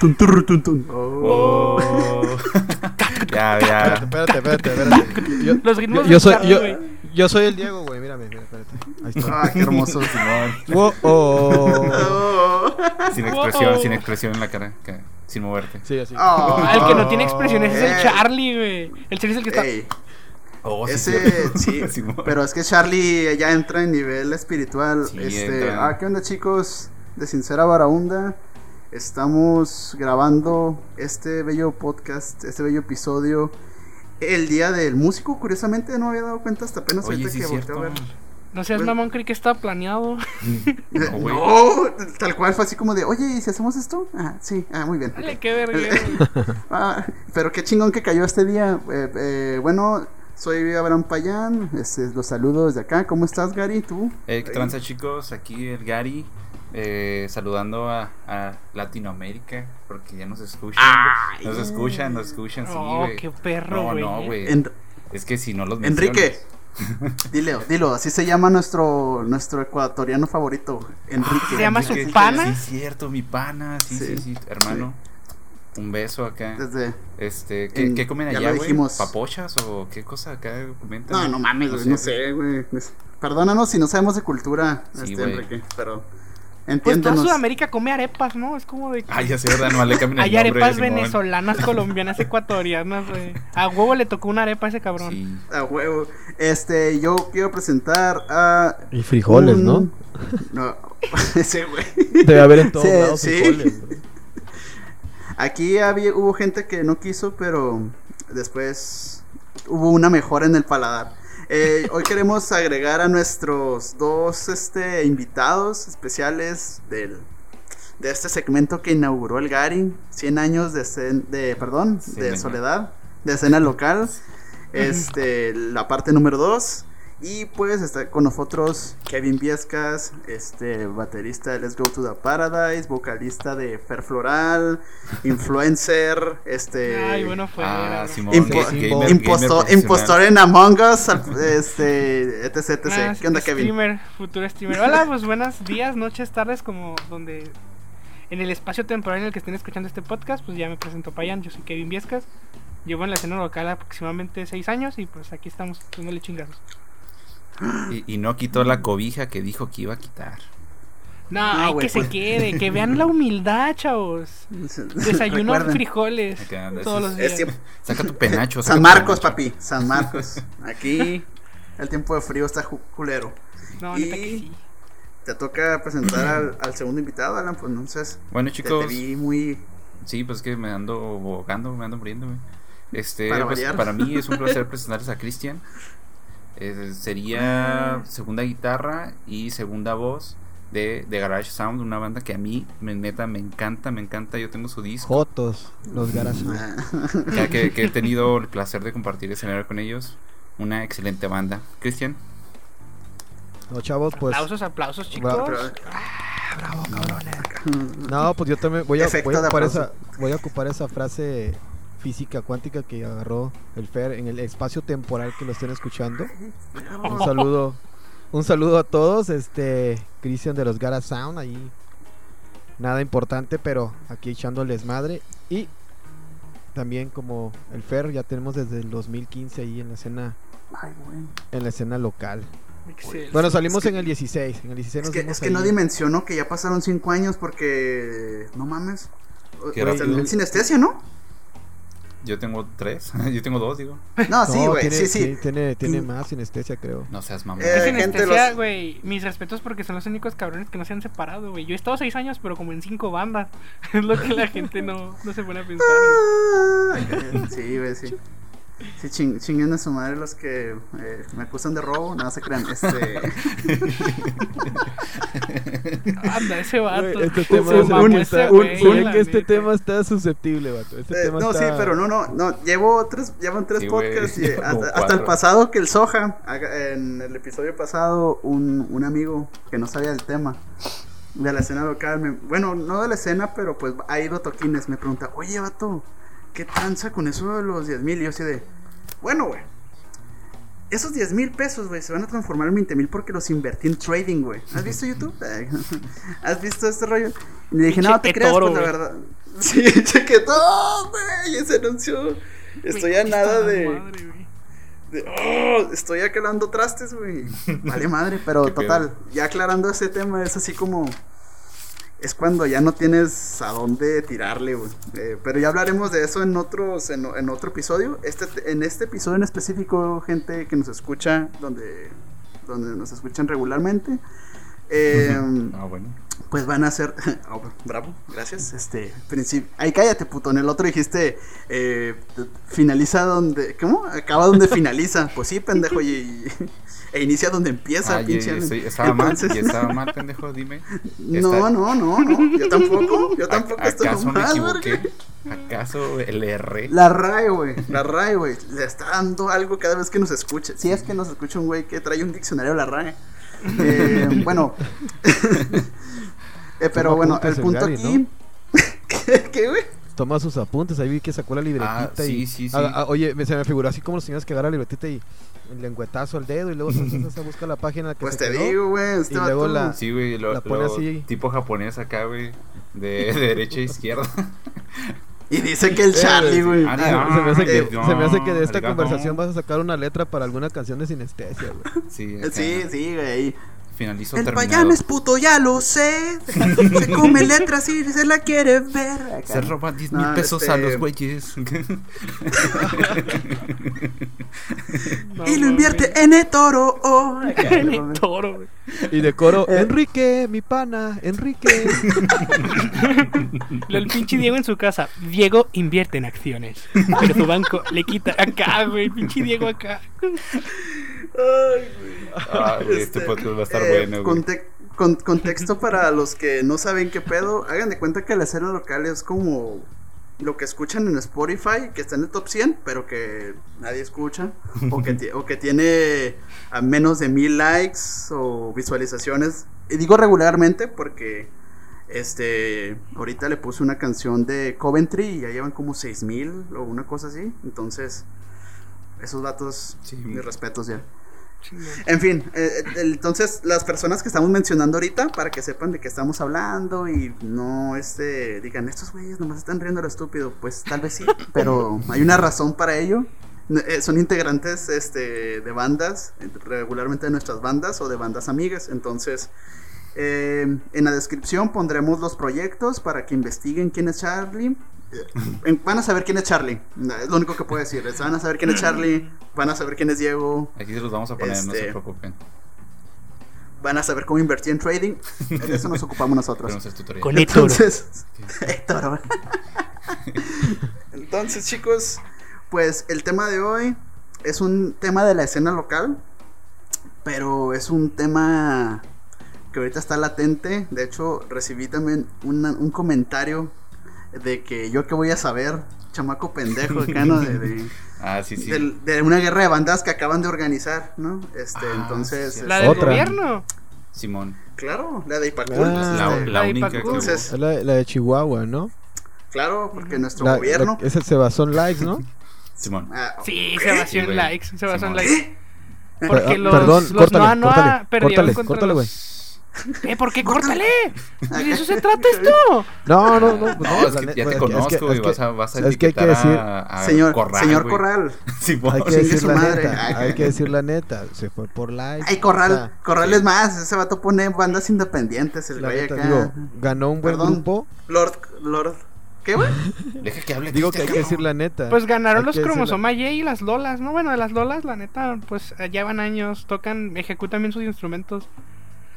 tun, tun, turru, tun, tun. Oh. Oh. ya, ya. Espérate, espérate, espérate. Yo, Los ritmos yo, yo de soy, yo, soy el Diego, güey. Mírame, mira, espérate. Ahí está. Ah, qué hermoso. Simón. Wow, oh. Oh. Sin expresión, Wow. sin expresión en la cara. Sin moverte. Sí, así. Oh. Ah, el que no tiene expresiones es el Eh. Charlie, güey. El Charlie es el que está. Ey, Oh, sí, ese, sí, Simón. pero es que Charlie ya entra en nivel espiritual. Sí, este, entra. ah, ¿qué onda chicos? De Sincera Barahunda, estamos grabando este bello podcast, este bello episodio, el día del músico, curiosamente no me había dado cuenta hasta apenas Oye, ahorita sí, que es volteé a cierto. ver. No seas Pues- mamón, creí que estaba planeado. No. No, tal cual fue así como de, oye, ¿y si hacemos esto? Ah, sí, ah, muy bien. Dale, qué verga. Ah, pero qué chingón que cayó este día. Eh, eh, bueno, soy Abraham Payán, este, los saludo desde acá. ¿Cómo estás, Gary? ¿Tú? Eh, ¿Qué Ahí. tranza, chicos? Aquí el Gary. Eh, saludando a, a Latinoamérica. Porque ya nos escuchan. Ay. Nos escuchan, nos escuchan, sí, Oh, güey. qué perro, No, no, güey. En- Es que si no los Enrique. Dilo, dilo, así se llama nuestro nuestro ecuatoriano favorito, Enrique. ¿Se llama su Enrique, pana? Sí, cierto, mi pana. Sí, sí, Sí. sí, hermano. Un beso acá. Desde Este, ¿qué, En- qué comen allá, güey? ¿Papochas o qué cosa acá comentan? No, no mames, güey, no sé, güey. Perdónanos si no sabemos de cultura, Sí, este. Enrique, pero Pues toda. Sudamérica come arepas, ¿no? Es como de que. Ah, ya sé, ¿verdad? No, le cambian el Hay nombre, arepas Simón. venezolanas, colombianas, ecuatorianas, güey. A huevo le tocó una arepa a ese cabrón. Sí. A huevo. Este, yo quiero presentar a Y frijoles, un- ¿no? No, ese güey. Debe haber en todos Sí, lados sí. frijoles. güey. Aquí había, hubo gente que no quiso, pero después hubo una mejora en el paladar. Eh, hoy queremos agregar a nuestros dos este, invitados especiales del, de este segmento que inauguró el Gary, 100 años de, de perdón, Sí, de soledad, de escena local, este, la parte número 2. Y pues está con nosotros Kevin Viescas, este baterista de Let's Go to the Paradise, vocalista de Fer Floral, influencer, este Ay, bueno, fue. Ah, Simón. Impo- ga- impo- gamer- impostor, gamer profesional. impostor en Among Us, este, etc, etc. Ah, ¿Qué onda, Kevin? Streamer, futuro streamer. Hola, pues buenos días, noches, tardes, como donde. En el espacio temporal en el que estén escuchando este podcast, pues ya me presento Payan. Yo soy Kevin Viescas. Llevo en la escena local aproximadamente 6 años y pues aquí estamos dándole chingazos. Y, y no quitó la cobija que dijo que iba a quitar. No, No, hay que se pues. quede, que vean la humildad, chavos. Desayuno Recuerden, frijoles Acá todos los días. tiempo- Saca tu penacho. saca San Marcos, penacho. papi, San Marcos. Aquí el tiempo de frío está culero. No, neta que Y- sí. Te toca presentar al, al segundo invitado, Alan, pues entonces Bueno, te, te chicos. vi muy... Sí, pues que me ando bogando, me ando muriendo, güey. Este, Para pues, para mí es un placer presentarles a Cristian. Eh, sería segunda guitarra y segunda voz de, de Garage Sound, una banda que a mí, me, neta, me encanta, me encanta. Yo tengo su disco, Jotos, los garas. ya que, que he tenido el placer de compartir escenario con ellos. Una excelente banda. Cristian, No, chavos, pues. aplausos, aplausos, chicos. Va- Pero- No, pues yo también voy a, Efecto voy a de ocupar aplauso. esa, voy a ocupar esa frase física cuántica que agarró el Fer en el espacio temporal que lo estén escuchando. Un saludo, un saludo a todos, este Cristian de los Gara Sound ahí. Nada importante, pero aquí echándoles madre y también como el Fer ya tenemos desde el 2015 ahí en la escena Ay, en la escena local. Excelente. Bueno, salimos es que- en el 16, en el 16 Es nos que, dimos es que no dimensionó que ya pasaron cinco años porque... No mames. O- Qué o sea, rápido. el sinestesia, ¿no? Yo tengo tres, yo tengo dos, digo. No, sí, No, güey, tiene, sí, sí. tiene, tiene más sinestesia, creo. No seas mamón. Eh, Es sinestesia, los- güey. Mis respetos porque son los únicos cabrones que no se han separado, güey. Yo he estado seis años, pero como en cinco bandas. Es lo que la gente no, no se pone a pensar, Sí, güey, sí. Sí, ching, chinguen a su madre los que eh, me acusan de robo, no se crean. Este, Anda, ese vato. Este Se tema que ese está- la que este tema está susceptible, vato. Este eh, tema no, sí, pero no, no, no. Llevo tres, llevan tres Sí, podcasts y hasta, el pasado que el Soja, en el episodio pasado, un, un amigo que no sabía del tema de la escena local, me- bueno, no de la escena, pero pues ha ido a toquines, me pregunta, oye, vato, ¿qué tranza con eso de los 10 mil? Y yo así de, bueno, güey. Esos 10 mil pesos, güey, se van a transformar en 20 mil porque los invertí en trading, güey. ¿Has visto YouTube? ¿Has visto este rollo? Y le dije, no te creas, pues la verdad. Sí, cheque todo, güey. Ese anuncio. Estoy a nada de. madre, güey. de- oh, estoy aclarando trastes, güey. Vale madre, pero total. Ya aclarando ese tema, es así como. Es cuando ya no tienes a dónde tirarle, güey. Eh, pero ya hablaremos de eso en otros, en, en otro episodio. Este, en este episodio en específico, gente que nos escucha, donde, donde nos escuchan regularmente. eh, Ah, bueno. pues van a ser. Oh, bravo, gracias. Este, princip- Ay, cállate, puto. En el otro dijiste. eh, finaliza donde. ¿Cómo? Acaba donde finaliza. Pues sí, pendejo. Y, y- e inicia donde empieza, Ah, pinche. sí, estaba mal, y estaba mal, pendejo, dime. No, Está- no, no, no. Yo tampoco. Yo tampoco estoy ¿Acaso me mal. ¿Acaso el R? La RAE, güey. La RAE, güey. Le está dando algo cada vez que nos escucha. Si es que nos escucha un güey que trae un diccionario de la RAE. Eh, bueno. Eh, pero bueno, el punto Gary, aquí. ¿Qué, qué, güey? Toma sus apuntes, ahí vi que sacó la libretita Ah, y... sí, sí, sí. Ah, oye, me- se me figuró así como los señores que agarran la libretita y el lengüetazo al dedo y luego se, se- se busca la página que Pues se te quedó. digo, güey. Este Y luego vato- la- Sí, güey, lo, La pone lo- así. tipo japonés acá, güey. De, de derecha a izquierda. Y dice que el Eh, Charlie, güey. Ah, se, me hace que, eh, se me hace que de esta conversación vas a sacar una letra para alguna canción de sinestesia, güey. Sí, acá. Sí, sí, güey. Finalizo El terminado. payán es puto, ya lo sé. Se come letras y se la quiere ver. Acá. Se roba 10 mil No, pesos este- a los güeyes. No, Y lo invierte en el toro. oh. En el toro. Y de coro, Eh. Enrique, mi pana, Enrique. Lo- El pinche Diego en su casa. Diego invierte en acciones. Pero su banco le quita acá, güey. El pinche Diego acá. Ay, güey. Ah, güey, este podcast va a estar eh, bueno, güey. conte- con- contexto para los que no saben qué pedo. Hagan de cuenta que la escena local es como lo que escuchan en Spotify, que está en el top 100, pero que nadie escucha. O que, o que tiene a menos de mil likes o visualizaciones. Y digo regularmente porque este ahorita le puse una canción de Coventry y ya llevan como seis mil o una cosa así. Entonces, esos datos, Sí. mis respetos ya. En fin, eh, eh, entonces las personas que estamos mencionando ahorita, para que sepan de qué estamos hablando y no este, digan, estos güeyes nomás están riendo lo estúpido, pues tal vez sí, pero hay una razón para ello. Eh, son integrantes este, de bandas, regularmente de nuestras bandas o de bandas amigas, entonces en la descripción pondremos los proyectos para que investiguen quién es Charlie. En- van a saber quién es Charlie, es lo único que puedo decir, van a saber quién es Charlie, van a saber quién es Diego, Aquí se los vamos a poner, no se Este- preocupen. van a saber cómo invertir en trading. De eso nos ocupamos nosotros. Con. Entonces, toro. Entonces, chicos, pues el tema de hoy es un tema de la escena local, pero es un tema que ahorita está latente. De hecho, recibí también una- un comentario de que yo que voy a saber, chamaco pendejo acá, ¿no? De, de- Ah, sí, sí. del- de una guerra de bandas que acaban de organizar, ¿no? Este, Ah, entonces, sí, La del Otra. gobierno. Simón. claro, la de Ipacul. Ah. La, este, la única Paco. que hubo. Entonces, Es la, la de Chihuahua, ¿no? Claro, porque nuestro La- gobierno. la- ese se basó en likes, ¿no? Simón. Ah, Sí, ok. se basó Sí, en likes. Se basó en likes. Ah, Porque los, Perdón, los córtale, Noa Noa córtale, perdieron córtale, contra córtale, güey. los- ¿Eh? ¿Por qué? Córtale. ¿De eso se trata esto? No, no, no. pues No, es que ya te conozco, que- güey. es que- Vas a, vas a es que hay que decir- a, a Señor, Corral, señor. Hay que decir su la madre. neta, Ay. hay que decir la neta. Se fue por likes. Ay, Corral, O sea, Corral sí. es más. Ese vato pone bandas independientes. El la güey neta, acá. digo, ganó un buen Perdón. grupo. Lord, Lord. ¿Qué, güey? Deja que hable. Digo este que hay que decir la neta. Pues ganaron Hay los que decir la- cromosoma Y y las Lolas, ¿no? Bueno, de las Lolas, la neta, pues allá van años, tocan, ejecutan bien sus instrumentos.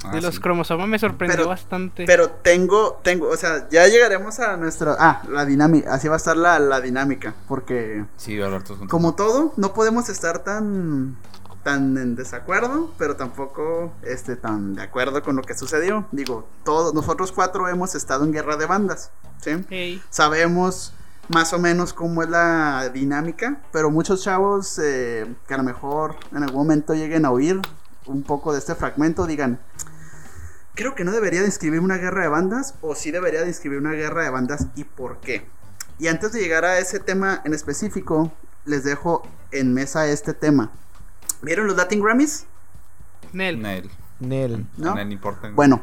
Ah, de los sí. cromosomas me sorprendió Pero- bastante. Pero tengo, tengo, o sea, ya llegaremos a nuestra. Ah, la dinámica. Así va a estar la, la dinámica. Porque, Sí, va a hablar todos juntos. como todo, no podemos estar tan. tan en desacuerdo, pero tampoco este tan de acuerdo con lo que sucedió. Digo, todos, nosotros cuatro hemos estado en guerra de bandas, ¿sí? Sabemos más o menos cómo es la dinámica, pero muchos chavos eh, que a lo mejor en algún momento lleguen a oír un poco de este fragmento digan, creo que no debería de inscribir una guerra de bandas o sí debería de inscribir una guerra de bandas y por qué. Y antes de llegar a ese tema en específico, les dejo en mesa este tema. ¿Vieron los Latin Grammys? Nel. Nel. Nel. ¿no? No importa. Bueno,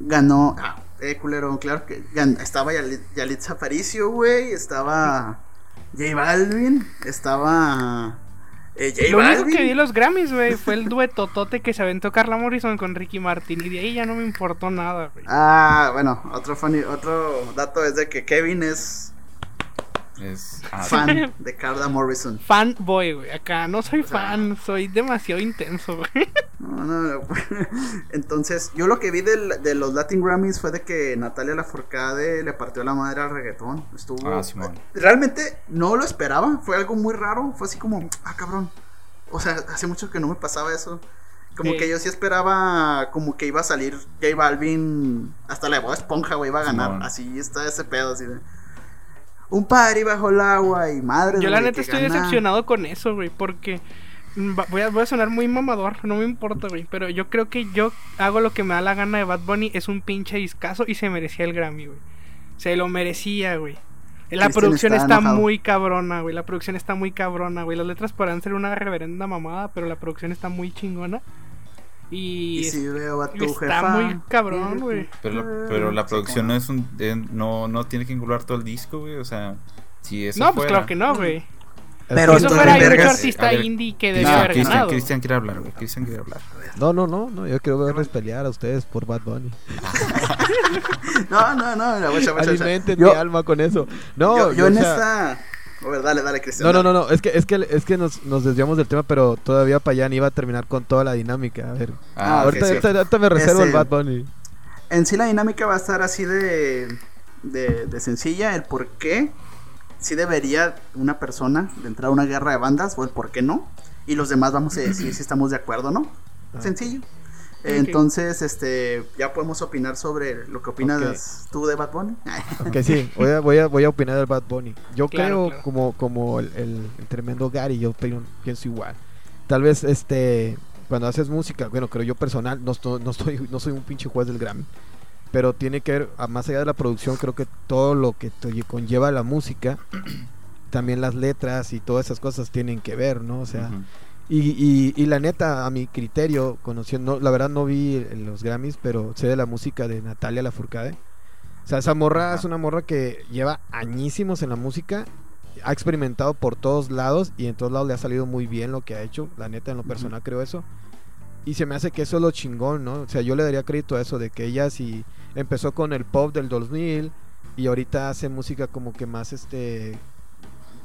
ganó. Ah, eh, culero, claro que gan- estaba Yalit, Yalitza Aparicio, güey. Estaba J Balvin. Estaba. Eh, Lo único que vi en los Grammys, güey, fue el duetotote que se aventó Carla Morrison con Ricky Martin. Y de ahí ya no me importó nada, güey. Ah, bueno, otro, funny- otro dato es de que Kevin es Es, ah, fan de Carla Morrison. Fanboy, güey. Acá no soy sea- fan, soy demasiado intenso, güey. No, no, no. Entonces, yo lo que vi del- de los Latin Grammys fue de que Natalia Lafourcade le partió la madre al reggaetón. Estuvo. Ah. Realmente no lo esperaba. Fue algo muy raro. Fue así como, ah, cabrón. O sea, hace mucho que no me pasaba eso. Como Sí. que yo sí esperaba como que iba a salir J Balvin hasta la Bob Esponja, güey, iba a ganar. Así está ese pedo, así de... Un party bajo el agua y madre Yo la neta estoy gana. decepcionado con eso, güey, porque mm, voy a, voy a sonar muy mamador, no me importa, güey, pero yo creo que yo hago lo que me da la gana de Bad Bunny, es un pinche discazo y se merecía el Grammy, güey. Se lo merecía, güey. La producción está está, muy cabrona, güey. La producción está muy cabrona, güey. Las letras podrán ser una reverenda mamada, pero la producción está muy chingona. Y, Y si veo a tu está jefa. muy cabrón, güey. Pero, la- pero la producción no es un. eh, no, no tiene que englobar todo el disco, güey. O sea, si eso no, pues claro que no, güey. Pero Si eso fuera hay mucho artista ver, indie que debió haber Cristian, ganado. Cristian quiere hablar, güey. Cristian quiere hablar. No, no, no, no, yo quiero verles pelear a ustedes por Bad Bunny. No, no, no. Alimenten mi alma con eso. No, yo, en sea, esta. A ver, dale, dale, Cristian. No, no, dale. no, no, es que, es que, es que nos, nos desviamos del tema, pero todavía Payan iba a terminar con toda la dinámica. A ver, Ah, ok, ahorita, sí. ahorita- ahorita me reservo Este- el Bad Bunny. En sí, la dinámica va a estar así de. de, de sencilla. El por qué. Si debería una persona de entrar a una guerra de bandas o el por qué no. Y los demás vamos a decir si estamos de acuerdo o no. Ah. Sencillo. Entonces, este, ya podemos opinar sobre lo que opinas tú de Bad Bunny. Ok, sí, voy a, voy a, voy a opinar del Bad Bunny. Yo Claro, creo, claro. como, como el, el- el tremendo Gary, yo pi- pienso igual. Tal vez, este, cuando haces música, bueno, creo yo personal, no, estoy, no, estoy, no soy un pinche juez del Grammy, pero tiene que ver, a- más allá de la producción, creo que todo lo que te conlleva la música, también las letras y todas esas cosas tienen que ver, ¿no? O sea. Y, y, y la neta, a mi criterio, conociendo, la verdad no vi los Grammys, pero sé de la música de Natalia Lafourcade. O sea, esa morra es una morra que lleva añísimos en la música, ha experimentado por todos lados y en todos lados le ha salido muy bien lo que ha hecho. La neta, en lo personal creo eso. Y se me hace que eso es lo chingón, ¿no? O sea, yo le daría crédito a eso, de que ella sí empezó con el pop del 2000 y ahorita hace música como que más, este,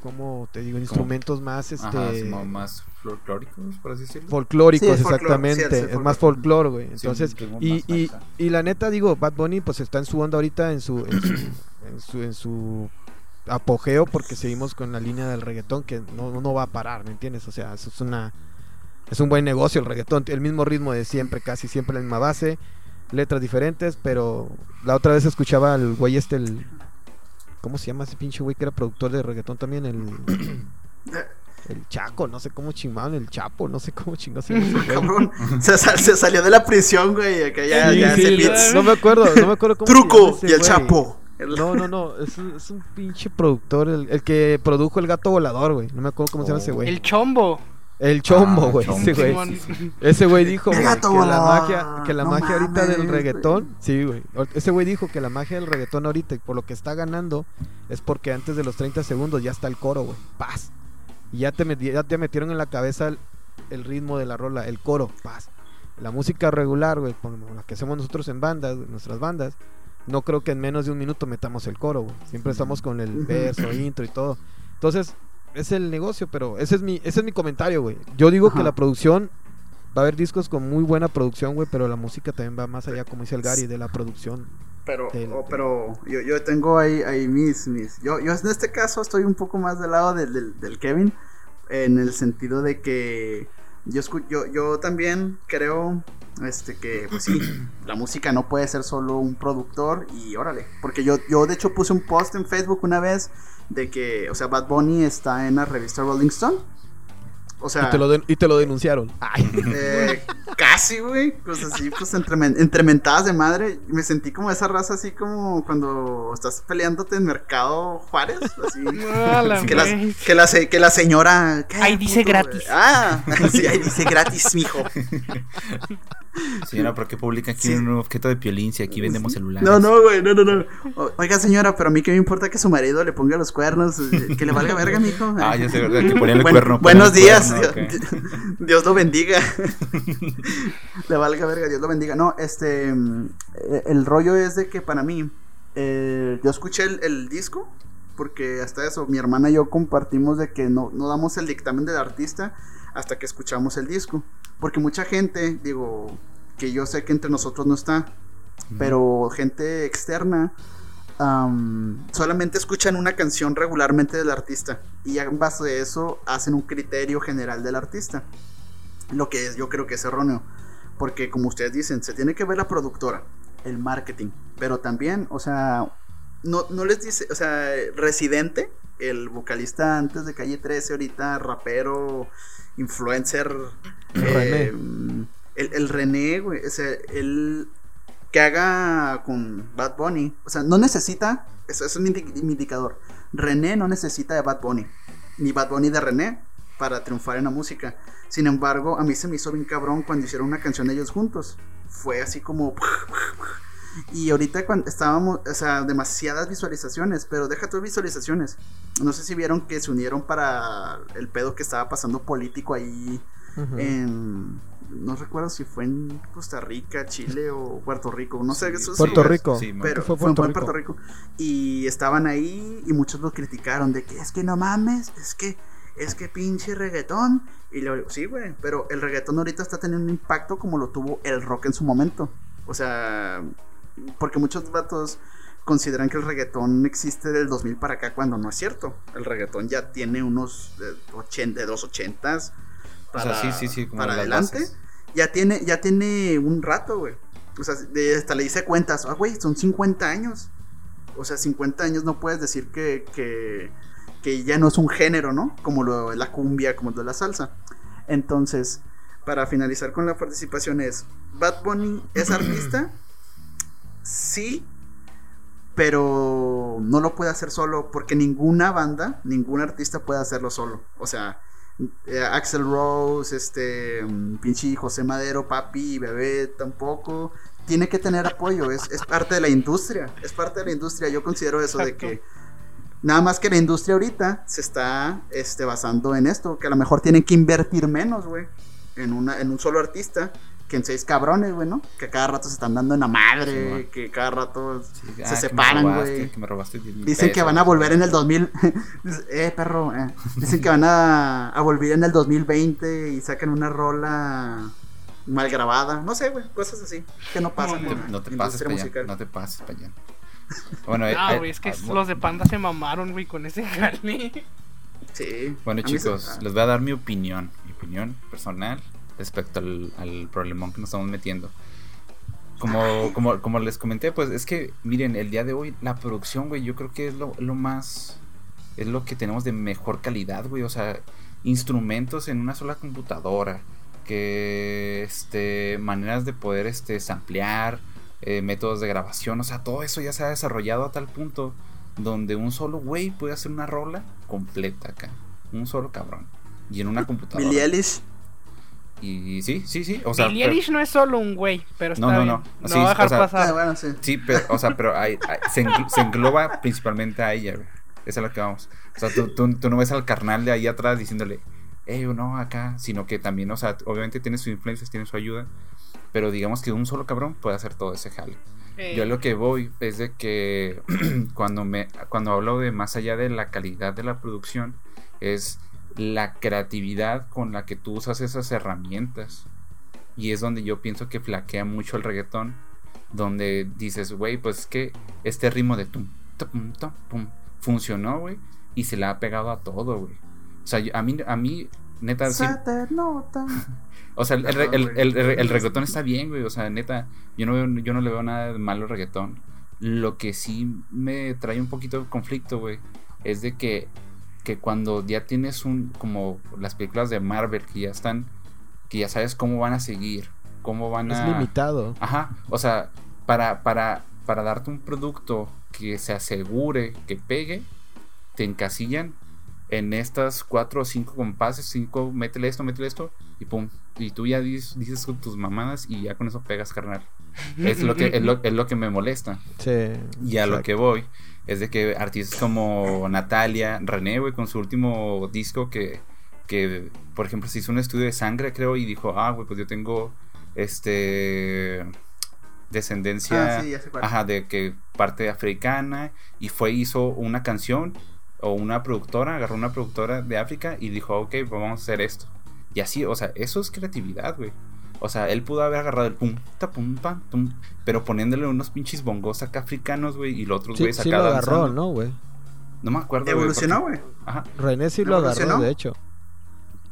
como te digo, instrumentos más, este... Ajá, sí, como más folclóricos, por así decirlo. folclóricos, Sí, es folclore, exactamente. sí, es más folclore, güey. Entonces, y, y, y la neta, digo, Bad Bunny, pues está en su onda ahorita, en su, en su, en su, en su apogeo, porque seguimos con la línea del reggaetón que no, no va a parar, ¿me entiendes? O sea, eso es una. Es un buen negocio el reggaetón, el mismo ritmo de siempre, casi siempre la misma base, letras diferentes, pero la otra vez escuchaba al güey este, el. ¿Cómo se llama ese pinche güey que era productor de reggaetón también? El. El Chaco, no sé cómo chingado, el Chapo, no sé cómo chingado se llama ese güey. Cabrón, se, sal- se salió de la prisión, güey. Acá ya, Sí, ya sí, no, beats. no me acuerdo, no me acuerdo cómo se llama Truco ese y el güey. Chapo. No, no, no, es un, es un pinche productor, el, el que produjo el gato volador, güey. No me acuerdo cómo se llama ese güey. El El, chombo. Ah, güey, ese güey. Ese güey dijo que la magia, que la No magia ahorita del reggaetón, sí, güey. Ese güey dijo que la magia del reggaetón ahorita y por lo que está ganando es porque antes de los 30 segundos ya está el coro, güey. Paz. Y ya te, meti- ya te metieron en la cabeza el, el ritmo de la rola, el coro, paz. La música regular, güey, como la que hacemos nosotros en bandas, nuestras bandas, no creo que en menos de un minuto metamos el coro, güey. Siempre estamos con el verso, intro y todo. Entonces, es el negocio, pero ese es mi, ese es mi comentario, güey. Yo digo que la producción va a haber discos con muy buena producción, güey, pero la música también va más allá, como dice el Gary, de la producción. Pero, Del- oh, pero yo, yo tengo ahí, ahí mis, mis. Yo, yo en este caso estoy un poco más del lado del, del, del Kevin. En el sentido de que yo, escu- yo, yo también creo este que pues sí, la música no puede ser solo un productor y órale. Porque yo, yo de hecho puse un post en Facebook una vez de que, o sea, Bad Bunny está en la revista Rolling Stone. O sea, Y te lo, den- y te lo denunciaron. Ay. eh, casi, güey. Pues así, pues entre, men- entre mentadas de madre. Me sentí como esa raza, así como cuando estás peleándote en Mercado Juárez. Así. La que, la, que, la, se- que la señora. ¿qué, Ahí dice puto, gratis. Ah, sí, ahí dice gratis, mijo. Señora, ¿por qué publica aquí un objeto de piolín si aquí vendemos celulares? No, no, güey, no, no, no. Oiga, señora, pero a mí que me importa que su marido le ponga los cuernos. eh, Que le valga verga, mijo. Ah, ya sé, ¿verdad? Que ponían el Buen- cuerno. buenos días. Cuerno, Dios, lo bendiga. Le valga verga, Dios lo bendiga. No, este. mm, eh, El rollo es de que para mí. eh, yo escuché el, el disco. Porque hasta eso, mi hermana y yo compartimos de que no, no damos el dictamen del artista hasta que escuchamos el disco. Porque mucha gente, digo, que yo sé que entre nosotros no está, pero gente externa am, solamente escuchan una canción regularmente del artista y en base a eso hacen un criterio general del artista. Lo que es, yo creo que es erróneo, porque como ustedes dicen, se tiene que ver la productora, el marketing, pero también, o sea, no, no les dice, o sea, Residente, el vocalista antes de Calle 13, ahorita rapero, influencer, René. eh, el, el René, güey, o sea, él que haga con Bad Bunny, o sea, no necesita, eso, es mi indicador, René no necesita de Bad Bunny, ni Bad Bunny de René para triunfar en la música. Sin embargo, a mí se me hizo bien cabrón cuando hicieron una canción ellos juntos. Fue así como... Y ahorita cuando estábamos, o sea, demasiadas visualizaciones, pero deja tus visualizaciones. No sé si vieron que se unieron para el pedo que estaba pasando político ahí en no recuerdo si fue en Costa Rica, Chile o Puerto Rico, no sé, Sí, eso sí, Puerto Rico. Sí, pero fue en. Puerto Rico y estaban ahí y muchos lo criticaron de que es que no mames, es que es que pinche reggaetón y le digo, sí, güey, pero el reggaetón ahorita está teniendo un impacto como lo tuvo el rock en su momento. O sea, porque muchos vatos consideran que el reggaetón existe del 2000 para acá cuando no es cierto. El reggaetón ya tiene unos eh, 80, de dos ochentas O sea, sí, sí, para adelante. bases. Ya tiene, ya tiene un rato, güey. O sea, de- hasta le hice cuentas. Ah, güey, son 50 años. O sea, 50 años no puedes decir que, que, que ya no es un género, ¿no? Como lo de la cumbia, como lo de la salsa. Entonces, para finalizar con la participación es, Bad Bunny es artista, sí, pero no lo puede hacer solo porque ninguna banda, ningún artista puede hacerlo solo. O sea, eh, Axel Rose, este, mm, pinche José Madero, Papi, Bebé tampoco. Tiene que tener apoyo, es, es parte de la industria, es parte de la industria. Yo considero eso Exacto. de que nada más que la industria ahorita se está este, basando en esto, que a lo mejor tienen que invertir menos, güey, en, una, en un solo artista que en seis cabrones, güey, ¿no? Que cada rato se están dando en la madre, Sí, que cada rato Sí, se ah, que separan, güey. Que me robaste 10 mil Dicen que pesos. van a volver en el 2000. Dice, eh, perro. eh. Dicen que van a, a volver en el 2020 y sacan una rola mal grabada. No sé, güey. Cosas así que no pasan. No te, no te pases para allá. No te pases para allá. Bueno, eh, Ah, güey, es que ah, los de Panda se mamaron, güey, con ese jale. Sí. Bueno, mí se- chicos, ah, les voy a dar mi opinión, mi opinión personal respecto al, al problemón que nos estamos metiendo. Como, como, como les comenté, pues es que, miren, el día de hoy, la producción, güey, yo creo que es lo, lo más. Es lo que tenemos de mejor calidad, güey. O sea, instrumentos en una sola computadora. Que, este, maneras de poder, este, samplear, eh, métodos de grabación. O sea, todo eso ya se ha desarrollado a tal punto donde un solo güey puede hacer una rola completa acá. Un solo cabrón. Y en una computadora. Eilish. Y sí, sí, sí. O sea, Billie pero- Eilish no es solo un güey, pero está No, no, bien. no. No Sí, va a dejar o sea, Ah, pasar. bueno, sí. sí, pero, o sea, pero hay- hay- se, engl- se engloba principalmente a ella, güey. Esa es la que vamos. O sea, tú, tú, tú no ves al carnal de ahí atrás diciéndole, eh, no, acá, sino que también, o sea, obviamente tiene sus influencias, tiene su ayuda, pero digamos que un solo cabrón puede hacer todo ese jale. Eh, Yo lo que voy es de que cuando me cuando hablo de más allá de la calidad de la producción es la creatividad con la que tú usas esas herramientas. Y es donde yo pienso que flaquea mucho el reggaetón, donde dices, güey, pues es que este ritmo de tum, tum, tum, pum, funcionó, güey, y se le ha pegado a todo, güey. O sea, yo- a mí a mí neta sí- Saternota. o sea, el, el, Perdón, el, güey. el- el- el reggaetón está bien, güey. O sea, neta, yo no, veo, yo no le veo nada de malo al reggaetón. Lo que sí me trae un poquito de conflicto, güey, es de que que cuando ya tienes un como las películas de Marvel que ya están que ya sabes cómo van a seguir, cómo van Es a limitado. Ajá, o sea, para para para darte un producto que se asegure que pegue, te encasillan en estas cuatro o cinco compases, cinco, métele esto, métele esto, y pum, y tú ya dices, dices con tus mamadas y ya con eso pegas, carnal. Es lo que, es lo, es lo que me molesta. Sí. Y a lo que voy es de que artistas como Natalia, René, güey, con su último disco que, que, por ejemplo, se hizo un estudio de sangre, creo, y dijo, ah, güey, pues yo tengo, este, descendencia, Ah, sí, ajá, de que parte africana, y fue, hizo una canción, o una productora, agarró una productora de África y dijo, ok, pues vamos a hacer esto. Y así, o sea, eso es creatividad, güey. O sea, él pudo haber agarrado el pum, ta, pum, pam, tum, pero poniéndole unos pinches bongos acá africanos, güey, y los otros Sí, güeyes sí acá lo agarró, danzando. ¿no, güey? No me acuerdo, güey, Evolucionó, porque- güey. Ajá. René sí lo agarró, de hecho.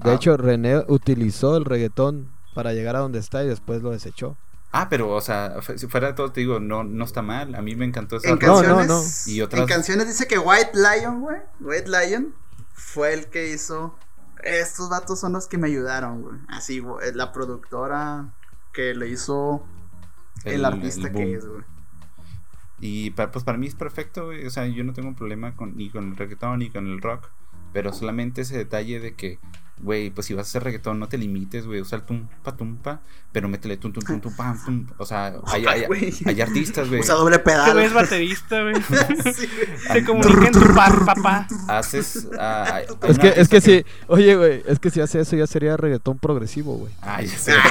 De Ah. hecho, René utilizó el reggaetón para llegar a donde está y después lo desechó. Ah, pero, o sea, si fuera de todo, te digo, no, no está mal. A mí me encantó esa En. No, canciones, no, no. Y otras- en canciones dice que White Lion, güey. White Lion fue el que hizo. Estos vatos son los que me ayudaron, güey. Así, güey, la productora que le hizo el, artista el que es, güey. Y pa- pues para mí es perfecto, güey. O sea, yo no tengo un problema con, ni con el reggaetón ni con el rock. Pero solamente ese detalle de que, güey, pues si vas a hacer reggaetón, no te limites, güey. Usa el tumpa, tumpa, pero métele tum, tum, tum, tum, pam, tum. O sea, hay, hay, güey. hay artistas, güey. Usa doble pedal. güey es baterista, güey. Sí. Se comunica en tu par, papá. Haces. ah, Es que, es que sí, oye, güey, es que si hace eso ya sería reggaetón progresivo, güey. Ah, ya sé.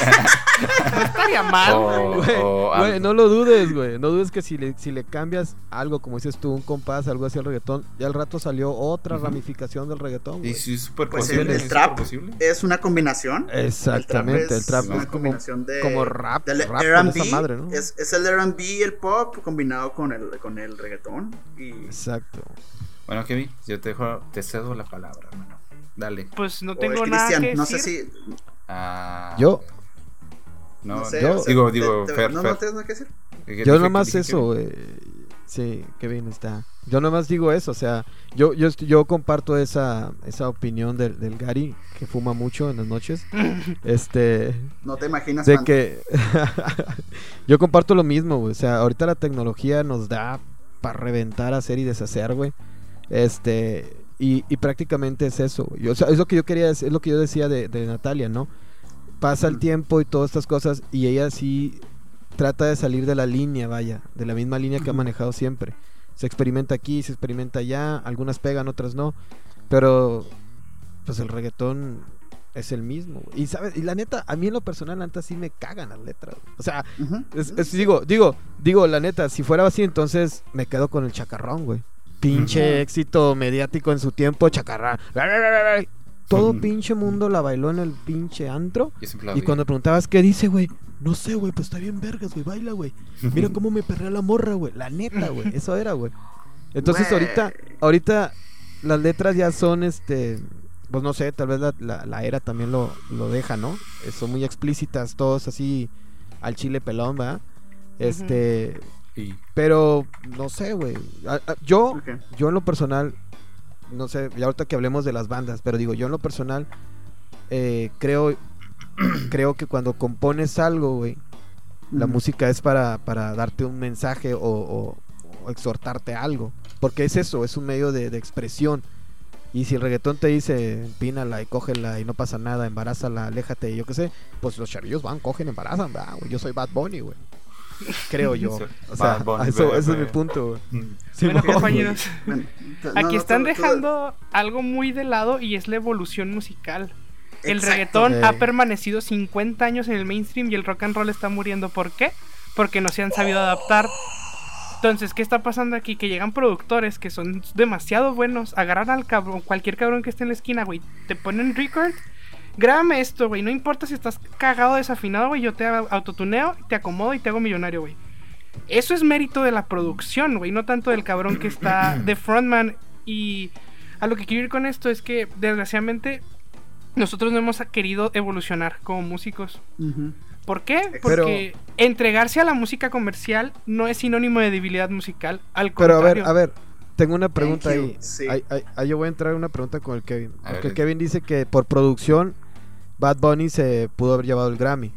No O- güey. O güey, no lo dudes, güey. No dudes que si le, si le cambias algo, como dices tú, un compás, algo así al reggaetón, ya al rato salió otra ramificación del reggaetón, güey. Y sí, es súper Pues posible. el, el trap posible. es una combinación. Exactamente, el trap, es es, una como, combinación de, como rap, del rap con R&B, esa madre, ¿no? es, es el R&B y el pop combinado con el, con el reggaetón. Y Exacto. Bueno, Kevin, yo te dejo, te cedo la palabra, hermano. Dale. Pues no tengo nada Cristian, que no decir. sé si... Ah, Yo, No, No, sé, yo- o sea, digo, digo, te- no, Fer. no tienes nada que decir. ¿qué yo nomás eso, Kevin? güey. Sí, qué bien está. Yo nomás digo eso, o sea, yo yo, yo comparto esa, esa opinión del, del Gary, que fuma mucho en las noches. Este, No te imaginas de cuánto. que yo comparto lo mismo, güey. O sea, ahorita la tecnología nos da para reventar, hacer y deshacer, güey. Este, y, y prácticamente es eso. Yo- O sea, es lo que yo quería, es lo que yo decía de, de Natalia, ¿no? Pasa el tiempo y todas estas cosas y ella sí trata de salir de la línea, vaya, de la misma línea que ha manejado siempre. Se experimenta aquí, se experimenta allá, algunas pegan, otras no. Pero, pues el reggaetón es el mismo. güey. Y sabes, y la neta, a mí en lo personal, neta sí me cagan las letras. güey. O sea, es- es- digo, digo, digo, la neta, si fuera así, entonces me quedo con el chacarrón, güey. Pinche éxito mediático en su tiempo, chacarrón. Todo Ujú. pinche mundo la bailó en el pinche antro. Yo siempre la Y vi. cuando preguntabas qué dice, güey, no sé, güey, pues está bien vergas, güey, baila, güey. Mira cómo me perrea la morra, güey. La neta, güey. Eso era, güey. Entonces Güey. ahorita, ahorita las letras ya son, este, pues no sé, tal vez la, la- la era también lo, lo deja, ¿no? Eh, son muy explícitas, todos así al chile pelón, ¿verdad? Este, Y- pero no sé, güey. A- a- Yo, Ok. yo en lo personal, no sé, ya ahorita que hablemos de las bandas, pero digo, yo en lo personal eh, creo, creo que cuando compones algo, güey, la música es para, para darte un mensaje o, o- o exhortarte a algo. Porque es eso, es un medio de, de expresión. Y si el reggaetón te dice, empínala y cógela y no pasa nada, embarázala, aléjate, yo qué sé, pues los chavillos van, cogen, embarazan, va, güey. Yo soy Bad Bunny, güey. Creo yo. O sea, eso, es mi punto. Mm. Bueno, compañeros, Bueno, no, aquí no, están tú- tú- dejando algo muy de lado y es la evolución musical. El Exacto. reggaetón ha permanecido 50 años en el mainstream y el rock and roll está muriendo. ¿Por qué? Porque no se han sabido adaptar. Entonces, ¿qué está pasando aquí? Que llegan productores que son demasiado buenos, agarran al cabrón, cualquier cabrón que esté en la esquina, güey, te ponen record, grábame esto, güey, no importa si estás cagado, desafinado, güey, yo te autotuneo, te acomodo y te hago millonario, güey. Eso es mérito de la producción, güey, no tanto del cabrón que está de frontman. Y a lo que quiero ir con esto es que, desgraciadamente, nosotros no hemos querido evolucionar como músicos. ¿Por qué? Pero- Porque entregarse a la música comercial no es sinónimo de debilidad musical. Al Pero a ver, contrario. a ver, tengo una pregunta ahí. Sí. Ahí- ahí- ahí yo voy a entrar en una pregunta con el Kevin. A Porque ver. Kevin dice que por producción Bad Bunny se pudo haber llevado el Grammy.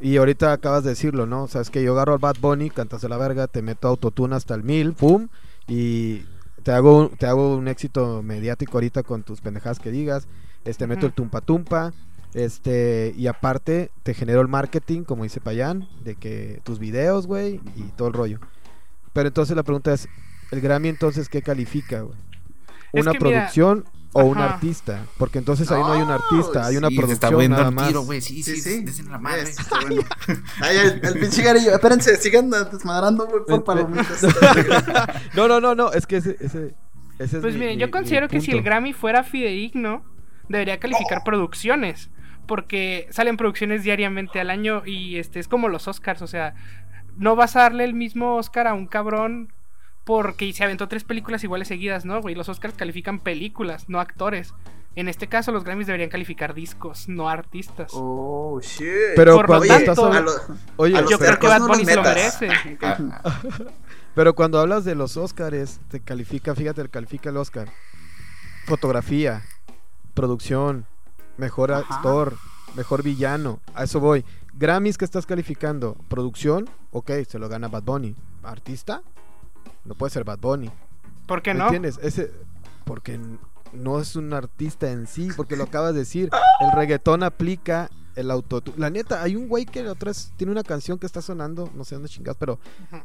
Y ahorita acabas de decirlo, ¿no? O sea, es que yo agarro al Bad Bunny, cantas de la verga, te meto autotune hasta el mil, pum, y te hago, un- te hago un éxito mediático ahorita con tus pendejadas que digas, este, meto el tumpa tumpa, este, y aparte te genero el marketing, como dice Payán, de que tus videos, güey, y todo el rollo. Pero entonces la pregunta es, ¿el Grammy entonces qué califica, güey? Es ¿Una mira, o un ajá. artista? Porque entonces ahí no hay un No, artista, hay una Sí, se está producción viendo nada el más. tiro. Sí, sí, Sí, sí. sí. la madre. Este, está bueno. Ay, el, el pinche garillo. Espérense, sigan desmadrando, güey, por ven. palomitas. No, no, no, no, es que ese, ese, ese es Pues mi- miren, mi- yo mi considero que si el. Grammy fuera fidedigno, debería calificar producciones. Porque salen producciones diariamente al año y este es como los Oscars, o sea, no vas a darle el mismo Oscar a un cabrón porque se aventó tres películas iguales seguidas, ¿no, güey? Los Oscars califican películas, no actores. En este caso, los Grammys deberían calificar discos, no artistas. Oh, shit. Pero Por cuando lo estás tanto, hablando- a lo- Oye, a yo creo que Bad no Bunny se lo merece. Ah, ah, pero cuando hablas de los Oscars, te califica, fíjate, califica el Oscar. Fotografía, producción, mejor Ajá. actor, mejor villano. A eso voy. Grammys que estás calificando, producción, ok, se lo gana Bad Bunny. Artista, no puede ser Bad Bunny. ¿Por qué ¿Me no? entiendes? Ese, porque no es un artista en sí, porque lo acabas de decir. El reggaetón aplica el autotune. La neta, hay un güey que la otra vez tiene una canción que está sonando, no sé dónde chingados, pero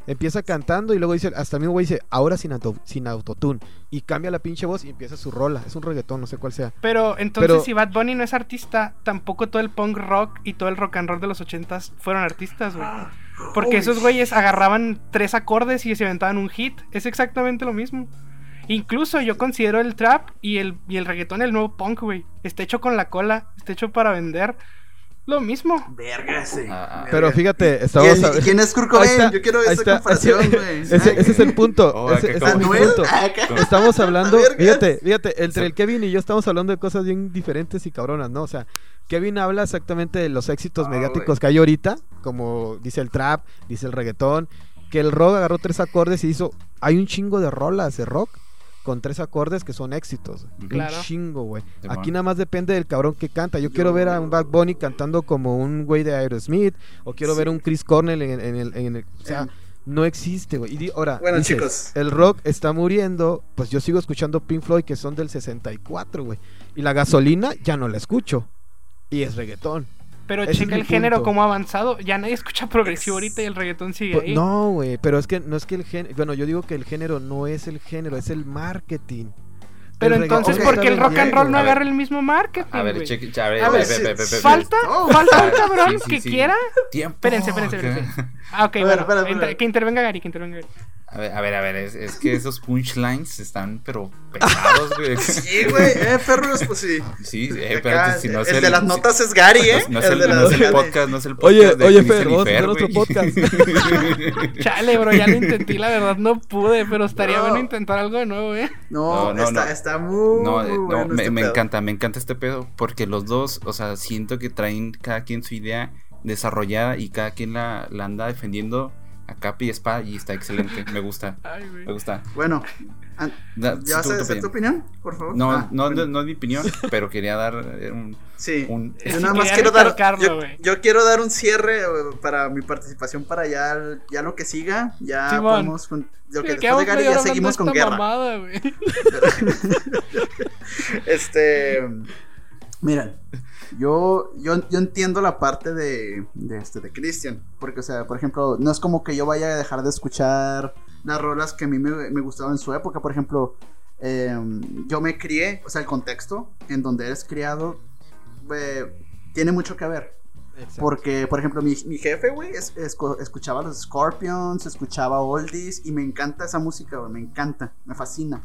empieza cantando y luego dice, hasta el mismo güey dice, ahora sin, auto, sin autotune. Y cambia la pinche voz y empieza su rola. Es un reggaetón, no sé cuál sea. Pero entonces Pero- si Bad Bunny no es artista, tampoco todo el punk rock y todo el rock and roll de los ochentas fueron artistas, güey. Porque esos güeyes agarraban tres acordes y se inventaban un hit. Es exactamente lo mismo. Incluso yo considero el trap y el, y el reggaetón el nuevo punk, güey. Está hecho con la cola, está hecho para vender. Lo mismo. Verga, sí. Ah, ah. Pero Verga. fíjate, ¿Quién, estamos a- quién es Kurt Cobain? Yo quiero esa está, comparación, ese- güey. Ese, ese es el punto. Oh, ese, ese es punto. Ah. Estamos hablando, fíjate, fíjate, entre el Kevin y yo estamos hablando de cosas bien diferentes y cabronas, ¿no? O sea, Kevin habla exactamente de los éxitos Ah, mediáticos que hay ahorita, como dice el trap, dice el reggaetón, que el rock agarró tres acordes y hizo, hay un chingo de rolas de rock con tres acordes que son éxitos. Claro. Un chingo, güey. Aquí nada más depende del cabrón que canta. Yo quiero ver a un Bad Bunny cantando como un güey de Aerosmith, o quiero Sí. ver un Chris Cornell en, en el, en el- o sea, no existe, güey. Y ahora, Bueno, dices, chicos. el rock está muriendo, pues yo sigo escuchando Pink Floyd que son del 64, güey. Y la gasolina ya no la escucho. Y es reggaetón. Pero Ese checa el género punto. como ha avanzado. Ya nadie escucha progresivo ahorita y el reggaetón sigue Pues, ahí. no, güey, pero es que no es que el género, bueno, yo digo que el género no es el género, es el marketing. Pero El entonces, ¿por qué el rock and roll no agarra el mismo marketing? A ver, cheque, a ver, A a ver, ve, ve, ve, Falta, Oh, falta un cabrón sí, sí, que sí. quiera. Tiempo. Espérense, espérense, espérense. Ah, ok, bueno. espera, espera. inter- que intervenga Gary, que intervenga Gary. A ver, a ver, a ver, es, es que esos punchlines están pero pesados, güey. Sí, güey, eh, perros, pues sí. Sí, eh, espérate, si no es el, de las si- notas es Gary, ¿eh? No, no es el el, de no las es el podcast, no es el podcast. Oye, de oye, Fer, y vamos a hacer Fer, otro güey. podcast. Chale, bro, ya lo intenté, la verdad no pude, pero estaría No. bueno intentar algo de nuevo, ¿eh? No, No, no, está, está muy, No, eh, no, bueno me, este me pedo. encanta, me encanta este pedo porque los dos, o sea, siento que traen cada quien su idea desarrollada y cada quien la, la anda defendiendo a capa y espada y está excelente, me gusta, Ay, güey. me gusta. Bueno, Da- ¿ya tú- vas a tu hacer tu opinión. Por favor. No, Ah, no, bueno. no, no es mi opinión, pero quería dar eh, un, Sí. un- Yo Sí, nada más quiero dar. Yo, güey. yo quiero dar un cierre eh, para mi participación para ya, ya lo que siga. Ya Simón. podemos. con- Lo que Sí, después de Gary ya seguimos con guerra. mamada. Este. Miren, yo, yo, yo entiendo la parte de, de, este, de Christian. Porque, o sea, por ejemplo, no es como que yo vaya a dejar de escuchar las rolas que a mí me, me gustaban en su época. Por ejemplo, eh, yo me crié, o sea, el contexto en donde eres criado eh, tiene mucho que ver. Porque, por ejemplo, mi, mi jefe, güey, es- escu- escuchaba los Scorpions, escuchaba Oldies y me encanta esa música, güey, me encanta, me fascina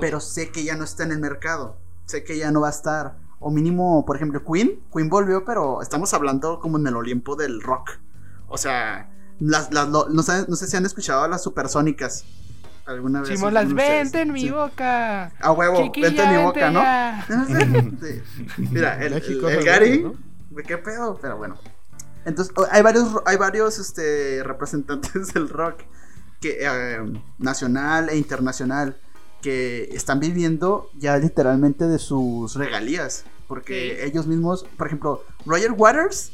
pero sé que ya no está en el mercado. Sé que ya no va a estar. O mínimo, por ejemplo, Queen. Queen volvió, pero estamos hablando como en el Olimpo del rock. O sea, las, las- lo- no, sé, no sé si han escuchado a las supersónicas. ¿Alguna vez? Simón, las vente en mi Sí. boca. A huevo, Chiquilla, vente en mi boca, ¿no? Sí. Mira, el, el- Gary. ¿no? ¿Qué pedo? Pero bueno. Entonces, hay varios, hay varios este, representantes del rock. que, eh, nacional e internacional que están viviendo ya literalmente de sus regalías. Porque Sí. ellos mismos, por ejemplo, Roger Waters,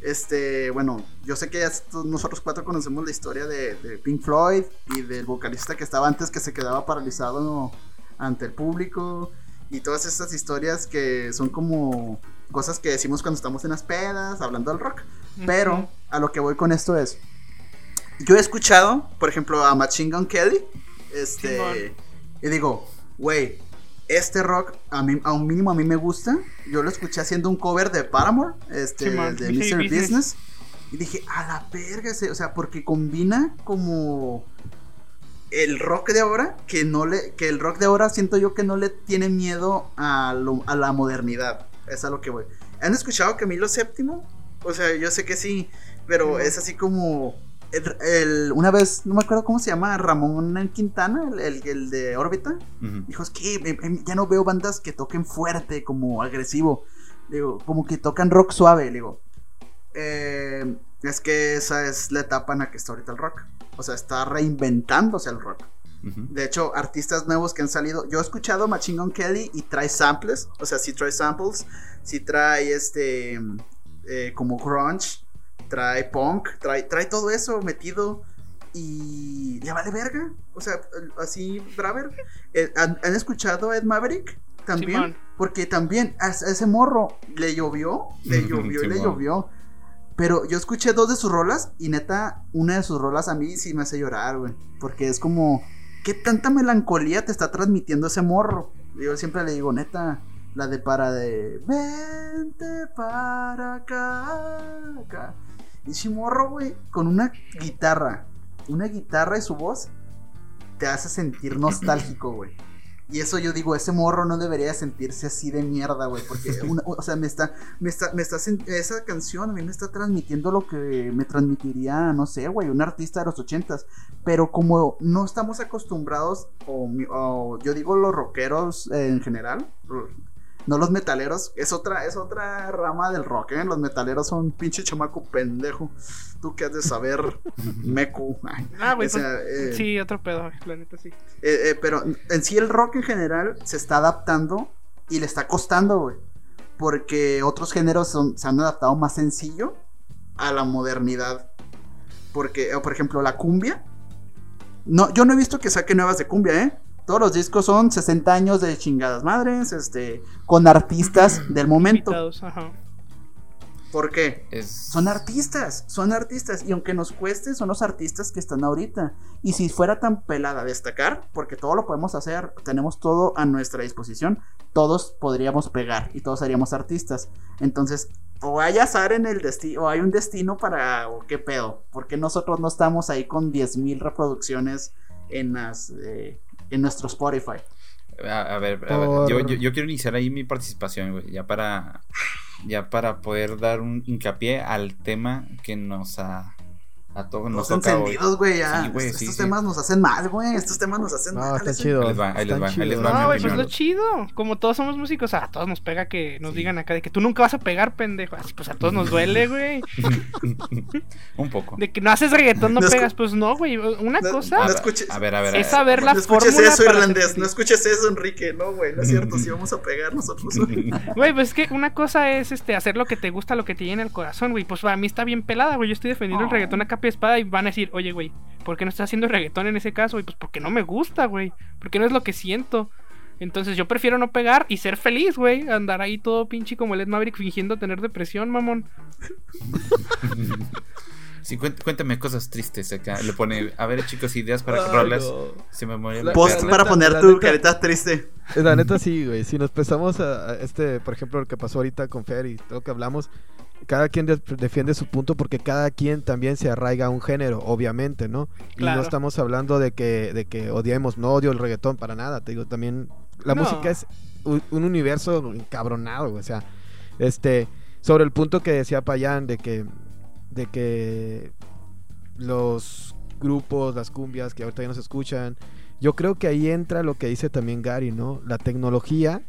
este, bueno, yo sé que ya nosotros cuatro conocemos la historia de, de Pink Floyd y del vocalista que estaba antes que se quedaba paralizado ante el público y todas estas historias que son como cosas que decimos cuando estamos en las pedas, hablando del rock. Pero a lo que voy con esto es, yo he escuchado, por ejemplo, a Machine Gun Kelly, este, Simón. Y digo, güey, este rock a mí, a un mínimo a mí me gusta. Yo lo escuché haciendo un cover de Paramore, este, de Mr. Business. Business. Y dije, a la verga, ese- o sea, porque combina como el rock de ahora, que no le, que el rock de ahora siento yo que no le tiene miedo a, lo- a la modernidad. Es a lo que voy. ¿Han escuchado Camilo VII? O sea, yo sé que sí, pero es así como el, una vez, no me acuerdo cómo se llama, Ramón Quintana, el, el- el de órbita. Dijo, es que em, em, ya no veo bandas que toquen fuerte, como agresivo. Digo, como que tocan rock suave. Digo, "Eh, es que esa es la etapa en la que está ahorita el rock. O sea, está reinventándose el rock. De hecho, artistas nuevos que han salido. Yo he escuchado Machine Gun Kelly y trae samples. O sea, sí trae samples. Sí trae este. eh, como grunge. Trae punk. Trae, trae todo eso metido. Y. Le vale verga. O sea, así, Braver. Eh, ¿han, han escuchado a Ed Maverick? También. Simón. Porque también a ese a ese morro le llovió. Le llovió y le llovió. Pero yo escuché dos de sus rolas y neta, una de sus rolas a mí sí me hace llorar, güey. Porque es como, ¿qué tanta melancolía te está transmitiendo ese morro? Yo siempre le digo, neta, la de para de, vente para acá, acá. Ese morro, güey, con una guitarra, una guitarra y su voz, te hace sentir nostálgico, güey. Y eso yo digo, ese morro no debería sentirse así de mierda, güey. Porque, una- o sea, me está, me está, me está, esa canción a mí me está transmitiendo lo que me transmitiría, no sé, güey, un artista de los ochentas. Pero como no estamos acostumbrados, o, o yo digo los rockeros eh, en general, no los metaleros, es otra, es otra rama del rock, ¿eh? Los metaleros son pinche chamaco pendejo. Tú que has de saber, mecu. Ay, Ah, güey, o sea, eh, Sí, otro pedo, la neta sí. eh, eh, pero en sí el rock en general se está adaptando y le está costando, güey. Porque otros géneros son- se han adaptado más sencillo a la modernidad. Porque, o por ejemplo, la cumbia. No, yo no he visto que saque nuevas de cumbia, ¿eh? Todos los discos son 60 años de chingadas madres, este, con artistas del momento. Invitados, ajá. ¿Por qué? Es... Son artistas, son artistas. Y aunque nos cueste, son los artistas que están ahorita. Y si fuera tan pelada destacar, porque todo lo podemos hacer, tenemos todo a nuestra disposición, todos podríamos pegar y todos seríamos artistas. Entonces, o hay azar en el destino, o hay un destino para, o qué pedo. Porque nosotros no estamos ahí con 10.000 reproducciones en, las, eh, en nuestro Spotify. A, a ver, a ver, yo, yo quiero iniciar ahí mi participación, güey, ya para, ya para poder dar un hincapié al tema que nos ha, a todos nos toca encendidos, güey, ya. Sí, güey, estos sí, sí. temas nos hacen mal, güey. Estos temas nos hacen No, mal. está chido. Ahí les va, ahí les va, ahí les va No, güey, pues lo chido. Como todos somos músicos, a todos nos pega que nos Sí. digan acá de que tú nunca vas a pegar, pendejo. Así, pues a todos nos duele, güey. un poco. De que no haces reggaetón, no, pegas. Pues no, güey. Una No- cosa no escuches- a ver, a ver. es saber la No escuches fórmula. eso, irlandés. No escuches eso, Enrique. No, güey, no es cierto. Si vamos a pegar nosotros. Güey, pues es que una cosa es este hacer lo que te gusta, lo que te llena el corazón, güey. Pues para mí está bien pelada, güey. Yo estoy defendiendo el reggaetón a espada y van a decir, oye, güey, ¿por qué no estás haciendo reggaetón en ese caso? Y pues porque no me gusta, güey. Porque no es lo que siento. Entonces yo prefiero no pegar y ser feliz, güey. Andar ahí todo pinche como el Ed Maverick fingiendo tener depresión, mamón. Sí, cuént- cuéntame cosas tristes acá. Le pone, a ver, chicos, ideas para Ay, rolas. no. Se me muere Post para neta, poner la tu neta. carita triste. La neta sí, güey. Si nos pensamos a, a este, por ejemplo, lo que pasó ahorita con Fer y todo lo que hablamos, cada quien de- defiende su punto porque cada quien también se arraiga a un género, obviamente, ¿no? Y no estamos hablando de que, de que odiemos, no odio el reggaetón para nada. Te digo, también la No. música es un, un universo encabronado, o sea, este, sobre el punto que decía Payán de que, de que los grupos, las cumbias que ahorita ya nos escuchan, yo creo que ahí entra lo que dice también Gary, ¿no? La tecnología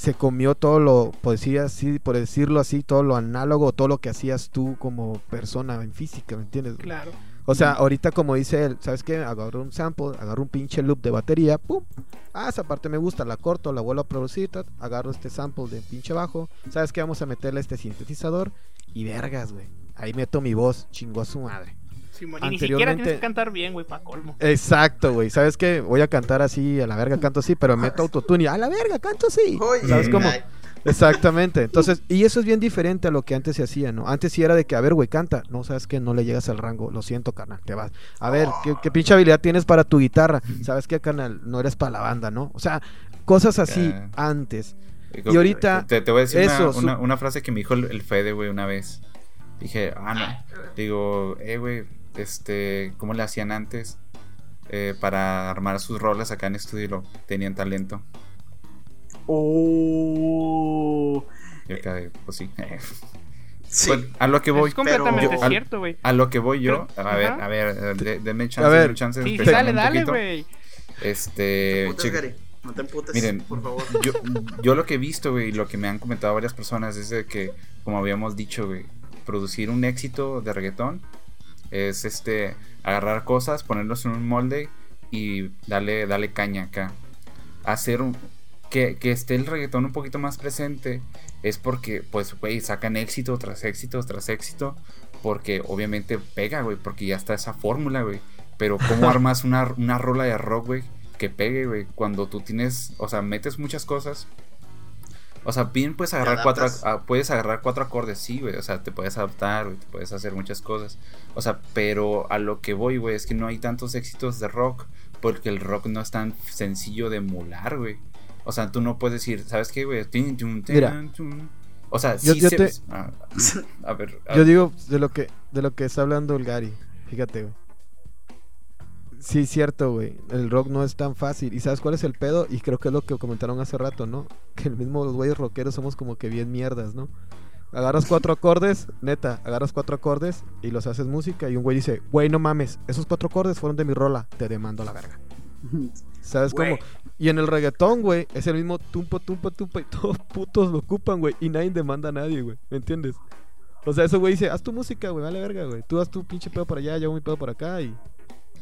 se comió todo lo, por, decir así, por decirlo así, todo lo análogo, todo lo que hacías tú como persona en física, ¿me entiendes? Claro. O sea, ahorita como dice él, ¿sabes qué? Agarro un sample, agarro un pinche loop de batería, pum. Ah, esa parte me gusta, la corto, la vuelvo a producir, agarro este sample de pinche bajo. ¿Sabes qué? Vamos a meterle este sintetizador y vergas, güey. Ahí meto mi voz, chingó a su madre. Simón, y ni siquiera tienes Anteriormente- que cantar bien, güey, pa' colmo. Exacto, güey. ¿Sabes qué? Voy a cantar así, a la verga canto así, pero meto autotune y a la verga canto así. Oye, ¿Sabes cómo? ay, Exactamente. Entonces, y eso es bien diferente a lo que antes se hacía, ¿no? Antes sí era de que, a ver, güey, canta. No, sabes que no le llegas al rango. Lo siento, carnal, te vas. A ver, ¿qué, qué pinche habilidad tienes para tu guitarra? ¿Sabes qué, carnal? No eres para la banda, ¿no? O sea, cosas así antes. Y ahorita, Te, te voy a decir una- eso, una frase que me dijo el, el Fede, güey, una vez. Dije, ah, no. Digo, eh, güey, este, ¿cómo le hacían antes? Eh, para armar sus rolas acá en estudio. y lo- Tenían talento. Oh. Y acá, pues sí. Sí. Pues, a lo que voy. es completamente yo- al- cierto, güey. A lo que voy yo. Pero- a ver, ajá. a ver, eh, de- denme chance, A ver. denme chance de Sí, dale, dale, güey. Este, No te Gary, No te emputes, Miren, por favor. yo, yo lo que he visto, güey, y lo que me han comentado varias personas es de que, como habíamos dicho, güey, producir un éxito de reggaetón es este agarrar cosas, ponerlos en un molde y darle, darle caña acá. Hacer un, que, que esté el reggaetón un poquito más presente es porque, pues, güey, sacan éxito tras éxito tras éxito. Porque obviamente pega, güey, porque ya está esa fórmula, güey. Pero ¿cómo armas una, una rola de rock, güey? Que pegue, güey. Cuando tú tienes, o sea, metes muchas cosas. O sea, bien puedes agarrar cuatro, ah, puedes agarrar cuatro acordes, sí, güey. O sea, te puedes adaptar, güey, te puedes hacer muchas cosas. O sea, pero a lo que voy, güey, es que no hay tantos éxitos de rock porque el rock no es tan sencillo de emular, güey. O sea, tú no puedes decir, ¿sabes qué, güey? Tin, tun, tin, Mira. O sea, Yo- sí yo se- te- ah, a ver, a- Yo digo de lo que de lo que está hablando el Gary. Fíjate, güey. Sí, cierto, güey. El rock no es tan fácil. ¿Y sabes cuál es el pedo? Y creo que es lo que comentaron hace rato, ¿no? Que el mismo los güeyes rockeros somos como que bien mierdas, ¿no? Agarras cuatro acordes, neta, agarras cuatro acordes y los haces música y un güey dice, güey, no mames, esos cuatro acordes fueron de mi rola, te demando la verga. ¿Sabes cómo? Y en el reggaetón, güey, es el mismo tumpa, tumpa, tumpa y todos putos lo ocupan, güey. Y nadie demanda a nadie, güey. ¿Me entiendes? O sea, ese güey dice, haz tu música, güey, vale verga, güey. Tú haz tu pinche pedo para allá, yo hago mi pedo por acá y...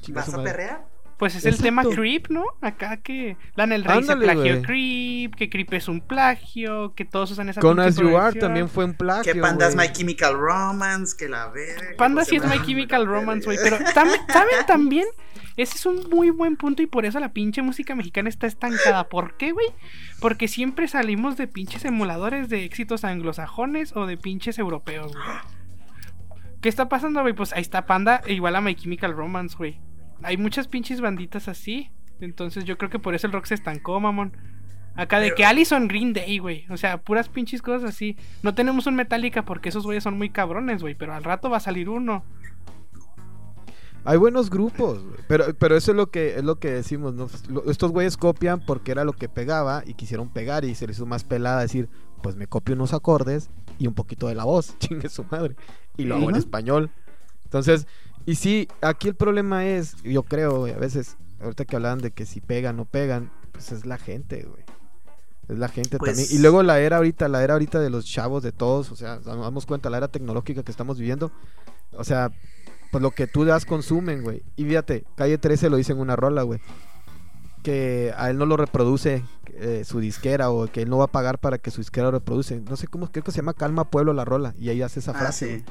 ¿Vas a perrear? Pues es el Exacto. tema Creep, ¿no? Acá que Lana del Rey Ándale, se plagió. Creep, que Creep es un plagio, que todos usan esa Con As You Are también fue un plagio, Que Pandas güey. My Chemical Romance, que la verga. Panda sí es My Chemical Romance, güey. Pero ¿saben, ¿saben también? Ese es un muy buen punto y por eso la pinche música mexicana está estancada. ¿Por qué, güey? Porque siempre salimos de pinches emuladores de éxitos anglosajones o de pinches europeos, güey. ¿Qué está pasando, güey? Pues ahí está Panda e igual a My Chemical Romance, güey. Hay muchas pinches banditas así. Entonces yo creo que por eso el rock se estancó, mamón. Acá de Pero- que Allison Green Day, güey. O sea, puras pinches cosas así. No tenemos un Metallica porque esos güeyes son muy cabrones, güey. Pero al rato va a salir uno. Hay buenos grupos, güey. Pero, pero eso es lo que es lo que decimos, ¿no? Estos güeyes copian porque era lo que pegaba y quisieron pegar y se les hizo más pelada decir, pues me copio unos acordes y un poquito de la voz, chingue su madre. Y lo hago en español. Entonces, y sí, aquí el problema es, yo creo, güey, a veces, ahorita que hablan de que si pegan o no pegan, pues es la gente, güey. Es la gente Pues- también. Y luego la era ahorita, la era ahorita de los chavos, de todos, o sea, nos damos cuenta, la era tecnológica que estamos viviendo. O sea, pues lo que tú das consumen, güey. Y fíjate, Calle 13 lo dice en una rola, güey. Que a él no lo reproduce eh, su disquera o que él no va a pagar para que su disquera lo reproduce. No sé cómo, creo que se llama Calma Pueblo la rola. Y ahí hace esa Ah, frase. sí.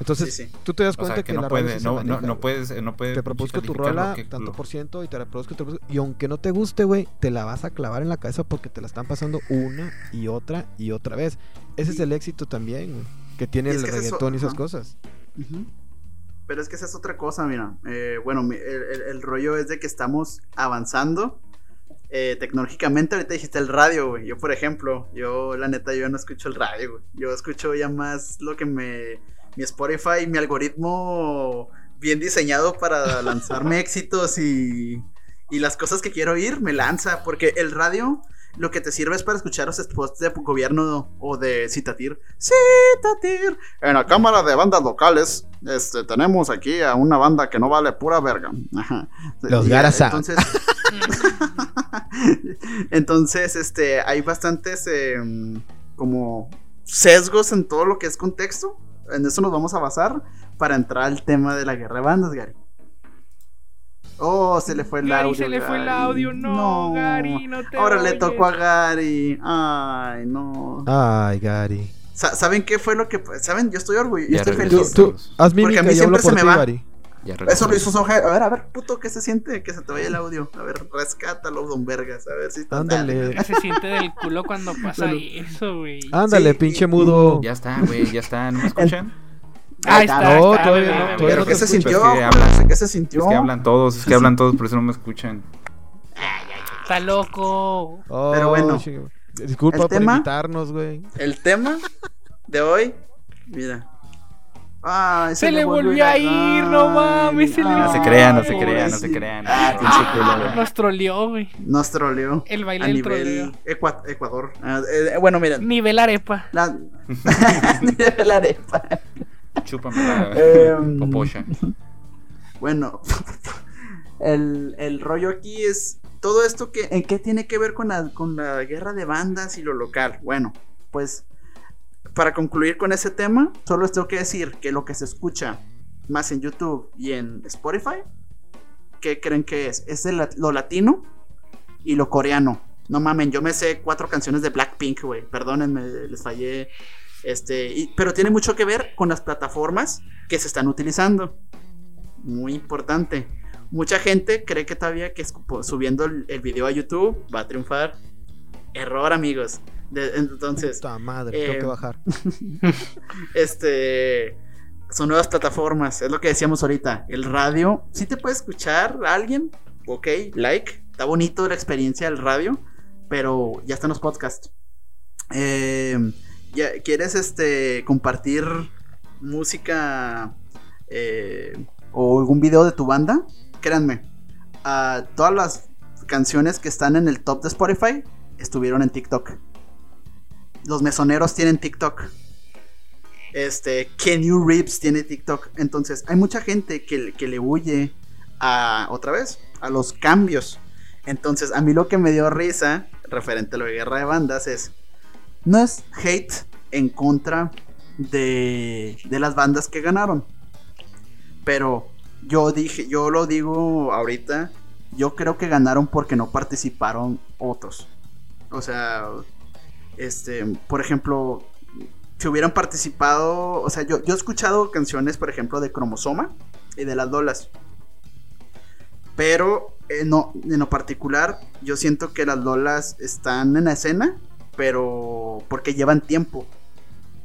Entonces, Sí, sí. tú te das o cuenta sea, que, que no la puede, no, no, maneja, no puedes, no puedes Te propusco tu rola, que- tanto por ciento, y te la reproduzco, te Y aunque no te guste, güey, te la vas a clavar en la cabeza porque te la están pasando una y otra y otra vez. Ese es el éxito también, güey. Que tiene el que es eso, reggaetón y esas cosas. Pero es que esa es otra cosa, mira. Eh, bueno, mi- el, el- el rollo es de que estamos avanzando eh, tecnológicamente. Ahorita dijiste el radio, güey. Yo, por ejemplo, yo, la neta, yo no escucho el radio, güey. Yo escucho ya más lo que me. Mi Spotify, mi algoritmo bien diseñado para lanzarme éxitos y. Y las cosas que quiero oír me lanza. Porque el radio lo que te sirve es para escuchar los spots de gobierno o de Citatir. Citatir. En la cámara de bandas locales, este, tenemos aquí a una banda que no vale pura verga. Ajá. Los Y, Gara Sound. Entonces, entonces, este, hay bastantes em, como sesgos en todo lo que es contexto. En eso nos vamos a basar para entrar al tema de la guerra de bandas, Gary. Oh, se le fue el Gary, audio. se le fue el audio. No, Gary, no te Ahora le tocó a Gary. Ay, no. Ay, Gary. Sa- ¿Saben qué fue lo que ¿Saben? Yo estoy orgulloso, yo estoy. Tú, feliz. tú, Todos. haz Porque a mí siempre se me ti, va. Gary. Ya Eso lo hizo Soja. A ver, a ver, puto, ¿qué se siente? Que se te vaya el audio. A ver, rescátalo, don Vergas. A ver si está Ándale. Se siente del culo cuando pasa Bueno. eso, güey. Ándale, Sí, pinche y- mudo. Ya está, güey, ya está. ¿No me escuchan? Ahí está. No, está, todavía no, todavía Pero no ¿qué se sintió? Es que Julio? hablan- ¿Qué se sintió? Es que hablan todos, es que hablan todos, por eso no me escuchan. Está loco. Oh, Pero bueno. chinga. Disculpa El por tema- invitarnos, güey. El tema de hoy, mira. Ay, Se le volvió a ir, no mames, se le- No se crean, no se crean, no se crean. Ah, culero. Nos troleó, güey. Nos troleó. El baile a del nivel. Ecua- Ecuador. Ah, eh, bueno, miren. Nivel arepa. La... la arepa. Chúpame la Em, popocha. Bueno, el, el rollo aquí es todo esto que en qué tiene que ver con la, con la guerra de bandas y lo local. Bueno, pues para concluir con ese tema, solo les tengo que decir que lo que se escucha más en YouTube y en Spotify, ¿qué creen que es? Es lo latino y lo coreano. No mamen, yo me sé cuatro canciones de Blackpink, güey. Perdónenme, les fallé. Este, pero tiene mucho que ver con las plataformas que se están utilizando. Muy importante. Mucha gente cree que todavía que subiendo el, el video a YouTube va a triunfar. Error, amigos. De- entonces, Puta madre, eh, tengo que bajar. este son nuevas plataformas, es lo que decíamos ahorita. El radio, si te puede escuchar a alguien, ok, like, está bonito la experiencia del radio, pero ya están los podcasts. Eh, ya, ¿Quieres este compartir música eh, o algún video de tu banda? Créanme, ah, todas las canciones que están en el top de Spotify estuvieron en TikTok. Los mesoneros tienen TikTok. Este, Kenny Reeves tiene TikTok. Entonces, hay mucha gente que, que le huye a, otra vez, a los cambios. Entonces, a mí lo que me dio risa, referente a de guerra de bandas, es, no es hate en contra de, de las bandas que ganaron. Pero yo dije, yo lo digo ahorita, yo creo que ganaron porque no participaron otros. O sea, este, por ejemplo, si hubieran participado, o sea, yo, yo he escuchado canciones, por ejemplo, de Cromosoma y de las Lolas. Pero eh, no, en lo particular, yo siento que las Lolas están en la escena, pero porque llevan tiempo.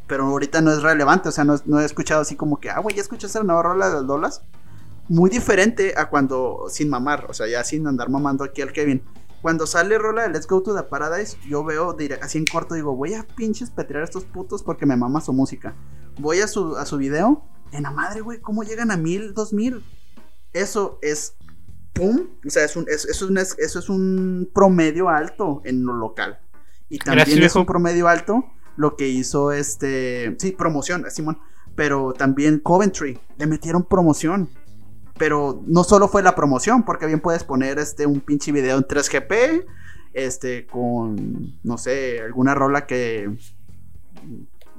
Pero ahorita no es relevante, o sea, no, no he escuchado así como que, ah, güey, ya escuchaste la nueva rola de las Lolas. Muy diferente a cuando, sin mamar, o sea, ya sin andar mamando aquí al Kevin. Cuando sale rola de Let's Go to the Paradise, yo veo así en corto, digo, voy a pinches petrear a estos putos porque me mama su música. Voy a su, a su video, en la madre, güey, ¿cómo llegan a mil, dos mil? Eso es, pum, o sea, es un, es- eso, es un, es- eso es un promedio alto en lo local. Y también Gracias, es viejo. un promedio alto lo que hizo este, sí, promoción, Simón, pero también Coventry, le metieron promoción. Pero no solo fue la promoción, porque bien puedes poner este un pinche video en 3GP, este con no sé, alguna rola que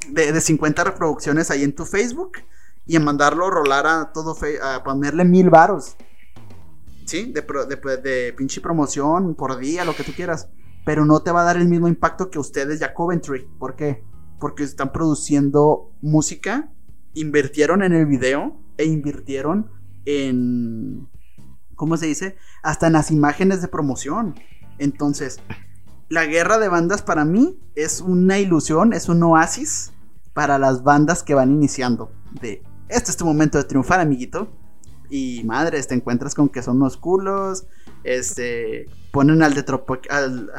de, de 50 reproducciones ahí en tu Facebook y en mandarlo rolar a todo a ponerle mil varos. Sí, de, de, de pinche promoción por día, lo que tú quieras. Pero no te va a dar el mismo impacto que ustedes ya Coventry. ¿Por qué? Porque están produciendo música, invirtieron en el video e invirtieron en. ¿Cómo se dice? Hasta en las imágenes de promoción. Entonces, la guerra de bandas para mí es una ilusión, es un oasis para las bandas que van iniciando. De este es tu momento de triunfar, amiguito. Y madres, te encuentras con que son unos culos. Este. Ponen al de tropo- al-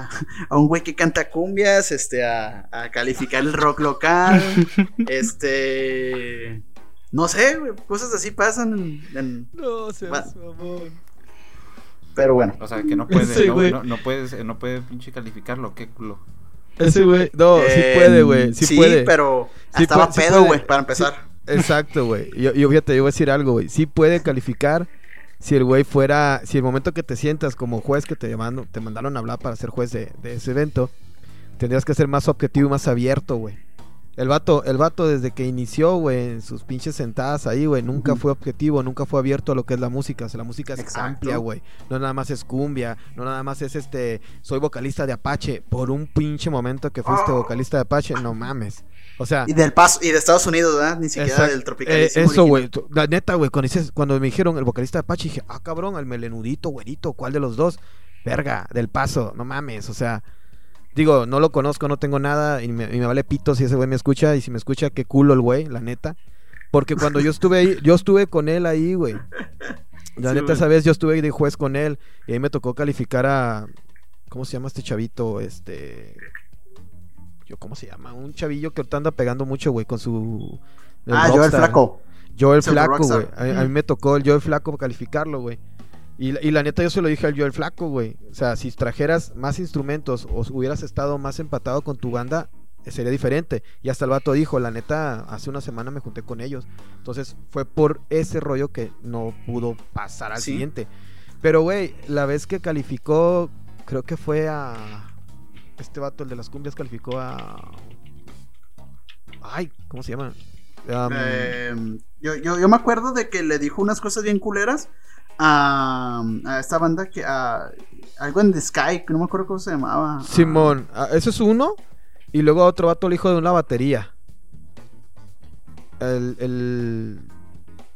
a un güey que canta cumbias. Este. A, a calificar el rock local. este. No sé, güey, cosas así pasan en- en, No seas Va- mamón. pero bueno. O sea, que no puede, Sí, no, güey. no, no puedes, no puede pinche calificarlo, qué culo. Ese güey, no, sí Eh, puede, güey, sí, puede. pero Sí estaba puede- sí pedo, güey, para empezar. Exacto, güey. Yo, yo, fíjate, yo voy a decir algo, güey. Sí puede calificar si el güey fuera, si el momento que te sientas como juez que te llaman, te mandaron a hablar para ser juez de, de ese evento, tendrías que ser más objetivo y más abierto, güey. El vato, el vato desde que inició, güey, en sus pinches sentadas ahí, güey, nunca fue objetivo, nunca fue abierto a lo que es la música. O sea, la música es Exacto. amplia, güey. No nada más es cumbia, no nada más es este, soy vocalista de Apache. Por un pinche momento que fuiste Oh. vocalista de Apache, no mames. O sea, Y del paso, y de Estados Unidos, ¿verdad? Ni siquiera Exacto. del Eh, tropicalismo. eso, güey. La neta, güey. Cuando me dijeron el vocalista de Apache, dije, ah, cabrón, el melenudito, güerito, ¿cuál de los dos? Verga, del paso, no mames. O sea, digo, no lo conozco, no tengo nada. Y me, y me vale pito si ese güey me escucha. Y si me escucha, qué culo el güey, la neta. Porque cuando yo estuve ahí, yo estuve con él ahí, güey. La Sí, neta, esa vez yo estuve de juez con él. Y ahí me tocó calificar a. ¿Cómo se llama este chavito? Este. Yo, ¿Cómo se llama? Un chavillo que ahorita anda pegando mucho, güey, con su. el Ah, yo el Rockstar. flaco. Yo el Pseudo flaco, güey. A, a mí me tocó el flaco calificarlo, güey. Y, la- y la neta yo se lo dije al yo el flaco, güey. O sea, si trajeras más instrumentos o hubieras estado más empatado con tu banda, eh, sería diferente. Y hasta el vato dijo, la neta, hace una semana me junté con ellos. Entonces fue por ese rollo que no pudo pasar al Sí. siguiente. Pero, güey, la vez que calificó, creo que fue a... Este vato, el de las cumbias, calificó a... Ay, ¿cómo se llama? Um, Eh, yo, yo, yo me acuerdo de que le dijo unas cosas bien culeras a, a esta banda que a, algo en The Sky, que no me acuerdo cómo se llamaba. Simón, ah, ese es uno. Y luego otro vato le dijo de una batería. El, el-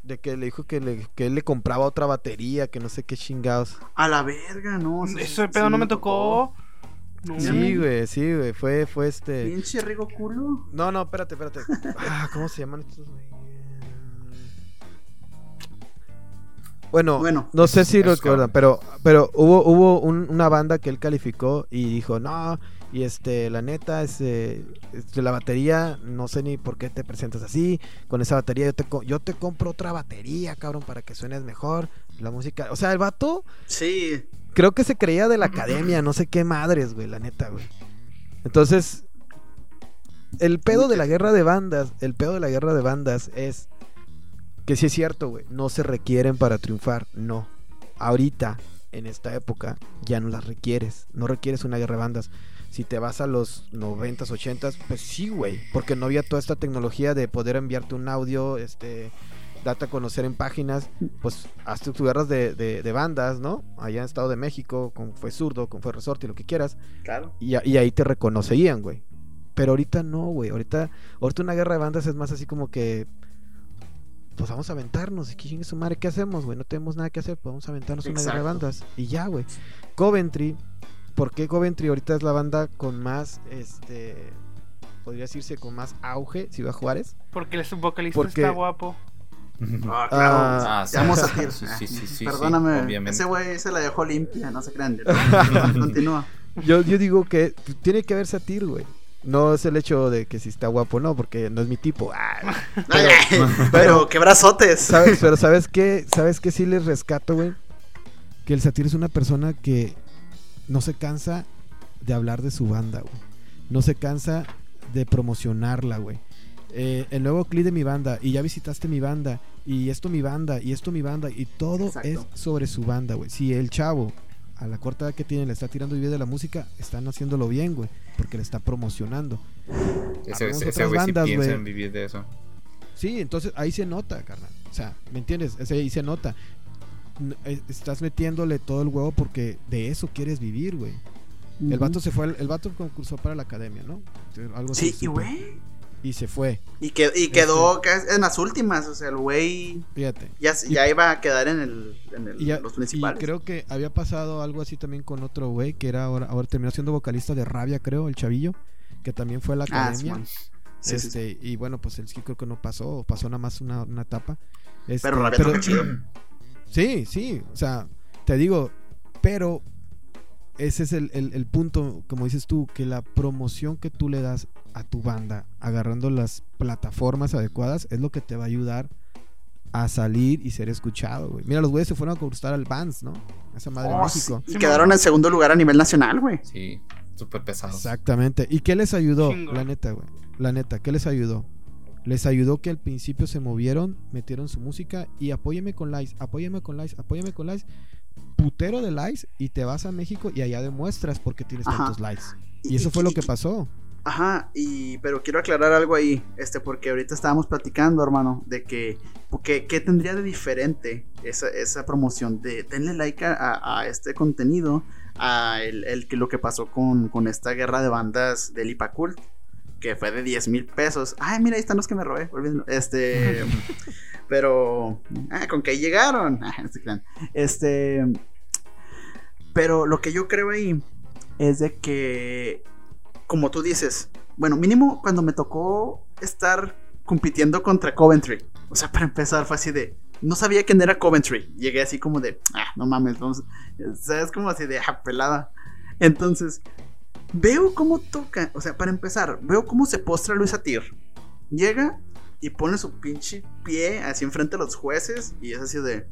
de que le dijo que, le, que él le compraba otra batería, que no sé qué chingados. A la verga, no. o sea, Ese sí pedo no me tocó. No. Sí, güey, sí, güey. Fue, fue este. Pinche rico culo. No, no, espérate, espérate. Ah, ¿cómo se llaman estos, güey? Bueno, Bueno, no sé si lo recuerdan, pero, pero hubo, hubo un- una banda que él calificó y dijo, no, y este, la neta, este, este, la batería, no sé ni por qué te presentas así, con esa batería yo te, co- yo te compro otra batería, cabrón, para que suenes mejor, la música, o sea, el vato Sí. creo que se creía de la academia, no sé qué madres, güey, la neta, güey. Entonces, el pedo de la guerra de bandas, el pedo de la guerra de bandas es que sí es cierto, güey, no se requieren para triunfar, no. Ahorita, en esta época, ya no las requieres, no requieres una guerra de bandas. Si te vas a los 90s, 80s, pues sí, güey, porque no había toda esta tecnología de poder enviarte un audio, este, date a conocer en páginas, pues hazte tus guerras de, de- de bandas, ¿no? Allá en Estado de México, con Fue Zurdo, con Fue Resorte, lo que quieras, Claro. y, y ahí te reconocerían, güey. Pero ahorita no, güey, ahorita, ahorita una guerra de bandas es más así como que, pues vamos a aventarnos, y que chingue su madre, ¿qué hacemos, güey? No tenemos nada que hacer, pues vamos a aventarnos una guerra de Exacto. bandas, y ya, güey. Coventry, ¿por qué Coventry ahorita es la banda con más, este, podría decirse con más auge, Ciudad Juárez? Porque el vocalista Porque- está guapo. Ah, claro. Ah, Ah, sí. Vamos a ti. Sí, sí, sí, sí, Perdóname. ese güey se la dejó limpia, no se crean. Continúa. Yo, yo digo que tiene que haber satir, güey. No es el hecho de que si está guapo, no, porque no es mi tipo. Ah, Ay, ay, pero qué brazotes. ¿sabes? Pero ¿sabes qué? ¿Sabes qué sí les rescato, güey? Que el satir es una persona que no se cansa de hablar de su banda, güey. No se cansa de promocionarla, güey. Eh, el nuevo clip de mi banda, y ya visitaste mi banda, y esto mi banda, y esto mi banda, y todo Exacto. es sobre su banda, güey. Si el chavo, a la corta edad que tiene, le está tirando video de la música, están haciéndolo bien, güey, porque le está promocionando. Ese, ese otras güey sí piensa en vivir de eso. Sí, entonces ahí se nota, carnal. O sea, ¿me entiendes? Ese- ahí se nota. Eh, Estás metiéndole todo el huevo porque de eso quieres vivir, güey. El vato se fue, el vato concursó para la academia, ¿no? Algo Sí, y güey. Y se fue, Y, que, y quedó en las últimas. O sea, el güey fíjate. ya, Y- ya iba a quedar en, el, en el- Y, ya- los y principales. creo que había pasado algo así también con otro güey que era ahora, ahora terminó siendo vocalista de Rabia, creo, el chavillo, que también fue a la Ah, academia. Sí, sí, sí. este, Y bueno, pues él sí creo que no pasó, pasó nada más una, una etapa. Este, Pero Rabia toca chido. Sí, sí, o sea, te digo, pero ese es el, el- el punto, como dices tú, que la promoción que tú le das a tu banda, agarrando las plataformas adecuadas, es lo que te va a ayudar a salir y ser escuchado, güey. Mira, los güeyes se fueron a conquistar al Vans, ¿no? Esa madre Oh, México. sí. Y quedaron en segundo lugar a nivel nacional, güey. Sí, súper pesados. Exactamente. ¿Y qué les ayudó? Chingo. La neta, güey. La neta, ¿qué les ayudó? Les ayudó que al principio se movieron, metieron su música y apóyeme con likes, apóyame con likes, apóyame con likes. Putero de likes y te vas a México y allá demuestras por qué tienes Ajá. tantos likes. Y eso fue lo que pasó. Ajá, y pero quiero aclarar algo ahí, este, porque ahorita estábamos platicando, hermano, de que, ¿qué tendría de diferente esa, esa promoción de denle like a, a este contenido a el, el, lo que pasó con, con esta guerra de bandas del Ipacult, que fue de 10 mil pesos. Ay, mira, ahí están los que me robé. Este, pero, ah, con que llegaron. Este, pero lo que yo creo ahí es de que como tú dices, bueno, mínimo cuando me tocó estar compitiendo contra Coventry. O sea, para empezar fue así de, no sabía quién era Coventry. Llegué así como de, ah, no mames, vamos. O es como así de, ah, pelada. Entonces, veo cómo toca, o sea, para empezar, veo cómo se postra Luis Atir. Llega y pone su pinche pie así enfrente a los jueces y es así de,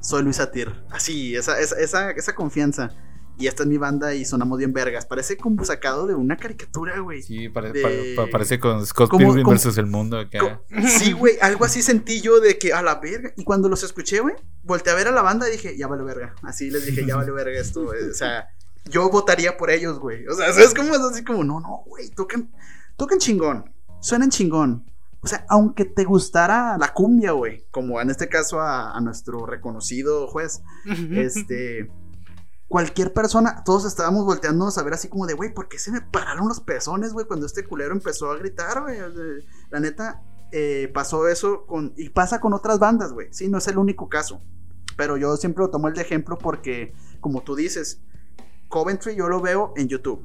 soy Luis Atir. Así, esa, esa, esa, esa confianza y esta es mi banda y sonamos bien vergas. Parece como sacado de una caricatura, güey. Sí, parece con Scott Pilgrim versus el mundo acá. sí, güey, algo así sentí yo de que a la verga. Y cuando los escuché, güey, volteé a ver a la banda y dije, ya vale verga. Así les dije, ya vale verga esto, O sea, yo votaría por ellos, güey. O sea, es como así como, no, no, güey, tocan, tocan chingón, suenan chingón. O sea, aunque te gustara la cumbia, güey, como en este caso a, a nuestro reconocido juez, este cualquier persona, todos estábamos volteando a saber así como de, güey, ¿por qué se me pararon los pezones, güey, cuando este culero empezó a gritar, güey? La neta, eh, pasó eso con, y pasa con otras bandas, güey, sí, no es el único caso, pero yo siempre lo tomo el de ejemplo porque, como tú dices, Coventry yo lo veo en YouTube,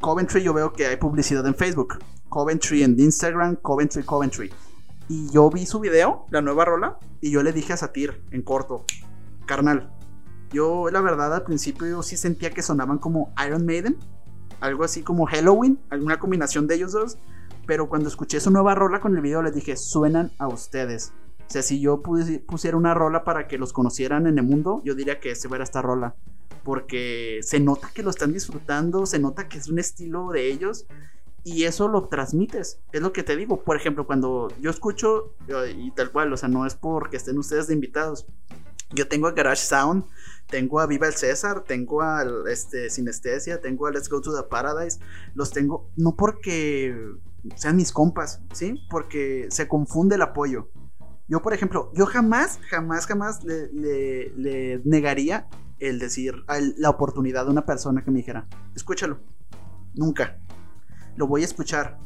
Coventry yo veo que hay publicidad en Facebook, Coventry en Instagram, Coventry, Coventry. Y yo vi su video, la nueva rola, y yo le dije a Satir en corto, carnal, yo, la verdad, al principio yo sí sentía que sonaban como Iron Maiden, algo así como Halloween, alguna combinación de ellos dos. Pero cuando escuché su nueva rola con el video, les dije, suenan a ustedes. O sea, si yo pusiera una rola para que los conocieran en el mundo, yo diría que ese fuera esta rola. Porque se nota que lo están disfrutando, se nota que es un estilo de ellos y eso lo transmites. Es lo que te digo. Por ejemplo, cuando yo escucho, y tal cual, o sea, no es porque estén ustedes de invitados. Yo tengo a Garage Sound, tengo a Viva el César, tengo a este, Sinestesia, tengo a Let's Go to the Paradise. Los tengo, no porque sean mis compas, ¿sí? Porque se confunde el apoyo. Yo, por ejemplo, yo jamás, jamás, jamás le, negaría el decir la oportunidad de una persona que me dijera, escúchalo. Nunca. Lo voy a escuchar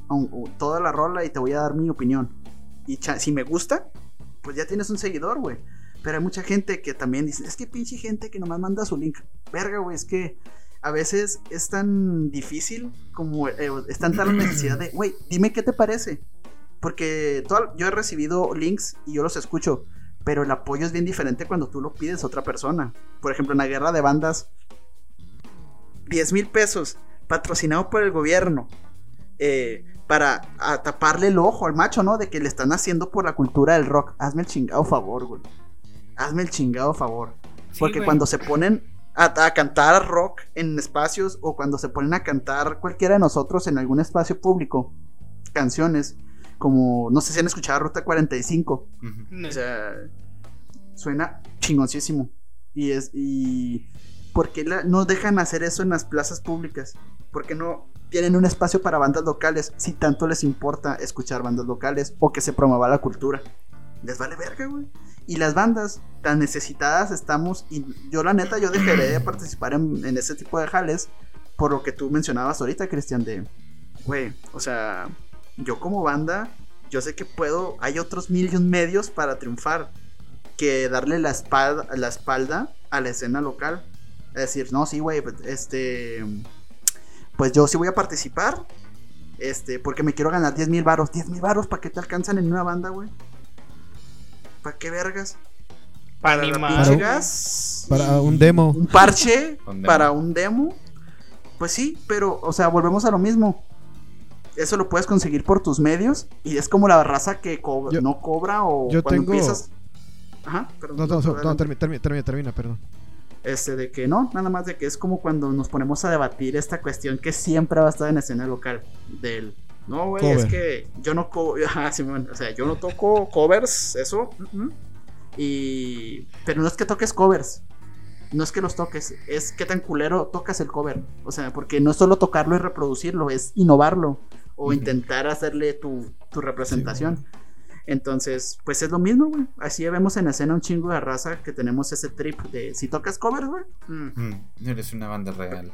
toda la rola y te voy a dar mi opinión. Y si me gusta, pues ya tienes un seguidor, güey. Pero hay mucha gente que también dice, es que pinche gente que nomás manda su link. Verga, güey, es que a veces es tan difícil como eh, es tanta la necesidad de, güey, dime qué te parece. Porque yo he recibido links y yo los escucho, pero el apoyo es bien diferente cuando tú lo pides a otra persona. Por ejemplo, en la guerra de bandas, 10 mil pesos, patrocinado por el gobierno, eh, para taparle el ojo al macho, ¿no? De que le están haciendo por la cultura del rock. Hazme el chingado favor, güey hazme el chingado favor. Porque cuando se ponen a, cantar rock en espacios o cuando se ponen a cantar cualquiera de nosotros en algún espacio público, canciones, como no sé si han escuchado Ruta 45. O sea, suena chingoncísimo. Y es. Y. ¿Por qué no dejan hacer eso en las plazas públicas? ¿Por qué no tienen un espacio para bandas locales si tanto les importa escuchar bandas locales o que se promueva la cultura? Les vale verga, güey. Y las bandas tan necesitadas estamos. Y yo, la neta, yo dejaré de participar en, ese tipo de jales. Por lo que tú mencionabas ahorita, Cristian, de. Güey, o sea, yo como banda, yo sé que puedo. Hay otros mil y un medios para triunfar. Que darle la espalda, la espalda a la escena local. Es decir, no, sí, güey, pues, este. Pues yo sí voy a participar. Este, porque me quiero ganar 10 mil varos. 10 mil varos para que te alcanzan en una banda, güey. ¿Para qué vergas? Para, para, para un demo. Un parche para un demo. Pues sí, pero, o sea, volvemos a lo mismo. Eso lo puedes conseguir por tus medios y es como la raza que no cobra o yo cuando tengo... empiezas. Ajá, perdón. No, no, no, termina, termina, termina, perdón. Este, de que no, nada más de que es como cuando nos ponemos a debatir esta cuestión que siempre va a estar en escena local del no, güey, es que yo no ah, o sea, yo no toco covers, eso. Y pero no es que toques covers. no es que los toques, es qué tan culero tocas el cover. O sea, porque no es solo tocarlo y reproducirlo, es innovarlo o intentar hacerle tu, tu representación. Entonces, pues es lo mismo, güey. Así vemos en escena un chingo de raza que tenemos ese trip de si tocas covers, güey. mm, Mm, eres una banda real.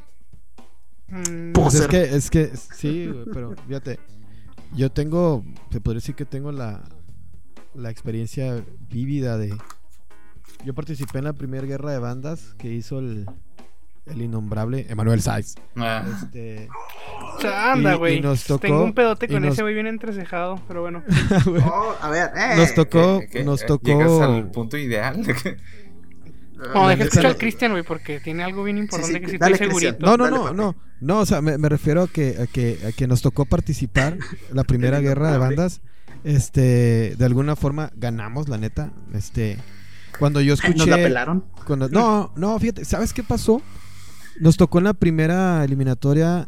Mm, Pues, es que, es que, sí, güey, pero fíjate, yo tengo, se podría decir que tengo la, la experiencia vívida de... Yo participé en la primera guerra de bandas que hizo el, el innombrable Emanuel Saiz. Ah, Este, o sea, anda, güey. nos tocó- Tengo un pedote con nos- ese güey bien entrecejado, pero bueno. Oh, a ver, eh. nos tocó, ¿qué- qué- nos eh, tocó... Llegas al punto ideal. No, deja escuchar al Cristian, güey, porque tiene algo bien importante sí, que sí dale, estoy segurito. No, no, Dale, no, no, no, o sea, me, me refiero a que, a que, a que nos tocó participar la primera guerra de bandas, este, de alguna forma ganamos, la neta, este, cuando yo escuché, Nos la pelaron. cuando- no, no, fíjate, ¿sabes qué pasó? Nos tocó en la primera eliminatoria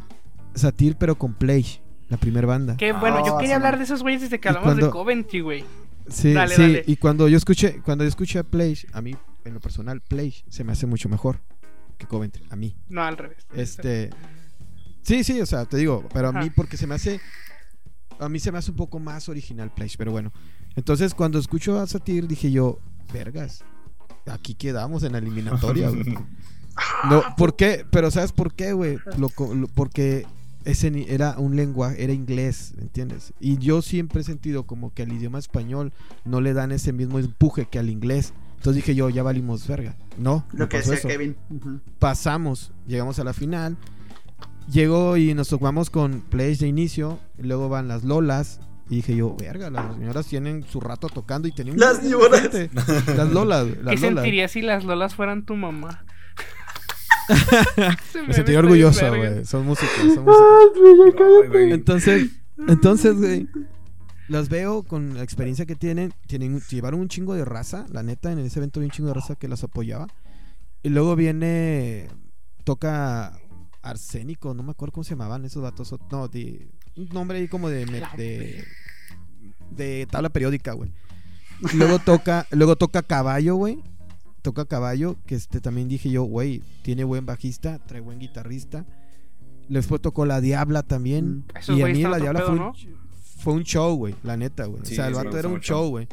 Satir, pero con Play, la primera banda. Que bueno, yo Ah, quería hablar de esos güeyes desde que hablamos de cuando- Coventry, güey. Sí, Dale, sí, dale. y cuando yo escuché, cuando yo escuché a Play, a mí, en lo personal, Play se me hace mucho mejor que Coventry, a mí. No, al revés. Este. Sí, sí, o sea, te digo, pero a mí porque se me hace. A mí se me hace un poco más original Place, pero bueno. Entonces, cuando escucho a Satir, dije yo, vergas, aquí quedamos en la eliminatoria, güey. No, ¿por qué? Pero ¿sabes por qué, güey? Lo lo- porque ese era un lenguaje, era inglés, ¿entiendes? Y yo siempre he sentido como que al idioma español no le dan ese mismo empuje que al inglés. Entonces dije yo, ya valimos verga. No, Lo no que pasó decía eso Kevin. Pasamos, llegamos a la final. Llegó y nos tocamos con plays de inicio. Y luego van las Lolas. Y dije yo, verga, las señoras tienen su rato tocando y tenían un Las Lolas. gente. Las Lolas, ¿Qué sentirías si las Lolas fueran tu mamá? Me está bien orgulloso, güey. Son músicos, son músicos. Ay, güey. Entonces, entonces, güey, las veo con la experiencia que tienen. tienen llevaron un chingo de raza, la neta, en ese evento había un chingo de raza que las apoyaba. Y luego viene, toca Arsénico, no me acuerdo cómo se llamaban esos datos. No, de, un nombre ahí como de, de, de tabla periódica, güey. Luego toca, luego toca Caballo, güey. Toca Caballo, que este también dije yo, güey, tiene buen bajista, trae buen guitarrista. Después tocó La Diabla también. Mm. Esos Y a mí La Diabla pedo, fue, ¿no? Fue un show, güey, la neta, güey. Sí, o sea, el vato era un show, güey.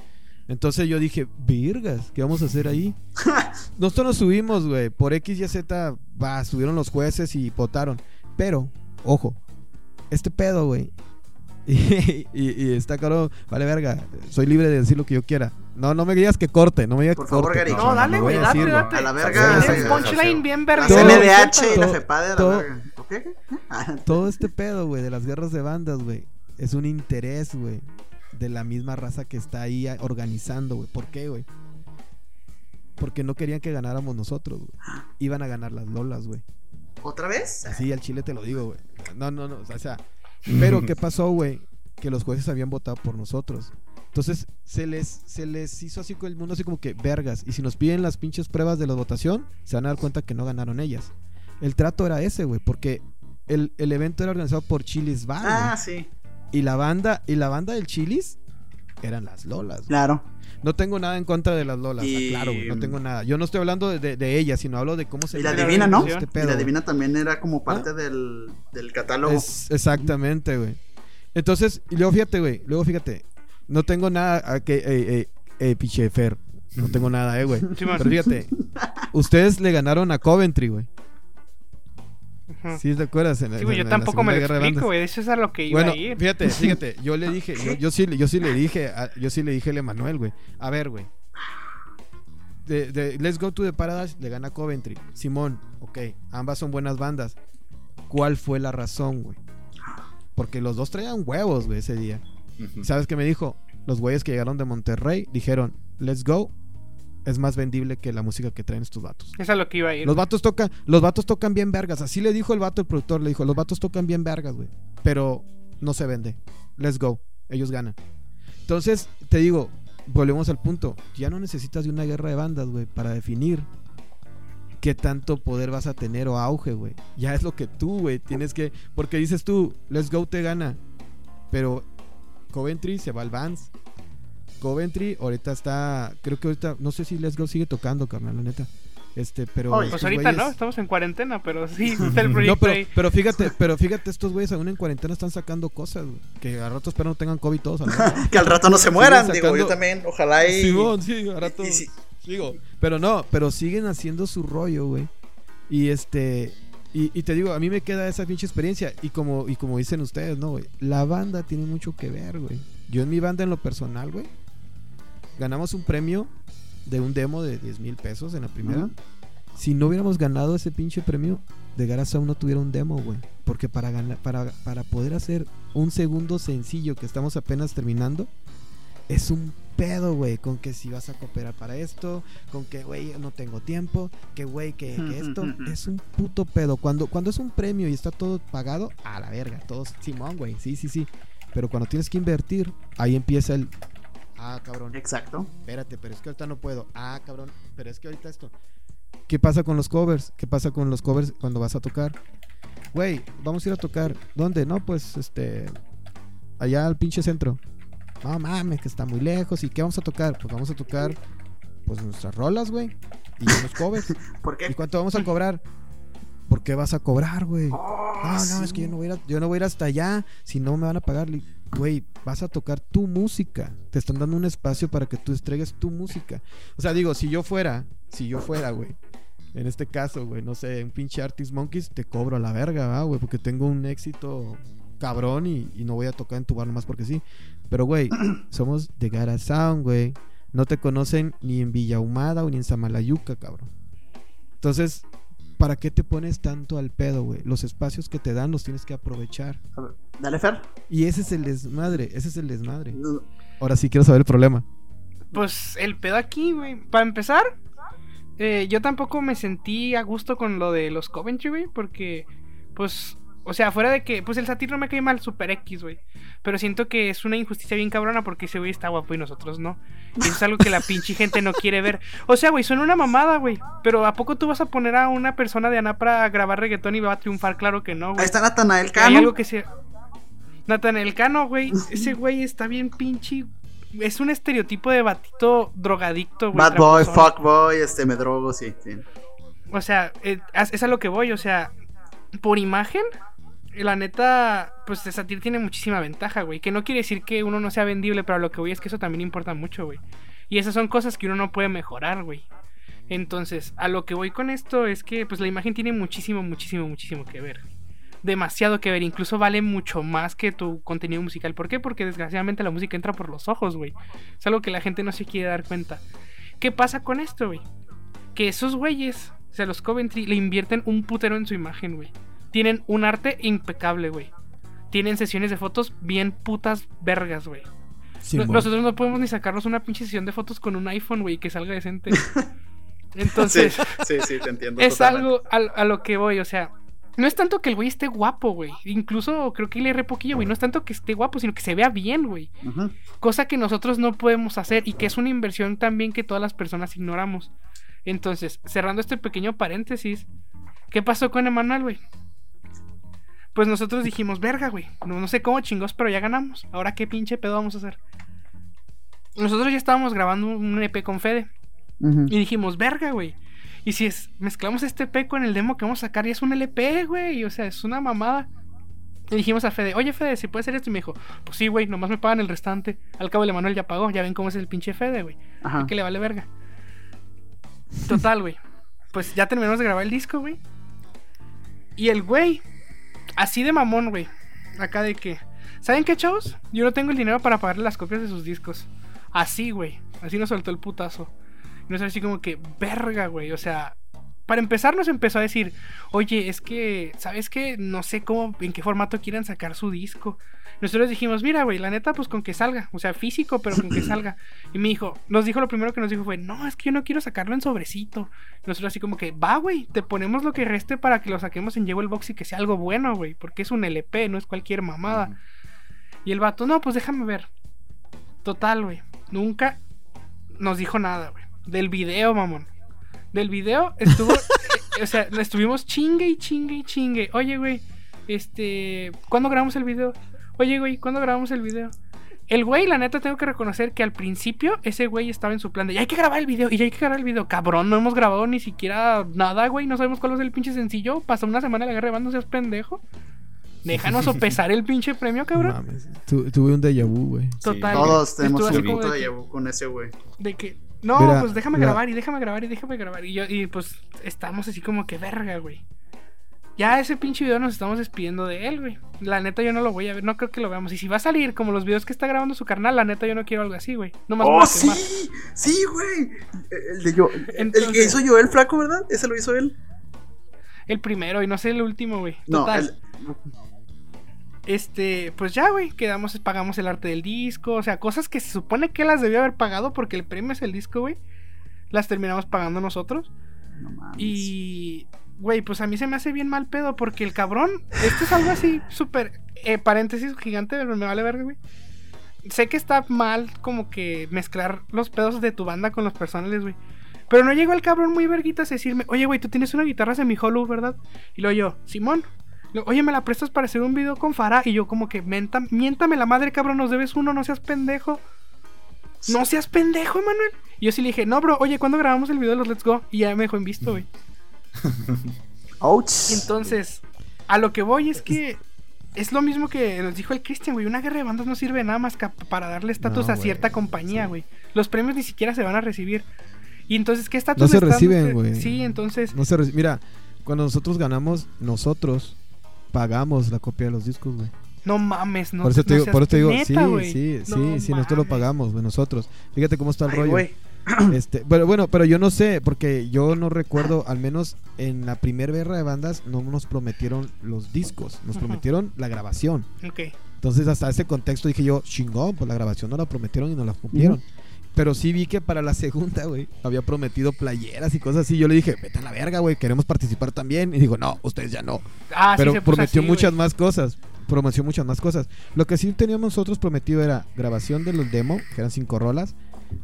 Entonces yo dije, virgas, ¿qué vamos a hacer ahí? Nosotros nos subimos, güey. Por X y Z, va, subieron los jueces y votaron. Pero, ojo, este pedo, güey. Y, y- y está caro, vale verga, soy libre de decir lo que yo quiera. No, no me digas que corte, no me digas Por que favor, corte. Gary. No, dale, no güey, a date, decirlo. date. A la verga, sí, punchline bien verga. La CNDH y la FEPADE a la verga. ¿Ok? Ah, Todo este pedo, güey, de las guerras de bandas, güey, es un interés, güey, de la misma raza que está ahí organizando, güey. ¿Por qué, güey? Porque no querían que ganáramos nosotros, güey. Iban a ganar las lolas, güey. ¿Otra vez? Así al chile te lo digo, güey. No, no, no, o sea, pero ¿qué pasó, güey? Que los jueces habían votado por nosotros. Entonces se les, se les hizo así con el mundo, así como que vergas. Y si nos piden las pinches pruebas de la votación, se van a dar cuenta que no ganaron ellas. El trato era ese, güey, porque el, el evento era organizado por Chilis Bar. Ah, sí. Y la banda, y la banda del Chilis eran las Lolas. güey. Claro. No tengo nada en contra de las Lolas, Y- claro, güey, no tengo nada. Yo no estoy hablando de, de, de ellas, sino hablo de cómo se Y la divina, ¿no? este Y la güey. divina también era como parte del, del catálogo. Es- exactamente, güey. Entonces, y luego fíjate, güey. Luego fíjate. No tengo nada a que. Eh, eh, eh, pinche Fer. No tengo nada, eh, güey. Sí. Pero fíjate. Ustedes le ganaron a Coventry, güey. Ajá. ¿Sí te acuerdas? En, Sí, en- yo en la tampoco me lo explico, güey. Eso es a lo que iba Bueno, a ir. fíjate, fíjate. Yo le dije. Yo, yo sí, yo sí le dije. a- yo sí le dije a Emanuel, güey. A ver, güey. De, de Let's Go to the Paradise le gana Coventry. Simón, ok. Ambas son buenas bandas. ¿Cuál fue la razón, güey? Porque los dos traían huevos, güey, ese día. ¿Sabes qué me dijo? Los güeyes que llegaron de Monterrey dijeron, let's go, es más vendible que la música que traen estos vatos. Es a lo que iba a ir. Los vatos tocan, los vatos tocan bien vergas. Así le dijo el vato, el productor, le dijo, los vatos tocan bien vergas, güey. Pero no se vende. Let's go. Ellos ganan. Entonces, te digo, volvemos al punto. Ya no necesitas de una guerra de bandas, güey, para definir qué tanto poder vas a tener o auge, güey. Ya es lo que tú, güey, tienes que... Porque dices tú, let's go te gana. Pero Coventry se va al Vans. Coventry ahorita está, creo que ahorita, no sé si Let's Go sigue tocando, carnal, la neta. Este, pero. Oye, Pues ahorita güeyes- no, estamos en cuarentena, pero sí, está el No, proyecto pero, ahí. pero fíjate, pero fíjate, estos güeyes aún en cuarentena están sacando cosas, güey, Que a rato espero no tengan COVID todos. Que al rato no se mueran. Siguen Digo, yo también. Ojalá y. Simón, sí, a rato. y si- Digo, pero no, pero siguen haciendo su rollo, güey. Y este. Y, y te digo, a mí me queda esa pinche experiencia. Y como, y como dicen ustedes, ¿no, güey? La banda tiene mucho que ver, güey. Yo en mi banda, en lo personal, güey, ganamos un premio de un demo de 10 mil pesos en la primera. Si no hubiéramos ganado ese pinche premio, de Garas aún no tuviera un demo, güey. Porque para, ganar, para, para poder hacer un segundo sencillo que estamos apenas terminando, es un pedo, güey. Con que si vas a cooperar para esto, con que, güey, no tengo tiempo, que, güey, que, que esto. es un puto pedo. Cuando, cuando es un premio y está todo pagado, a la verga. Todos, Simón, güey. Sí, sí, sí. Pero cuando tienes que invertir, ahí empieza el. Ah, cabrón. Exacto. Espérate, pero es que ahorita no puedo. Ah, cabrón, pero es que ahorita esto. ¿Qué pasa con los covers? ¿Qué pasa con los covers cuando vas a tocar? Güey, vamos a ir a tocar. ¿Dónde? No, pues este. Allá al pinche centro. No mames, que está muy lejos. ¿Y qué vamos a tocar? Pues vamos a tocar. Pues nuestras rolas, güey. Y unos covers. ¿Por ¿Y qué? cuánto vamos a cobrar? ¿Por qué vas a cobrar, güey? Oh, No, no, sí. es que yo no, voy a ir a- yo no voy a ir hasta allá si no me van a pagar. Güey, vas a tocar tu música. Te están dando un espacio para que tú entregues tu música. O sea, digo, si yo fuera, si yo fuera, güey. En este caso, güey, no sé, un pinche Artist Monkeys, te cobro a la verga, ¿va, güey, porque tengo un éxito cabrón y, y no voy a tocar en tu bar nomás porque sí. Pero, güey, somos de Gara Sound, güey. No te conocen ni en Villa Humada o ni en Samalayuca, cabrón. Entonces, ¿para qué te pones tanto al pedo, güey? Los espacios que te dan los tienes que aprovechar. A ver, Dale, Fer. Y ese es el desmadre, ese es el desmadre. No, Ahora sí quiero saber el problema. Pues el pedo aquí, güey. Para empezar, eh, yo tampoco me sentí a gusto con lo de los Coventry, güey, porque, pues, o sea, fuera de que, pues el satir no me cae mal, super X, güey. Pero siento que es una injusticia bien cabrona porque ese güey está guapo y nosotros no. Y eso es algo que la pinche gente no quiere ver. O sea, güey, son una mamada, güey. Pero ¿a poco tú vas a poner a una persona de Anapra a grabar reggaetón y va a triunfar? Claro que no, Ahí güey. está Natanael Hay Cano. algo que se. Nathaniel Cano, güey. Ese güey está bien pinche. Es un estereotipo de batito drogadicto, güey. Bad boy, fuck boy, este, me drogo, sí. sí. O sea, eh, es es a lo que voy. O sea, por imagen, la neta, pues de Satir tiene muchísima ventaja, güey. Que no quiere decir que uno no sea vendible, pero lo que voy es que eso también importa mucho, güey. Y esas son cosas que uno no puede mejorar, güey. Entonces, a lo que voy con esto es que, pues la imagen tiene muchísimo, muchísimo, muchísimo que ver. Demasiado que ver, incluso vale mucho más que tu contenido musical. ¿Por qué? Porque desgraciadamente la música entra por los ojos, güey. Es algo que la gente no se quiere dar cuenta. ¿Qué pasa con esto, güey? Que esos güeyes, o sea, los Coventry, le invierten un putero en su imagen, güey. Tienen un arte impecable, güey. Tienen sesiones de fotos bien putas vergas, güey. No-. Nosotros no podemos ni sacarnos una pinche sesión de fotos con un iPhone, güey, que salga decente. Entonces, sí, sí, sí, te entiendo. es totalmente. algo a, a lo que voy, o sea, no es tanto que el güey esté guapo, güey. Incluso creo que le erré poquillo, güey. No es tanto que esté guapo, sino que se vea bien, güey. Cosa que nosotros no podemos hacer y que es una inversión también que todas las personas ignoramos. Entonces, cerrando este pequeño paréntesis, ¿qué pasó con Emanuel, güey? Pues nosotros dijimos, verga, güey. No, no sé cómo chingos, pero ya ganamos. Ahora qué pinche pedo vamos a hacer. Nosotros ya estábamos grabando un EP con Fede. Y dijimos, verga, güey. Y si es, mezclamos este EP con el demo que vamos a sacar, ya es un LP, güey. O sea, es una mamada. Y dijimos a Fede, oye Fede, si puede ser esto. Y me dijo, pues sí, güey, nomás me pagan el restante. Al cabo el Emanuel ya pagó, ya ven cómo es el pinche Fede, güey. Que le vale verga. Total, güey. Pues ya terminamos de grabar el disco, güey. Y el güey, así de mamón, güey. Acá de que, ¿saben qué, chavos? Yo no tengo el dinero para pagarle las copias de sus discos. Así, güey. Así nos soltó el putazo. Y nos así como que, verga, güey. O sea, para empezar nos empezó a decir, oye, es que, ¿sabes qué? No sé cómo, en qué formato quieran sacar su disco. Nosotros dijimos, mira, güey, la neta, pues con que salga. O sea, físico, pero con que salga. Y me dijo, nos dijo lo primero que nos dijo fue, no, es que yo no quiero sacarlo en sobrecito. Nosotros así como que, va, güey, te ponemos lo que reste para que lo saquemos en Llevo el Box y que sea algo bueno, güey. Porque es un LP, no es cualquier mamada. Y el vato, no, pues déjame ver. Total, güey. Nunca nos dijo nada, güey. Del video, mamón. Del video estuvo. eh, o sea, estuvimos chingue y chingue y chingue. Oye, güey, este. ¿Cuándo grabamos el video? Oye, güey, ¿cuándo grabamos el video? El güey, la neta, tengo que reconocer que al principio ese güey estaba en su plan de ya hay que grabar el video y ya hay que grabar el video. Cabrón, no hemos grabado ni siquiera nada, güey. No sabemos cuál es el pinche sencillo. Pasó una semana la guerra de bandas, seas pendejo. Déjanos sopesar el pinche premio, cabrón. Mames, tu- tuve un déjà vu, güey. Total. Todos tenemos un punto de que- llevo con ese güey. De que, no, Mira, pues déjame la- grabar y déjame grabar y déjame grabar. Y yo, y pues estamos así como que verga, güey. Ya ese pinche video nos estamos despidiendo de él, güey. La neta yo no lo voy a ver, no creo que lo veamos. Y si va a salir como los videos que está grabando su carnal, la neta yo no quiero algo así, güey. No más ¡Oh, sí! ¡Sí, güey! El de yo. El que hizo yo, el flaco, ¿verdad? Ese lo hizo él. El primero y no sé el último, güey. No, Total. el- Este, pues ya, güey, quedamos, pagamos el arte del disco, o sea, cosas que se supone que las debió haber pagado porque el premio es el disco, güey. Las terminamos pagando nosotros. No mames. Y, güey, pues a mí se me hace bien mal pedo porque el cabrón, esto es algo así súper, eh, paréntesis gigante, pero me vale verga, güey. Sé que está mal como que mezclar los pedos de tu banda con los personales, güey. Pero no llegó el cabrón muy verguitas a decirme, oye, güey, tú tienes una guitarra semi-hollow, ¿verdad? Y luego yo, Simón. Oye, ¿me la prestas para hacer un video con Farah? Y yo como que, "Menta- miéntame la madre, cabrón, nos debes uno, no seas pendejo. No seas pendejo, Manuel. Y yo sí le dije, no, bro, oye, ¿cuándo grabamos el video de los Let's Go? Y ya me dejó en visto, güey. ¡Ouch! Entonces, a lo que voy es que es lo mismo que nos dijo el Christian, güey. Una guerra de bandas no sirve nada más que para darle estatus No, a cierta güey, compañía, sí. güey. Los premios ni siquiera se van a recibir. Y entonces, ¿qué estatus No se reciben, güey. Sí, entonces, No se reci- Mira, cuando nosotros ganamos, nosotros pagamos la copia de los discos, güey. no mames, no por eso te no digo, por eso te digo, neta, sí, sí, sí, No sí, nosotros lo pagamos, güey, nosotros. Fíjate cómo está el Ay, rollo. güey. Este, pero bueno, pero yo no sé, porque yo no recuerdo, al menos en la primera guerra de bandas, no nos prometieron los discos, nos prometieron la grabación. Ok. Entonces, hasta ese contexto dije yo, chingón, pues la grabación no la prometieron y no la cumplieron. Pero sí vi que para la segunda, güey, había prometido playeras y cosas así. Yo le dije, vete a la verga, güey, queremos participar también. Y dijo, no, ustedes ya no. Ah, sí Pero se puso prometió así, muchas güey. más cosas. Prometió muchas más cosas. Lo que sí teníamos nosotros prometido era grabación de los demo, que eran cinco rolas,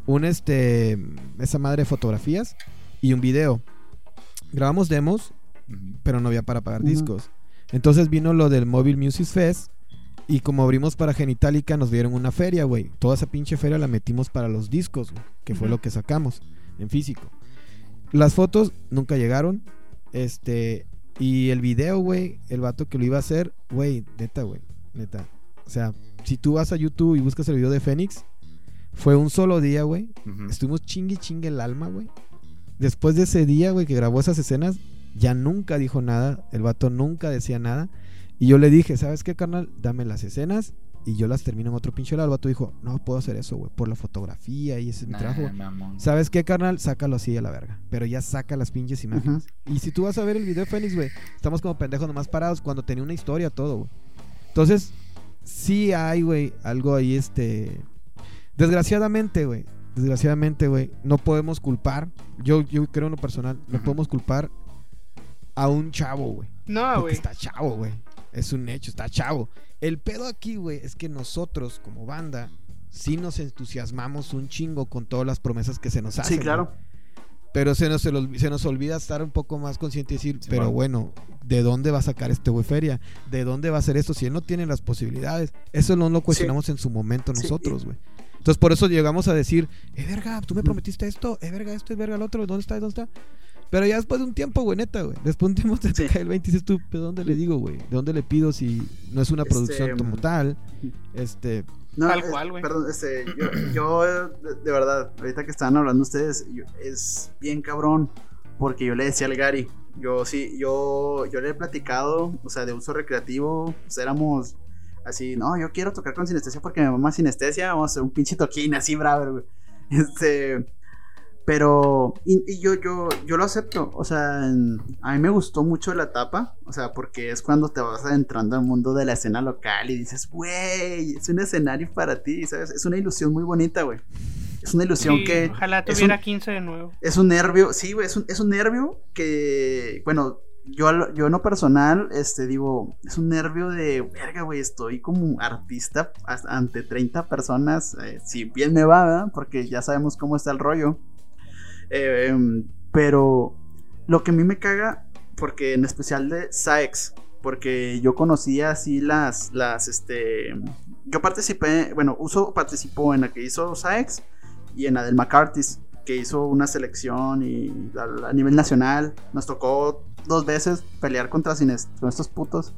un este, esa madre de fotografías y un video. Grabamos demos, pero no había para pagar discos. Entonces vino lo del Mobile Music Fest y como abrimos para Genitalica nos dieron una feria, güey. Toda esa pinche feria la metimos para los discos, que fue lo que sacamos en físico. Las fotos nunca llegaron. Este, y el video, güey, el vato que lo iba a hacer, güey, neta, güey, neta. O sea, si tú vas a YouTube y buscas el video de Fénix, fue un solo día, güey. Estuvimos chingue chingue el alma, güey. Después de ese día, güey, que grabó esas escenas, ya nunca dijo nada. El vato nunca decía nada. Y yo le dije, ¿sabes qué, carnal? Dame las escenas y yo las termino en otro pinche lado. El vato dijo, no puedo hacer eso, güey, por la fotografía y ese es mi Nah, trabajo. ¿Sabes qué, carnal? Sácalo así a la verga. Pero ya saca las pinches imágenes. Y si tú vas a ver el video de Fénix, güey, estamos como pendejos nomás parados cuando tenía una historia todo, güey. Entonces, sí hay, güey, algo ahí, este... Desgraciadamente, güey. Desgraciadamente, güey, no podemos culpar. Yo, yo creo en lo personal, no podemos culpar a un chavo, güey. No, güey. está chavo, güey. Es un hecho, está chavo. El pedo aquí, güey, es que nosotros, como banda, sí nos entusiasmamos un chingo con todas las promesas que se nos hacen. Sí, claro. Pero se nos, se, nos- se nos olvida estar un poco más consciente y decir, Sí, pero bueno. bueno, ¿de dónde va a sacar este güey feria? ¿De dónde va a hacer esto si él no tiene las posibilidades? Eso no lo cuestionamos en su momento nosotros, güey. Entonces por eso llegamos a decir, eh, verga, tú me prometiste esto, eh, verga, esto, eh, verga, el otro, ¿dónde está? ¿Dónde está? Pero ya después de un tiempo, güey, neta, güey. Después de un tiempo te Sí. cae el 20 y dices tú, ¿de dónde le digo, güey? ¿De dónde le pido si no es una Este, producción como tal? Este, No, Tal eh, cual, güey. Perdón, este, yo, yo, de, de verdad, ahorita que estaban hablando ustedes, yo- es bien cabrón, porque yo le decía al Gary, yo sí, yo, yo le he platicado, o sea, de uso recreativo, pues éramos así, no, yo quiero tocar con sinestesia porque mi mamá sinestesia, vamos a hacer un pinche toquín así, bravo, güey. Este, pero, y, y yo, yo, yo lo acepto, o sea, a mí me gustó mucho la etapa, o sea, porque es cuando te vas adentrando al mundo de la escena local y dices, güey, es un escenario para ti, ¿sabes? Es una ilusión muy bonita, güey. Es una ilusión Sí, que... Ojalá es tuviera un- 15 de nuevo. Es un nervio, sí, güey, es un, es un nervio que, bueno, yo, yo en lo personal, este, digo, es un nervio de, verga, güey, estoy como artista ante 30 personas, eh, si bien me va, ¿verdad? Porque ya sabemos cómo está el rollo. Eh, pero lo que a mí me caga, porque en especial de Saex, Porque yo conocía así las, las, este... Yo participé, bueno, Uso participó en la que hizo Saex y en la del McCarthy's, que hizo una selección y a nivel nacional. Nos tocó dos veces pelear contra estos putos.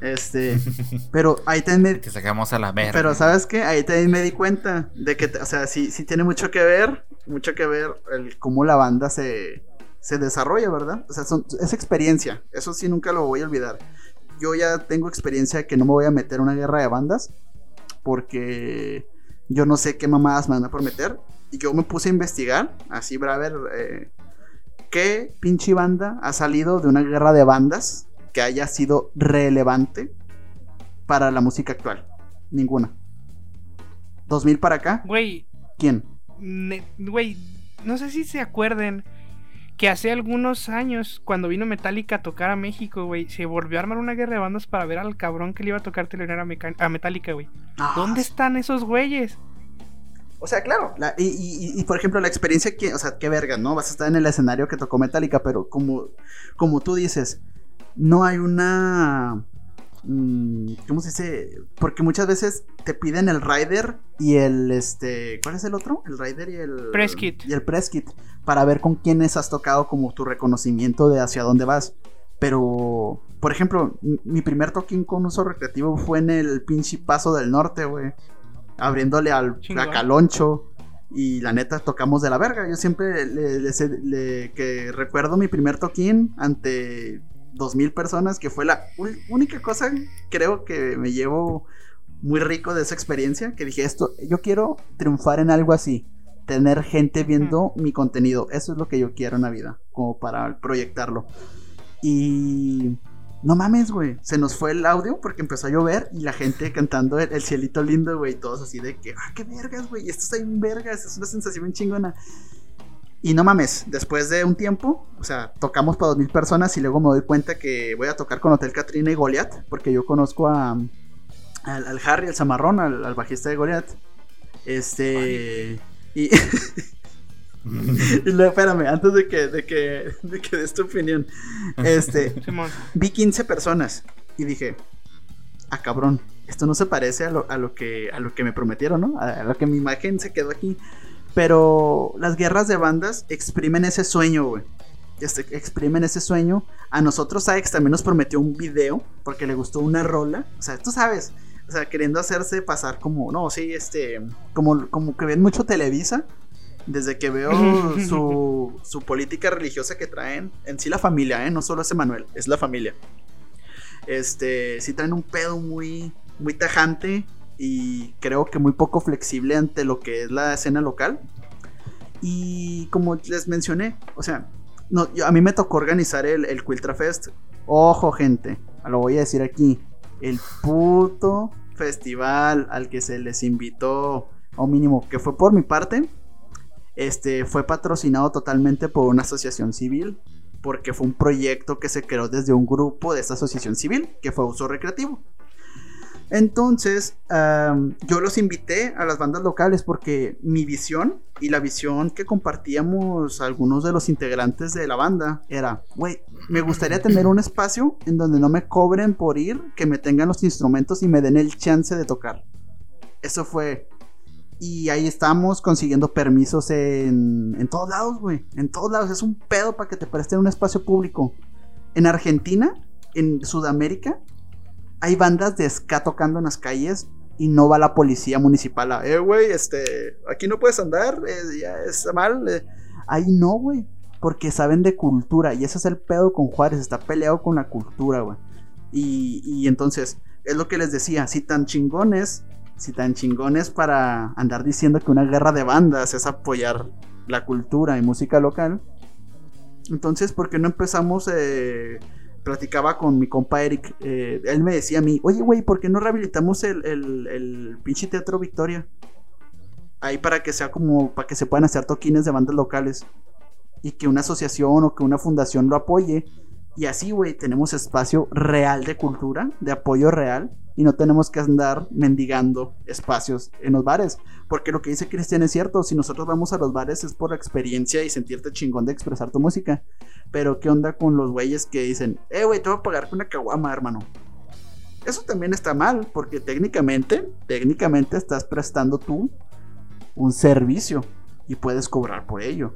Este, pero ahí también me, Te sacamos a la verga. pero sabes qué, ahí también me di cuenta de que, o sea, sí, sí tiene mucho que ver, mucho que ver el cómo la banda se, se desarrolla, ¿verdad? O sea, son- es experiencia, eso sí nunca lo voy a olvidar. Yo ya tengo experiencia que no me voy a meter en una guerra de bandas porque yo no sé qué mamadas me van a prometer. Y yo me puse a investigar, así, braver, eh, qué pinche banda ha salido de una guerra de bandas que haya sido relevante para la música actual. Ninguna. 2000 para acá, Güey, ¿quién? güey, no sé si se acuerden que hace algunos años, cuando vino Metallica a tocar a México, güey, se volvió a armar una guerra de bandas para ver al cabrón que le iba a tocar telonear a, a Metallica, güey. ¿Dónde están esos güeyes? O sea, claro. la- y, y- y, por ejemplo, la experiencia que, o sea, qué verga, ¿no? Vas a estar en el escenario que tocó Metallica, pero como, como tú dices, no hay una. mm, ¿Cómo se dice? Porque muchas veces te piden el rider y el este. ¿Cuál es el otro? El rider y el. Press kit. Y el press kit. Para ver con quiénes has tocado como tu reconocimiento de hacia dónde vas. Pero, por ejemplo, mi- mi primer toquín con uso recreativo fue en el pinche Paso del Norte, güey. Abriéndole al Caloncho. Y la neta, tocamos de la verga. Yo siempre le, le sé- le- que recuerdo mi primer toquín ante dos mil personas, que fue la única cosa, creo que me llevo muy rico de esa experiencia. Que dije, esto, yo quiero triunfar en algo así. Tener gente viendo mi contenido. Eso es lo que yo quiero en la vida, como para proyectarlo. Y no mames, güey. Se nos fue el audio porque empezó a llover y la gente cantando el, el cielito lindo, güey. Todos así de que, ah, qué vergas, güey. Esto está bien vergas. Es una sensación bien chingona. Y no mames, después de un tiempo, o sea, tocamos para dos mil personas y luego me doy cuenta que voy a tocar con Hotel Katrina y Goliath, porque yo conozco a, al, al Harry, al Zamarrón, al, al bajista de Goliath. Este. Y, y luego, espérame, antes de que, de que, de que des tu opinión. Este, vi 15 personas y dije, ah cabrón, esto no se parece a lo, a lo, que, a lo que me prometieron, ¿no? A, a lo que mi imagen se quedó aquí. Pero las guerras de bandas exprimen ese sueño, güey. Este, exprimen ese sueño. A nosotros Ajax también nos prometió un video porque le gustó una rola. O sea, tú sabes, o sea, queriendo hacerse pasar como, no, sí, este, como, como que ven mucho Televisa. Desde que veo su, su política religiosa que traen, en sí la familia, ¿eh? no solo ese Manuel, es la familia. Este, sí traen un pedo muy, muy tajante y creo que muy poco flexible ante lo que es la escena local. Y como les mencioné, o sea, no, yo- a mí me tocó organizar el, el Quiltra Fest. Ojo, gente, lo voy a decir aquí. El puto festival al que se les invitó, o mínimo que fue por mi parte, este fue patrocinado totalmente por una asociación civil, porque fue un proyecto que se creó desde un grupo de esta asociación civil, que fue uso recreativo. Entonces, yo los invité a las bandas locales porque mi visión y la visión que compartíamos algunos de los integrantes de la banda era, güey, me gustaría tener un espacio en donde no me cobren por ir, que me tengan los instrumentos y me den el chance de tocar. Eso fue. Y ahí estamos consiguiendo permisos en, en todos lados, güey. En todos lados. Es un pedo para que te presten un espacio público. En Argentina, en Sudamérica, hay bandas de ska tocando en las calles y no va la policía municipal a, eh, güey, este, aquí no puedes andar, eh, ya está mal. eh". Ahí no, güey, porque saben de cultura y ese es el pedo con Juárez, está peleado con la cultura, güey. Y, y entonces, es lo que les decía, si tan chingones, si tan chingones para andar diciendo que una guerra de bandas es apoyar la cultura y música local, entonces, ¿por qué no empezamos eh, platicaba con mi compa Eric. eh, él me decía a mí, oye, güey, ¿por qué no rehabilitamos el, el, el pinche Teatro Victoria? Ahí para que sea como, para que se puedan hacer toquines de bandas locales. Y que una asociación o que una fundación lo apoye. Y así, güey, tenemos espacio real de cultura, de apoyo real, y no tenemos que andar mendigando espacios en los bares. Porque lo que dice Cristian es cierto, si nosotros vamos a los bares es por la experiencia y sentirte chingón de expresar tu música. Pero ¿qué onda con los güeyes que dicen, eh, güey, te voy a pagar con una caguama, hermano? Eso también está mal, porque técnicamente, técnicamente estás prestando tú un servicio y puedes cobrar por ello.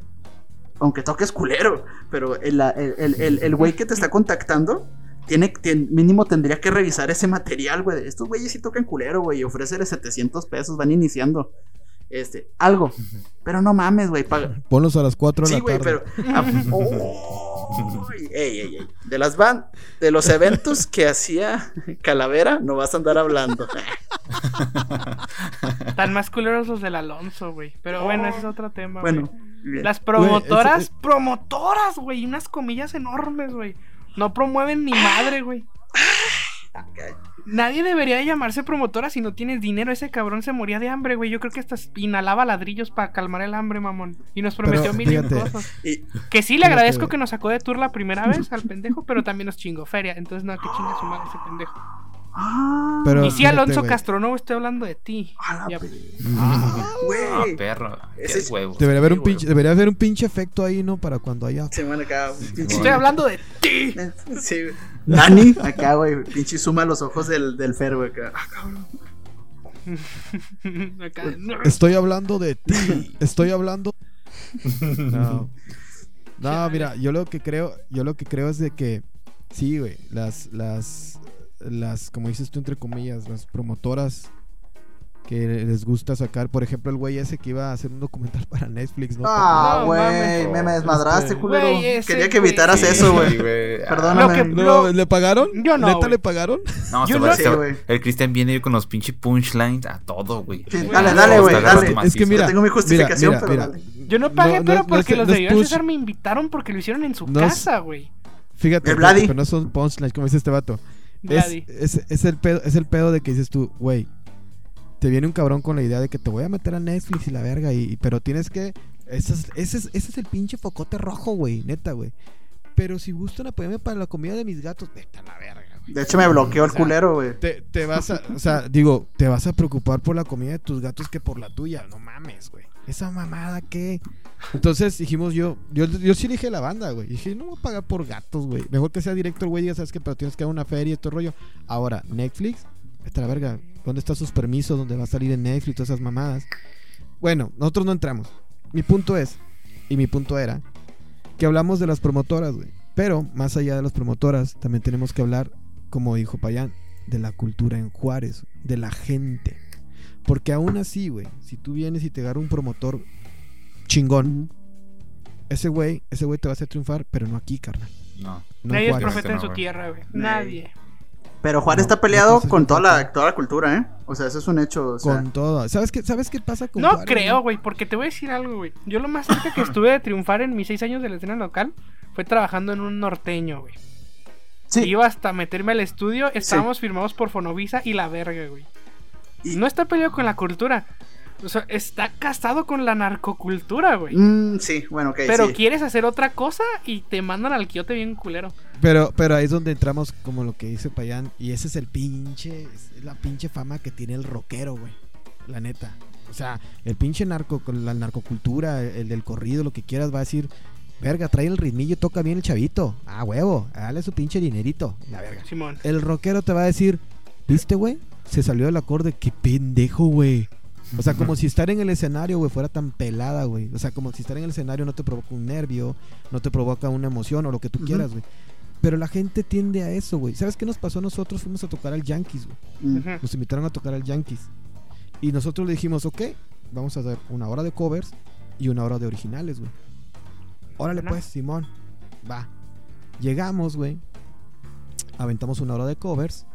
Aunque toques culero, pero el, el, el, el- el güey que te está contactando tiene, tien- mínimo tendría que revisar ese material, güey. Estos güeyes sí tocan culero, güey, y ofrécele 700 pesos, van iniciando. Este, algo. Pero no mames, güey, paga. Ponlos a las 4 de Sí, la güey, tarde. pero. ah, Uy, ey, ey, ey. De las van, de los eventos que hacía Calavera, no vas a andar hablando. Tan más culeros los del Alonso, güey. Pero bueno, ese es otro tema, Bueno, güey. Las promotoras, promotoras, güey. Unas comillas enormes, güey. No promueven ni madre, güey. Nadie debería de llamarse promotora si no tienes dinero. Ese cabrón se moría de hambre, güey. Yo creo que hasta inhalaba ladrillos para calmar el hambre, mamón. Y nos prometió Pero, mil fíjate. cosas. Y- Que sí, le agradezco que nos sacó de tour la primera vez al pendejo, pero también nos chingó feria. Entonces, no, que chinga su madre ese pendejo. Ah, Pero- y sí, Alonso güey. Castro, no estoy hablando de ti. a la Ya. pe- Ah, güey. perro. Qué Ese es- huevos. Debería haber un pinche, debería haber un pinche efecto ahí, ¿no? Para cuando haya. Se van acá. pinche- Estoy hablando de ti. Sí, güey. Dani, acá, güey. Pinche suma los ojos del, del Fer, güey. acá. Ah, cabrón. Acá, Estoy hablando de ti. Estoy hablando. No. No, mira, yo lo que creo, yo lo que creo es de que sí, güey, las las las como dices tú entre comillas, las promotoras que les gusta sacar, por ejemplo, el güey ese que iba a hacer un documental para Netflix, ¿no? Ah, güey. Me, me desmadraste, Este- culero. Quería que evitaras Sí, eso, güey. Perdóname. Lo que- No, ¿le pagaron? Yo no, ¿Neta le pagaron? No, Yo se no- parece- Sí, güey. el Cristian viene con los pinches punchlines a todo, güey. Sí, dale, dale, güey, dale. Es que mira, Yo tengo mi justificación, mira, pero mira. dale. Yo no pagué, No, pero porque los no de. César me invitaron porque lo hicieron en su casa, güey. Fíjate, pero no son punchlines, como dice este vato. Es, es, es el pedo, es el pedo de que dices tú, güey, te viene un cabrón con la idea de que te voy a meter a Netflix y la verga, y, y- pero tienes que... Ese es, ese, es, ese es el pinche focote rojo, güey, neta, güey. Pero si gustan apoyarme para la comida de mis gatos, vete a la verga, güey. De hecho, me bloqueó el O sea, culero, güey. Te, te vas a, o sea, digo, te vas a preocupar por la comida de tus gatos que por la tuya. No mames, güey. Esa mamada, ¿qué? Entonces dijimos yo, yo, yo sí dije la banda, güey. Dije, no voy a pagar por gatos, güey. Mejor que sea directo el güey, diga, sabes que, pero tienes que dar una feria y todo el rollo. Ahora, Netflix, esta la verga. ¿Dónde están sus permisos? ¿Dónde va a salir en Netflix? Todas esas mamadas. Bueno, nosotros no entramos. Mi punto es, y mi punto era, que hablamos de las promotoras, güey. Pero, más allá de las promotoras, también tenemos que hablar, como dijo Payán, de la cultura en Juárez, de la gente. Porque aún así, güey, si tú vienes y te agarra un promotor chingón, ese güey, ese güey te va a hacer triunfar, pero no aquí, carnal. No. No Nadie en es profeta en no, su tierra, güey. Nadie. Nadie. Pero Juárez No, está peleado con toda la, toda la cultura, ¿eh? O sea, eso es un hecho. O sea, Con todo. ¿Sabes qué, ¿Sabes qué pasa con No Juárez, creo, güey, porque te voy a decir algo, güey. Yo lo más cerca que estuve de triunfar en mis seis años de la escena local fue trabajando en un norteño, güey. sí. Iba hasta meterme al estudio, estábamos firmados por Fonovisa y la verga, güey. Y- No está peleado con la cultura. O sea, está casado con la narcocultura, güey. Mm, sí, bueno, ok. Pero sí. quieres hacer otra cosa y te mandan al quiote bien culero. Pero, pero ahí es donde entramos como lo que dice Payán. Y ese es el pinche, es la pinche fama que tiene el rockero, güey. La neta. O sea, el pinche narco, con la narcocultura, el del corrido, lo que quieras, va a decir, verga, trae el ritmillo toca bien el chavito. Ah, huevo, dale su pinche dinerito. La verga. Simón. El rockero te va a decir, ¿viste, güey? Se salió del acorde, qué pendejo, güey. O sea, como si estar en el escenario, güey, fuera tan pelada, güey. O sea, como si estar en el escenario no te provoca un nervio, no te provoca una emoción o lo que tú quieras, güey. Pero la gente tiende a eso, güey. ¿Sabes qué nos pasó a nosotros? Fuimos a tocar al Yankees, güey. Nos invitaron a tocar al Yankees. Y nosotros le dijimos, ok, vamos a hacer una hora de covers y una hora de originales, güey. Órale pues, Simón. Va. Llegamos, güey. Aventamos una hora de covers.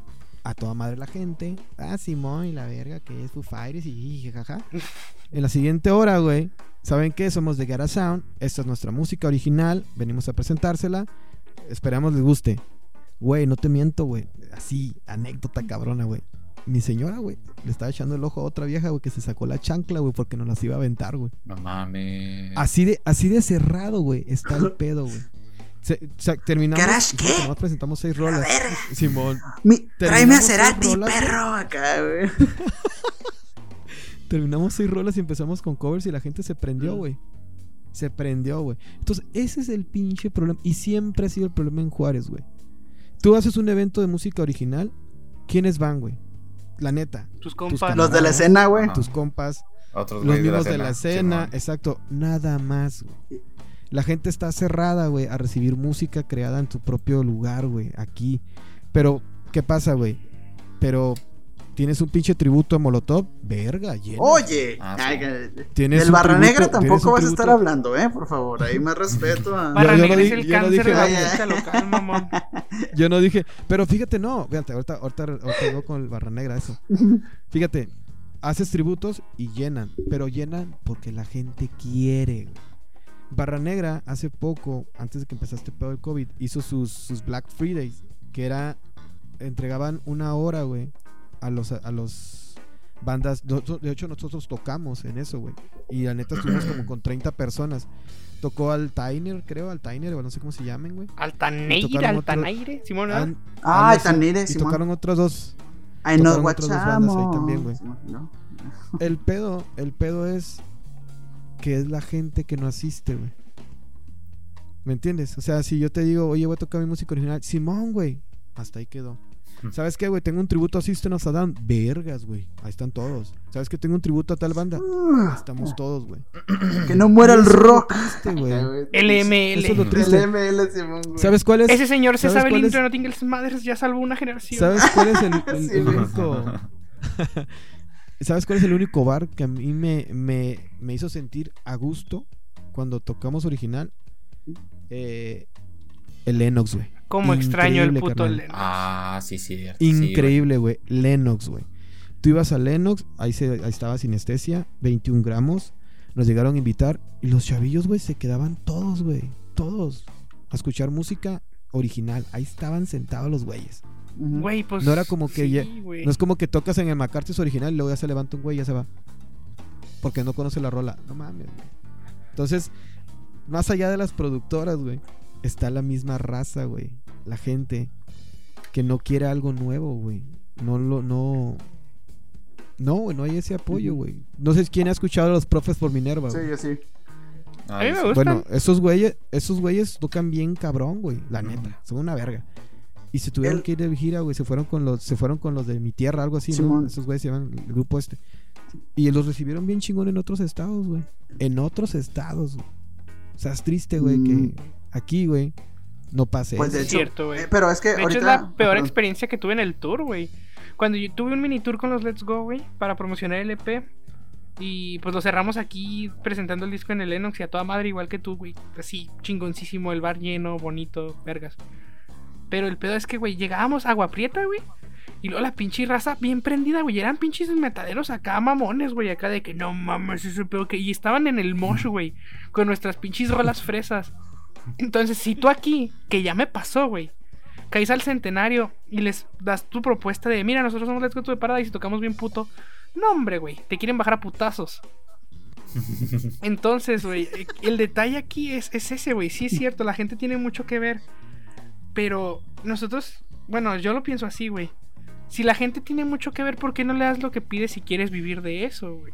A toda madre la gente. Ah, Simón y la verga que es Foo Fighters y jajaja. En la siguiente hora, güey. ¿Saben qué? Somos de Gara Sound. Esta es nuestra música original. Venimos a presentársela. Esperamos les guste. Güey, no te miento, güey. Así, anécdota cabrona, güey. Mi señora, güey, le estaba echando el ojo a otra vieja, güey, que se sacó la chancla, güey, porque nos las iba a aventar, güey. No mames. Así de, así de cerrado, güey, está el pedo, güey. Se- se- terminamos. ¿Garage fíjate, qué? nomás presentamos seis A rolas. ver, Simón. mi, tráeme a Cerati, perro, acá, güey. Terminamos seis rolas y empezamos con covers y la gente se prendió, Mm. güey. Se prendió, güey. Entonces, ese es el pinche problema. Y siempre ha sido el problema en Juárez, güey. Tú haces un evento de música original. ¿Quiénes van, güey? La neta. Tus compas. Los de la escena, güey. Tus compas. Otros Los mismos de la escena. Exacto. Nada más, güey. La gente está cerrada, güey, a recibir música creada en tu propio lugar, güey. Aquí. Pero, ¿qué pasa, güey? Pero, ¿tienes un pinche tributo a Molotov? Verga, llena. Oye, Ah, ay, ¿Tienes del Barra tributo- Negra tampoco vas a estar hablando, eh, por favor. Ahí más respeto a. Barra Yo- yo Negra no es el yo no cáncer dije de la música local, mamón. Yo no dije, pero fíjate, no, fíjate, ahorita, ahorita, ahorita vengo con el Barra Negra eso. Fíjate, haces tributos y llenan, pero llenan porque la gente quiere. güey. Barra Negra hace poco, antes de que empezaste pedo el COVID, hizo sus, sus Black Fridays, que era, entregaban una hora, güey, a los, a los bandas. De hecho, nosotros tocamos en eso, güey. Y la neta estuvimos como con 30 personas. Tocó al Tainer, creo, al Tainer, o no sé cómo se llamen, güey. Altaneire, Altaneire. Simón, así. tan nire, Y Simón. tocaron otros dos. Ay, nos tocaron otras dos bandas ahí guachamos. también, güey. Simón, ¿no? El pedo, el pedo es que es la gente que no asiste, güey. ¿Me entiendes? O sea, si yo te digo, oye, voy a tocar mi música original, Simón, güey. Hasta ahí quedó. ¿Sabes qué, güey? Tengo un tributo a System of a Down. Vergas, güey. Ahí están todos. ¿Sabes que tengo un tributo a tal banda? Ahí estamos todos, güey. Que no muera el rock. triste, güey. LML. Eso es lo triste. ML, Simón, güey. ¿Sabes cuál es? Ese señor se ¿Sabes sabe el intro de Notting Madres, ya salvó una generación. ¿Sabes cuál es el, el- el único? ¿Sabes cuál es el único bar que a mí me, me, me hizo sentir a gusto cuando tocamos original? Eh, el Lennox, güey. Como extraño el puto carnal. Lennox. Ah, sí, sí. sí, güey. Increíble, güey. Lennox, güey. Tú ibas a Lennox, ahí, se, ahí estaba sinestesia, 21 gramos. Nos llegaron a invitar y los chavillos, güey, se quedaban todos, güey. Todos. A escuchar música original. Ahí estaban sentados los güeyes. Güey, pues. No era como que sí, ya- güey. No es como que tocas en el McCarthy's original y luego ya se levanta un güey y ya se va. Porque no conoce la rola. No mames, güey. Entonces, más allá de las productoras, güey, está la misma raza, güey. La gente que no quiere algo nuevo, güey. No lo, no. No, güey, no hay ese apoyo, güey. No sé quién ha escuchado a los profes por Minerva, Sí, güey. yo sí. A mí me sí. gusta. Bueno, esos güeyes, esos güeyes tocan bien cabrón, güey. La neta, son una verga. Y se tuvieron El- que ir de gira, güey. Se fueron con los, se fueron con los de mi tierra, algo así, ¿no? Esos güeyes se llaman el grupo este. Y los recibieron bien chingón en otros estados, güey. En otros estados, güey. O sea, es triste, güey, Mm. que aquí, güey, no pase Pues eso. de Es hecho. cierto, güey. eh, pero es que De hecho, ahorita. es la peor experiencia que tuve en el tour, güey. Cuando yo tuve un mini tour con los Let's Go, güey, para promocionar el EP. Y pues lo cerramos aquí presentando el disco en el Lennox y a toda madre, igual que tú, güey. Así, chingoncísimo, el bar lleno, bonito, vergas. Pero el pedo es que, güey, llegábamos a Agua Prieta, güey. Y luego la pinche raza bien prendida, güey. Eran pinches metaderos acá, mamones, güey. Acá de que no mames, ese pedo que. Y estaban en el mosh, güey. Con nuestras pinches rolas fresas. Entonces, si tú aquí, que ya me pasó, güey. Caís al centenario y les das tu propuesta de, mira, nosotros somos Let's Go to the Paradise y tocamos bien puto. No, hombre, güey, te quieren bajar a putazos. Entonces, güey, el detalle aquí es, es ese, güey. Sí es cierto, la gente tiene mucho que ver. Pero nosotros, bueno, yo lo pienso así, güey. Si la gente tiene mucho que ver, ¿por qué no le das lo que pides si quieres vivir de eso, güey?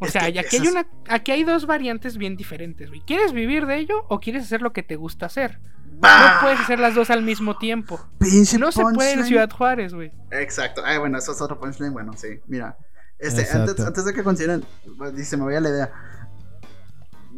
O Es sea, y aquí hay, una, aquí hay dos variantes bien diferentes, güey. ¿Quieres vivir de ello o quieres hacer lo que te gusta hacer? No puedes hacer las dos al mismo tiempo. Pinche No se puede en. Ciudad Juárez, güey. Exacto. Ay, bueno, eso es otro punchline. Bueno, sí. Mira. Este, antes, antes de que consideren, pues, dice, me voy a la idea.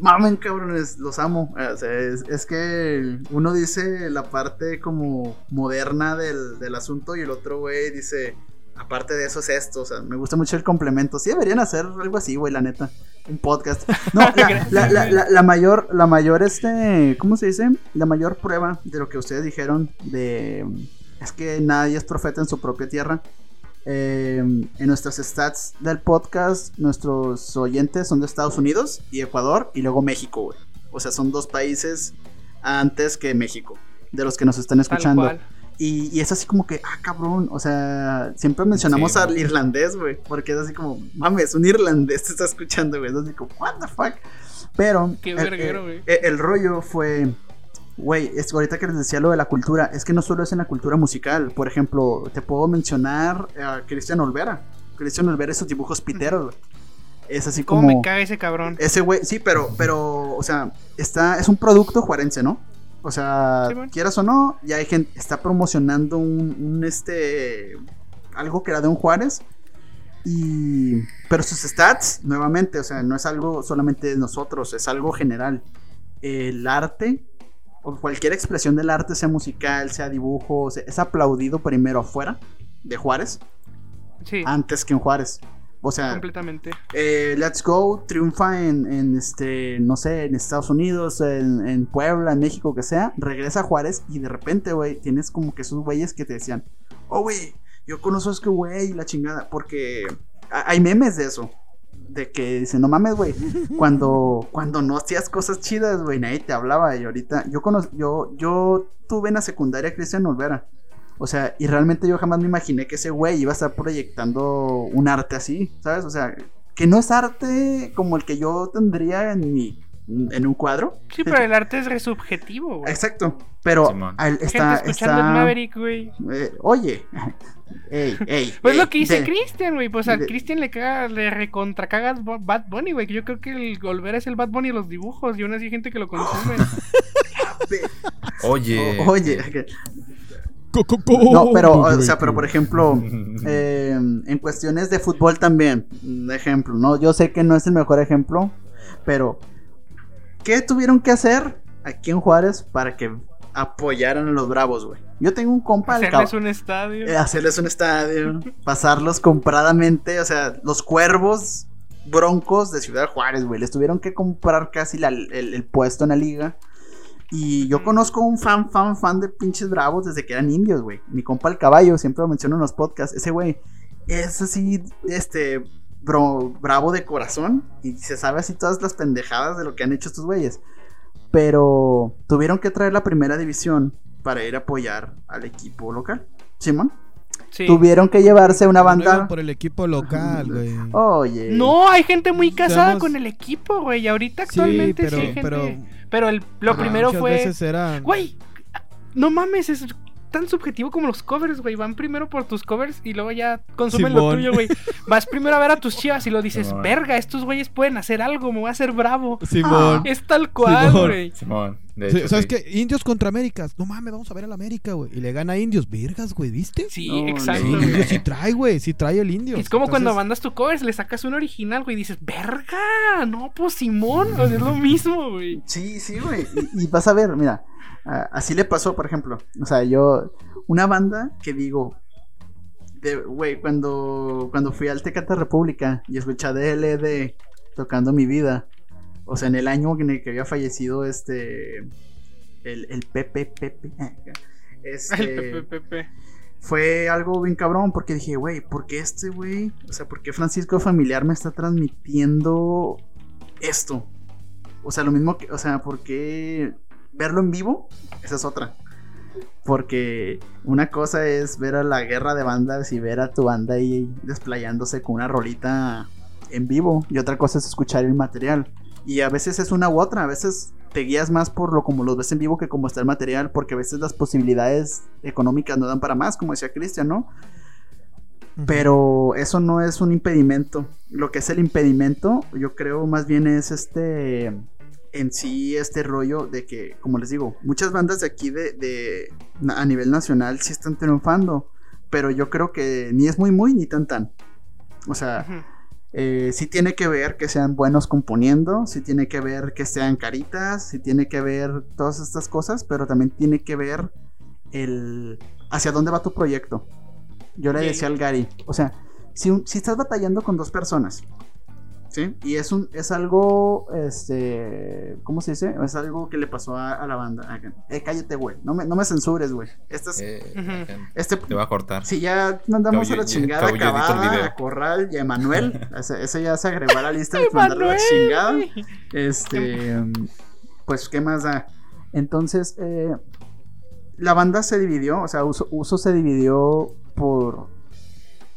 Mamen, cabrones, los amo. O sea, es, es que uno dice la parte como moderna del, del asunto y el otro güey dice, aparte de eso es esto. O sea, me gusta mucho el complemento. Sí, deberían hacer algo así, güey, la neta. Un podcast. No, la- la mayor, la mayor, este, ¿cómo se dice? La mayor prueba de lo que ustedes dijeron de... Es que nadie es profeta en su propia tierra. Eh, en nuestras stats del podcast, nuestros oyentes son de Estados Unidos y Ecuador y luego México, güey. O sea, son dos países antes que México, de los que nos están escuchando. Y, y es así como que, ah, cabrón, o sea, siempre mencionamos Sí, al irlandés, güey, porque es así como, mames, un irlandés te está escuchando, güey. Es así como, what the fuck. Pero Qué el, verguero, el- güey. el- el rollo fue Güey, es ahorita que les decía lo de la cultura, es que no solo es en la cultura musical. Por ejemplo, te puedo mencionar a Cristian Olvera. Cristian Olvera, esos dibujos piteros. Es así ¿Cómo como. me caga ese cabrón? Ese güey, sí, pero, pero, o sea, está, es un producto juarense, ¿no? O sea, Sí, bueno. quieras o no, ya hay gente, está promocionando un, un, este, algo que era de un Juárez. Y, pero sus stats, nuevamente, o sea, no es algo solamente de nosotros, es algo general. El arte, o cualquier expresión del arte, sea musical, sea dibujo, sea, es aplaudido primero afuera de Juárez, Sí, antes que en Juárez. O sea, completamente. eh, Let's Go triunfa en, en, este, no sé, en Estados Unidos, en, en Puebla, en México, que sea, regresa a Juárez y de repente, güey, tienes como que esos güeyes que te decían, oh, güey, yo conozco a este güey, la chingada, porque hay memes de eso, de que dicen, no mames, güey, cuando, cuando no hacías cosas chidas, güey, nadie te hablaba y ahorita, yo cono yo, yo tuve en la secundaria a Cristian Olvera. O sea, y realmente yo jamás me imaginé que ese güey iba a estar proyectando un arte así, ¿sabes? O sea, que no es arte como el que yo tendría en mi en un cuadro. Sí, pero el arte es resubjetivo, güey. Exacto. Pero al- Gente está, escuchando está Maverick, güey. eh, oye, ey, ey, Pues ey, lo que dice Christian, güey. Pues a de- Christian le caga, le recontra cagas Bo- Bad Bunny, güey. Que yo creo que el Golver es el Bad Bunny de los dibujos. Y aún así hay gente que lo consume. Oye. o- oye, no, pero, o sea, pero por ejemplo, eh, en cuestiones de fútbol también, ejemplo, ¿no? Yo sé que no es el mejor ejemplo, pero ¿qué tuvieron que hacer aquí en Juárez para que apoyaran a los Bravos, güey? Yo tengo un compa al Hacerles un estadio. eh, hacerles un estadio, pasarlos compradamente, o sea, los cuervos broncos de Ciudad Juárez, güey, les tuvieron que comprar casi la- el, el puesto en la liga. Y yo conozco un fan, fan, fan de pinches bravos desde que eran indios, güey. Mi compa el caballo, siempre lo menciono en los podcasts. Ese güey es así, este, bro, bravo de corazón. Y se sabe así todas las pendejadas de lo que han hecho estos güeyes. Pero tuvieron que traer la primera división para ir a apoyar al equipo local. Simón. Sí. Tuvieron que llevarse una No banda. por el equipo local, güey. Oye. No, hay gente muy casada Seamos- con el equipo, güey. Y ahorita actualmente sí, pero, hay gente. pero Pero, el, lo ajá, primero fue. Güey, no mames, es tan subjetivo como los covers, güey. Van primero por tus covers y luego ya consumen lo tuyo, güey. Vas primero a ver a tus chivas y lo dices, Simón. verga, estos güeyes pueden hacer algo, me voy a hacer bravo. Simón. Es tal cual, Simón. güey. Simón. De Sí, hecho, ¿Sabes sí. qué? Indios contra Américas. No mames, vamos a ver al América, güey. Y le gana a Indios. Vergas, güey, ¿viste? Sí, No, exacto. Sí, güey. Sí trae, güey. Sí trae el indio. Es como cuando mandas tu covers, le sacas un original, güey, y dices, verga, no, pues Simón, o sea, es lo mismo, güey. Sí, sí, güey. Y, y vas a ver, mira. Ah, así le pasó, por ejemplo. O sea, yo. Una banda que digo. Güey, cuando, cuando fui al Tecate República y escuché a DLD tocando mi vida. O sea, en el año en el que había fallecido este. El, el Pepe Pepe. Este, El fue algo bien cabrón porque dije, güey, ¿por qué este güey? O sea, ¿por qué Francisco Familiar me está transmitiendo esto? O sea, lo mismo que, o sea, ¿por qué verlo en vivo? Esa es otra. Porque una cosa es ver a la guerra de bandas y ver a tu banda ahí desplayándose con una rolita en vivo. Y otra cosa es escuchar el material. Y a veces es una u otra. A veces te guías más por lo como los ves en vivo que como está el material. Porque a veces las posibilidades económicas no dan para más, como decía Cristian, ¿no? Pero eso no es un impedimento. Lo que es el impedimento, yo creo más bien es este. En sí, este rollo de que, como les digo, muchas bandas de aquí de, a nivel nacional sí están triunfando. Pero yo creo que ni es muy, muy, ni tan, tan. O sea, eh, sí tiene que ver que sean buenos componiendo, sí tiene que ver que sean caritas, sí tiene que ver todas estas cosas, pero también tiene que ver el hacia dónde va tu proyecto. Yo le decía al Gary, o sea, si, si estás batallando con dos personas, ¿sí? Y es un es algo, este, ¿cómo se dice? Es algo que le pasó a, a la banda. Eh, cállate, güey, no me, no me censures, güey. Este es- Eh, este, Te va a cortar. si ya mandamos a la chingada acabada a Corral y a Emanuel. ese, ese ya se agregó a la lista de mandarle la chingada. Este, pues, ¿qué más da? Entonces, eh, la banda se dividió, o sea, Uso, Uso se dividió por.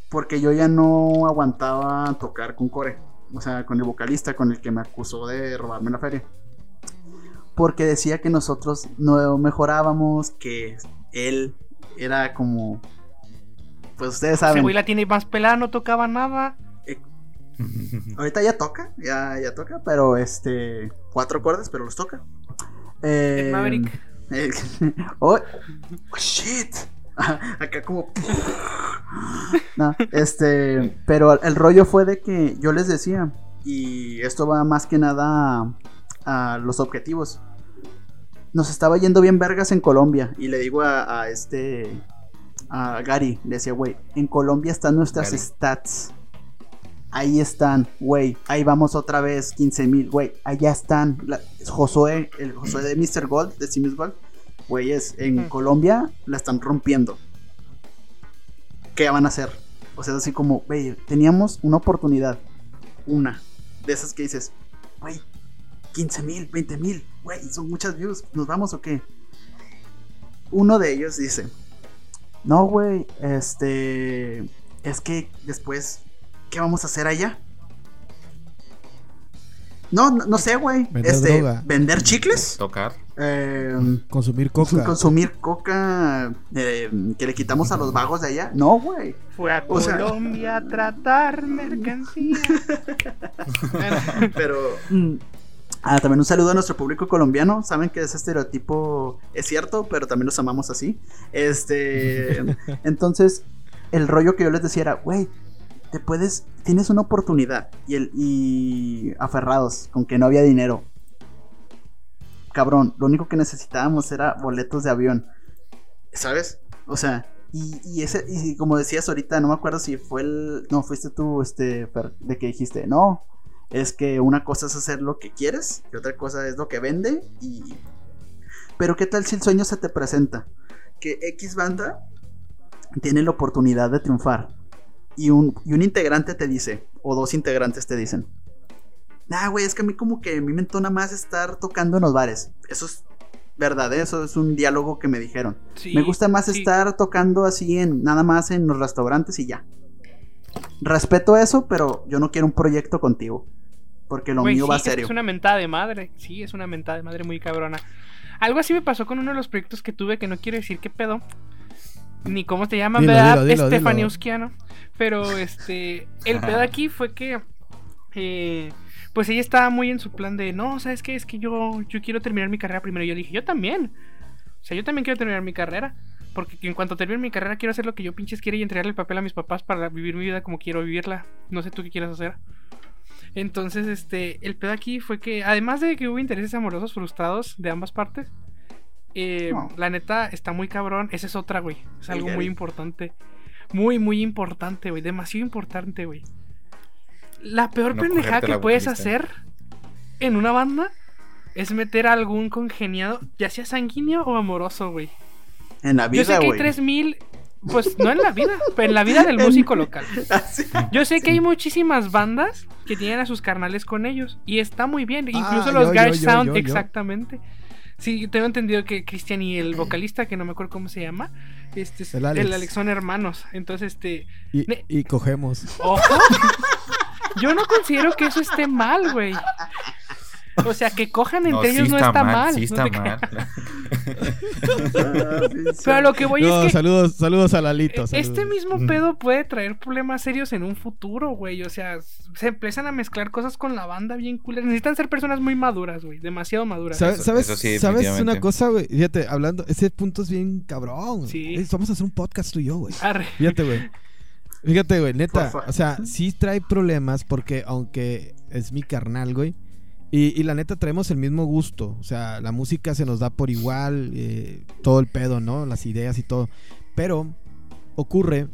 Porque yo ya no aguantaba tocar con Core. O sea, con el vocalista con el que me acusó de robarme la feria. porque decía que nosotros no mejorábamos, que él era como... Pues ustedes Ese saben. güey la tiene más pelada, no tocaba nada. Ahorita ya toca, ya, ya toca, pero este. Cuatro acordes, pero los toca. Eh, El Maverick. eh, oh, oh, shit. Acá como. No, este. Pero el rollo fue de que yo les decía. Y esto va más que nada a, a los objetivos. Nos estaba yendo bien vergas en Colombia. Y le digo a, a este. A Gary, le decía, güey, en Colombia están nuestras Gary. stats. Ahí están, güey. Ahí vamos otra vez, 15 mil, güey. Allá están. La- Josué, el Josué de Mr. Gold, de Sims Gold. Güeyes, en. Colombia la están rompiendo. ¿Qué van a hacer? O sea, así como, güey, teníamos una oportunidad. Una. De esas que dices, güey, 15 mil, 20 mil, güey, son muchas views. ¿Nos vamos o qué? Uno de ellos dice, no, güey, este, es que después, ¿qué vamos a hacer allá? No, no, no sé, güey. Vender Este, droga. vender chicles, Tocar. Eh, Consumir coca. consumir coca eh, que le quitamos a los vagos de allá. No, güey. Fue a O sea- Colombia a tratar mercancía. Pero. ah, también un saludo a nuestro público colombiano. Saben que ese estereotipo es cierto, pero también los amamos así. Este. entonces, el rollo que yo les decía era, güey, te puedes. Tienes una oportunidad. Y, el, y aferrados con que no había dinero. Cabrón, lo único que necesitábamos era boletos de avión. ¿Sabes? O sea, y, y ese, y como decías ahorita, no me acuerdo si fue el. No, fuiste tú, este, de que dijiste, no, es que una cosa es hacer lo que quieres y otra cosa es lo que vende y... Pero ¿qué tal si el sueño se te presenta? Que X banda tiene la oportunidad de triunfar y un, y un integrante te dice, o dos integrantes te dicen, nah, güey, es que a mí como que a mí me entona más estar tocando en los bares. Eso es verdad, ¿eh? eso es un diálogo que me dijeron. Sí, me gusta más sí. estar tocando así en nada más en los restaurantes y ya. Respeto eso, pero yo no quiero un proyecto contigo. Porque lo mío sí, va serio. Es una mentada de madre. Sí, es una mentada de madre muy cabrona. Algo así me pasó con uno de los proyectos que tuve que no quiero decir qué pedo. Ni cómo te llaman, Dilo, ¿verdad? dilo, dilo. Pero este. El pedo aquí fue que. eh, pues ella estaba muy en su plan de. No, ¿sabes qué? Es que yo, yo quiero terminar mi carrera primero. Y yo dije, yo también. O sea, yo también quiero terminar mi carrera. Porque en cuanto termine mi carrera, quiero hacer lo que yo pinches quiero y entregarle el papel a mis papás para vivir mi vida como quiero vivirla. No sé tú qué quieras hacer. Entonces, este, el pedo aquí fue que, además de que hubo intereses amorosos frustrados de ambas partes, eh, No. la neta está muy cabrón. Esa es otra, güey. Es algo muy importante. Muy, muy importante, güey. Demasiado importante, güey. La peor No pendejada que puedes hacer en una banda es meter a algún congeniado, ya sea sanguíneo o amoroso, güey. En la Yo sé vida, que hay güey. 3000, pues no en la vida, pero en la vida del músico local. Así. Yo sé que hay muchísimas bandas que tienen a sus carnales con ellos y está muy bien, incluso Ah, los yo, Garage yo, yo, Sound yo, yo. exactamente. Sí, tengo entendido que Cristian y el vocalista, que no me acuerdo cómo se llama, este es- El el Alex. Alex. son hermanos. Entonces, este, Y, Ne- y cogemos. ojo. Yo no considero que eso esté mal, güey. O sea, que cojan entre ellos no está mal. Sí no está mal. Ah, sí, sí. Pero lo que voy No, es que saludos, saludos a Lalito. Este saludos. mismo pedo puede traer problemas serios en un futuro, güey. O sea, se empiezan a mezclar cosas con la banda bien cool. Necesitan ser personas muy maduras, güey. Demasiado maduras. ¿Sabes, Eso- sabes, eso sí, ¿sabes definitivamente. una cosa, güey? Fíjate, hablando, ese punto es bien cabrón. Sí. Eh, Vamos a hacer un podcast tú y yo, güey. Arre. Fíjate, güey. Fíjate, güey, neta. O sea, sí trae problemas porque aunque es mi carnal, güey. Y, y la neta traemos el mismo gusto. O sea, la música se nos da por igual. eh, todo el pedo, ¿no? Las ideas y todo. Pero ocurre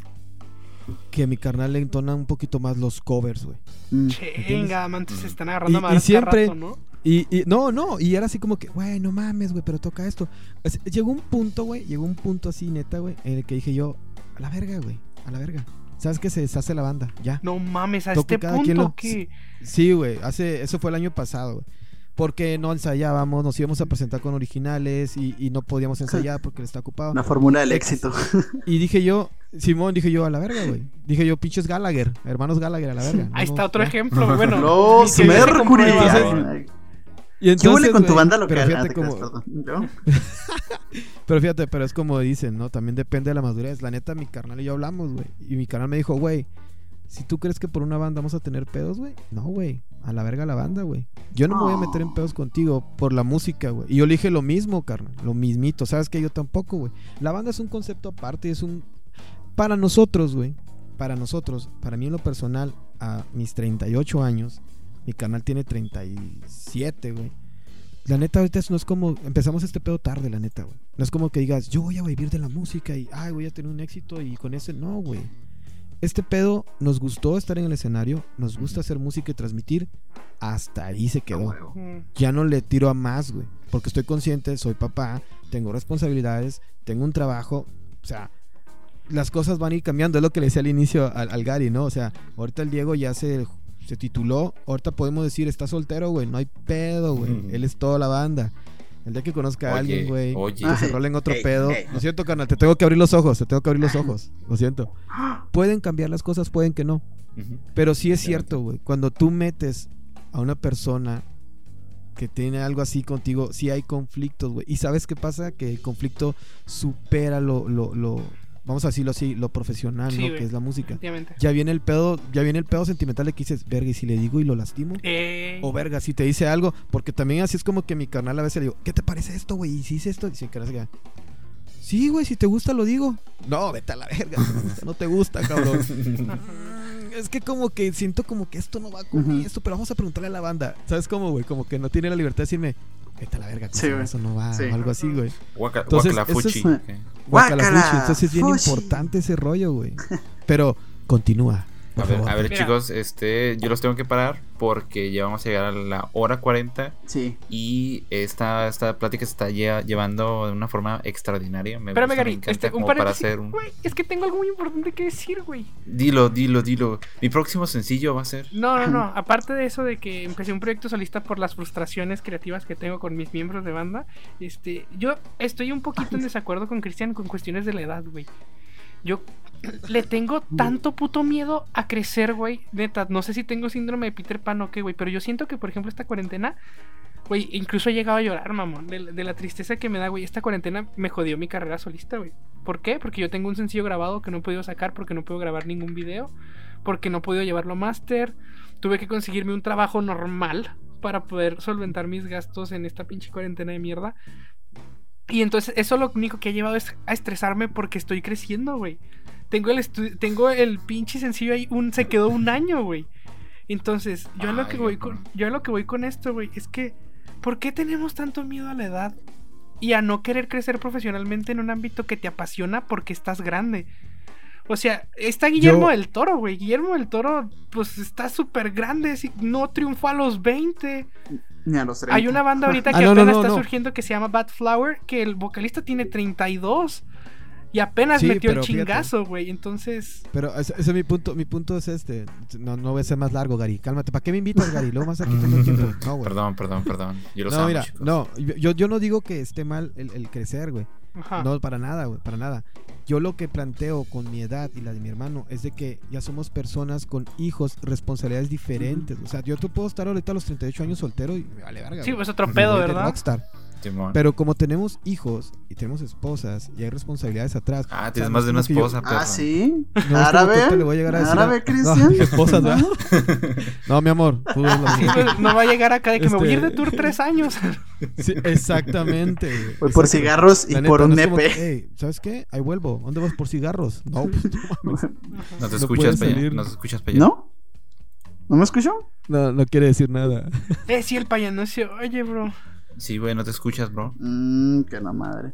que mi carnal le entona un poquito más los covers, güey. Mm. Chinga, amantes se están agarrando a y siempre- rato, ¿no? Y, y- no, no, y era así como que, güey, no mames, güey, pero toca esto. Es- llegó un punto, güey, llegó un punto así, neta, güey, en el que dije yo, a la verga, güey, a la verga. ¿Sabes que se deshace la banda? Ya. No mames, a Toco este punto lo- que. Sí, güey, hace, eso fue el año pasado, güey. Porque no ensayábamos, nos íbamos a presentar con originales y, y no podíamos ensayar porque él está ocupado. La fórmula del éxito. Y dije yo, Simón, dije yo, a la verga, güey. Dije yo, pinches Gallagher, hermanos Gallagher, a la verga. Ahí No, está otro ya. ejemplo, bueno. Los Mercury. Comprueba. Entonces- Y ¿Qué huele con tu banda pero local? fíjate Ah. Pero fíjate, pero es como dicen, ¿no? También depende de la madurez. La neta, mi carnal y yo hablamos, güey. Y mi carnal me dijo, güey, si tú crees que por una banda vamos a tener pedos, güey. No, güey. A la verga la banda, güey. Yo no me voy a meter en pedos contigo por la música, güey. Y yo le dije lo mismo, carnal. Lo mismito. ¿Sabes que Yo tampoco, güey. La banda es un concepto aparte. Es un... Para nosotros, güey. Para nosotros. Para mí en lo personal, a mis 38 años, mi canal tiene 37, güey. La neta, ahorita no es como. Empezamos este pedo tarde, la neta, güey. No es como que digas, yo voy a vivir de la música y, ay, voy a tener un éxito y con ese. No, güey. Este pedo nos gustó estar en el escenario, nos gusta hacer música y transmitir. Hasta ahí se quedó. Ya no le tiro a más, güey. Porque estoy consciente, soy papá, tengo responsabilidades, tengo un trabajo. O sea, las cosas van a ir cambiando. Es lo que le decía al inicio al, al Gary, ¿no? O sea, ahorita el Diego ya se, se tituló. Ahorita podemos decir, está soltero, güey. No hay pedo, güey. Ujú. Él es toda la banda. El día que conozca a alguien, güey, oye. que se Ay, role en otro ey, pedo. ey. Lo siento, carnal, te tengo que abrir los ojos, te tengo que abrir los ojos. Lo siento. Pueden cambiar las cosas, pueden que no. Pero sí es cierto, güey. Cuando tú metes a una persona que tiene algo así contigo, sí hay conflictos, güey. Y sabes qué pasa? Que el conflicto supera lo, lo, lo vamos a decirlo así, lo profesional, Sí, ¿no? güey. Que es la música. Ya viene el pedo, ya viene el pedo sentimental de que dices, verga, y si le digo y lo lastimo. Eh, O verga, si te dice algo, porque también así es como que mi carnal a veces le digo, ¿qué te parece esto, güey? ¿Y si hice esto? Y sin querer se queda, Sí, güey, si te gusta lo digo. No, vete a la verga. No te gusta, cabrón. Mm, es que como que siento como que esto no va con esto, pero vamos a preguntarle a la banda. ¿Sabes cómo, güey? Como que no tiene la libertad de decirme, vete a la verga, Sí, eso no va, Sí. o algo así, güey. Guaca- Entonces, guacala eso es- fuchi. Ok. Guácala, Guácala, fuchi. Entonces es bien fuchi. importante ese rollo, güey. Pero continúa. A ver, a chicos, este, yo los tengo que parar porque ya vamos a llegar a la hora 40 Sí. y esta, esta plática se está lle- llevando de una forma extraordinaria. Me, Espérame, Gary. Este, un para paréntesis. hacer un... Güey, es que tengo algo muy importante que decir, güey. Dilo, dilo, dilo. Mi próximo sencillo va a ser... No, no, no. Aparte de eso de que empecé un proyecto solista por las frustraciones creativas que tengo con mis miembros de banda, este, yo estoy un poquito en desacuerdo con Cristian con cuestiones de la edad, güey. Yo le tengo tanto puto miedo a crecer, güey. Neta, no sé si tengo síndrome de Peter Pan o qué, güey, pero yo siento que, por ejemplo, esta cuarentena, güey, incluso he llegado a llorar, mamón, de, de la tristeza que me da, güey. Esta cuarentena me jodió mi carrera solista, güey. ¿Por qué? Porque yo tengo un sencillo grabado que no he podido sacar porque no puedo grabar ningún video, porque no he podido llevarlo a máster. Tuve que conseguirme un trabajo normal para poder solventar mis gastos en esta pinche cuarentena de mierda. Y entonces eso lo único que ha llevado es a estresarme porque estoy creciendo, güey. Tengo el tengo el pinche sencillo ahí, un, se quedó un año, güey. Entonces, yo a lo que voy con, yo a lo que voy con esto, güey, es que ¿por qué tenemos tanto miedo a la edad y a no querer crecer profesionalmente en un ámbito que te apasiona porque estás grande? O sea, está Guillermo Yo- del Toro, güey. Guillermo del Toro, pues está súper grande. No triunfó a los 20. Ni a los 30. Hay una banda ahorita Ah, que no, apenas no, está no. surgiendo que se llama Bad Flower, que el vocalista tiene 32 y apenas Sí, metió el chingazo, güey. Entonces, Pero ese, ese es mi punto, mi punto es este. No, no voy a ser más largo, Gary. Cálmate. ¿Para qué me invitas, Gary? Luego más aquí tengo tiempo. No, güey. Perdón, perdón, perdón. Yo lo No, amo, mira, chicos. no, yo, yo no digo que esté mal el, el crecer, güey. ajá. No, para nada, güey, para nada. Yo lo que planteo con mi edad y la de mi hermano es de que ya somos personas con hijos, responsabilidades diferentes. O sea, yo te puedo estar ahorita a los 38 años soltero y me vale verga. Sí, pues otro pedo, ¿verdad? rockstar. Pero como tenemos hijos y tenemos esposas y hay responsabilidades atrás. Ah, o sea, tienes más de una yo- esposa, perro. Ah, sí. No, es como que Árabe. le voy a llegar a decir Árabe, a- Cristian. No, esposas, ¿verdad? ¿No? No, mi amor. no va a llegar acá de que me voy a ir de Este- tour tres años. Sí, exactamente. Voy por exacto. cigarros y por un no es como nepe. que, "Ey, ¿Sabes qué? Ahí vuelvo. ¿Dónde vas por cigarros? No, pues, no te escuchas, salir. No te escuchas allá. ¿No? ¿No me escuchó? no, no quiere decir nada. eh, sí, el payano se oye, bro. Sí, güey, no te escuchas, bro. Mmm, que la madre.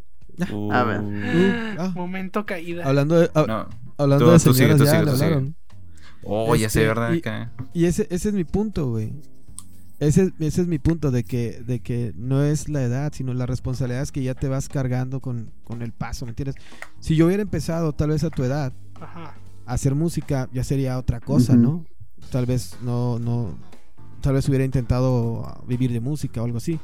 A ver. Uh, ah, Momento caída. hablando de, ah, No. hablando Tú- de tú sigue, tú ya sigue, le tú sigue. hablaron. Oh, ya sé, Este, ¿verdad? y- Acá. Y ese, ese es mi punto, güey. Ese, ese es mi punto de que, de que no es la edad, sino las responsabilidades que ya te vas cargando con, con el paso, ¿me entiendes? Si yo hubiera empezado tal vez a tu edad Ajá. a hacer música, ya sería otra cosa. ¿no? Tal vez no, no, tal vez hubiera intentado vivir de música o algo así.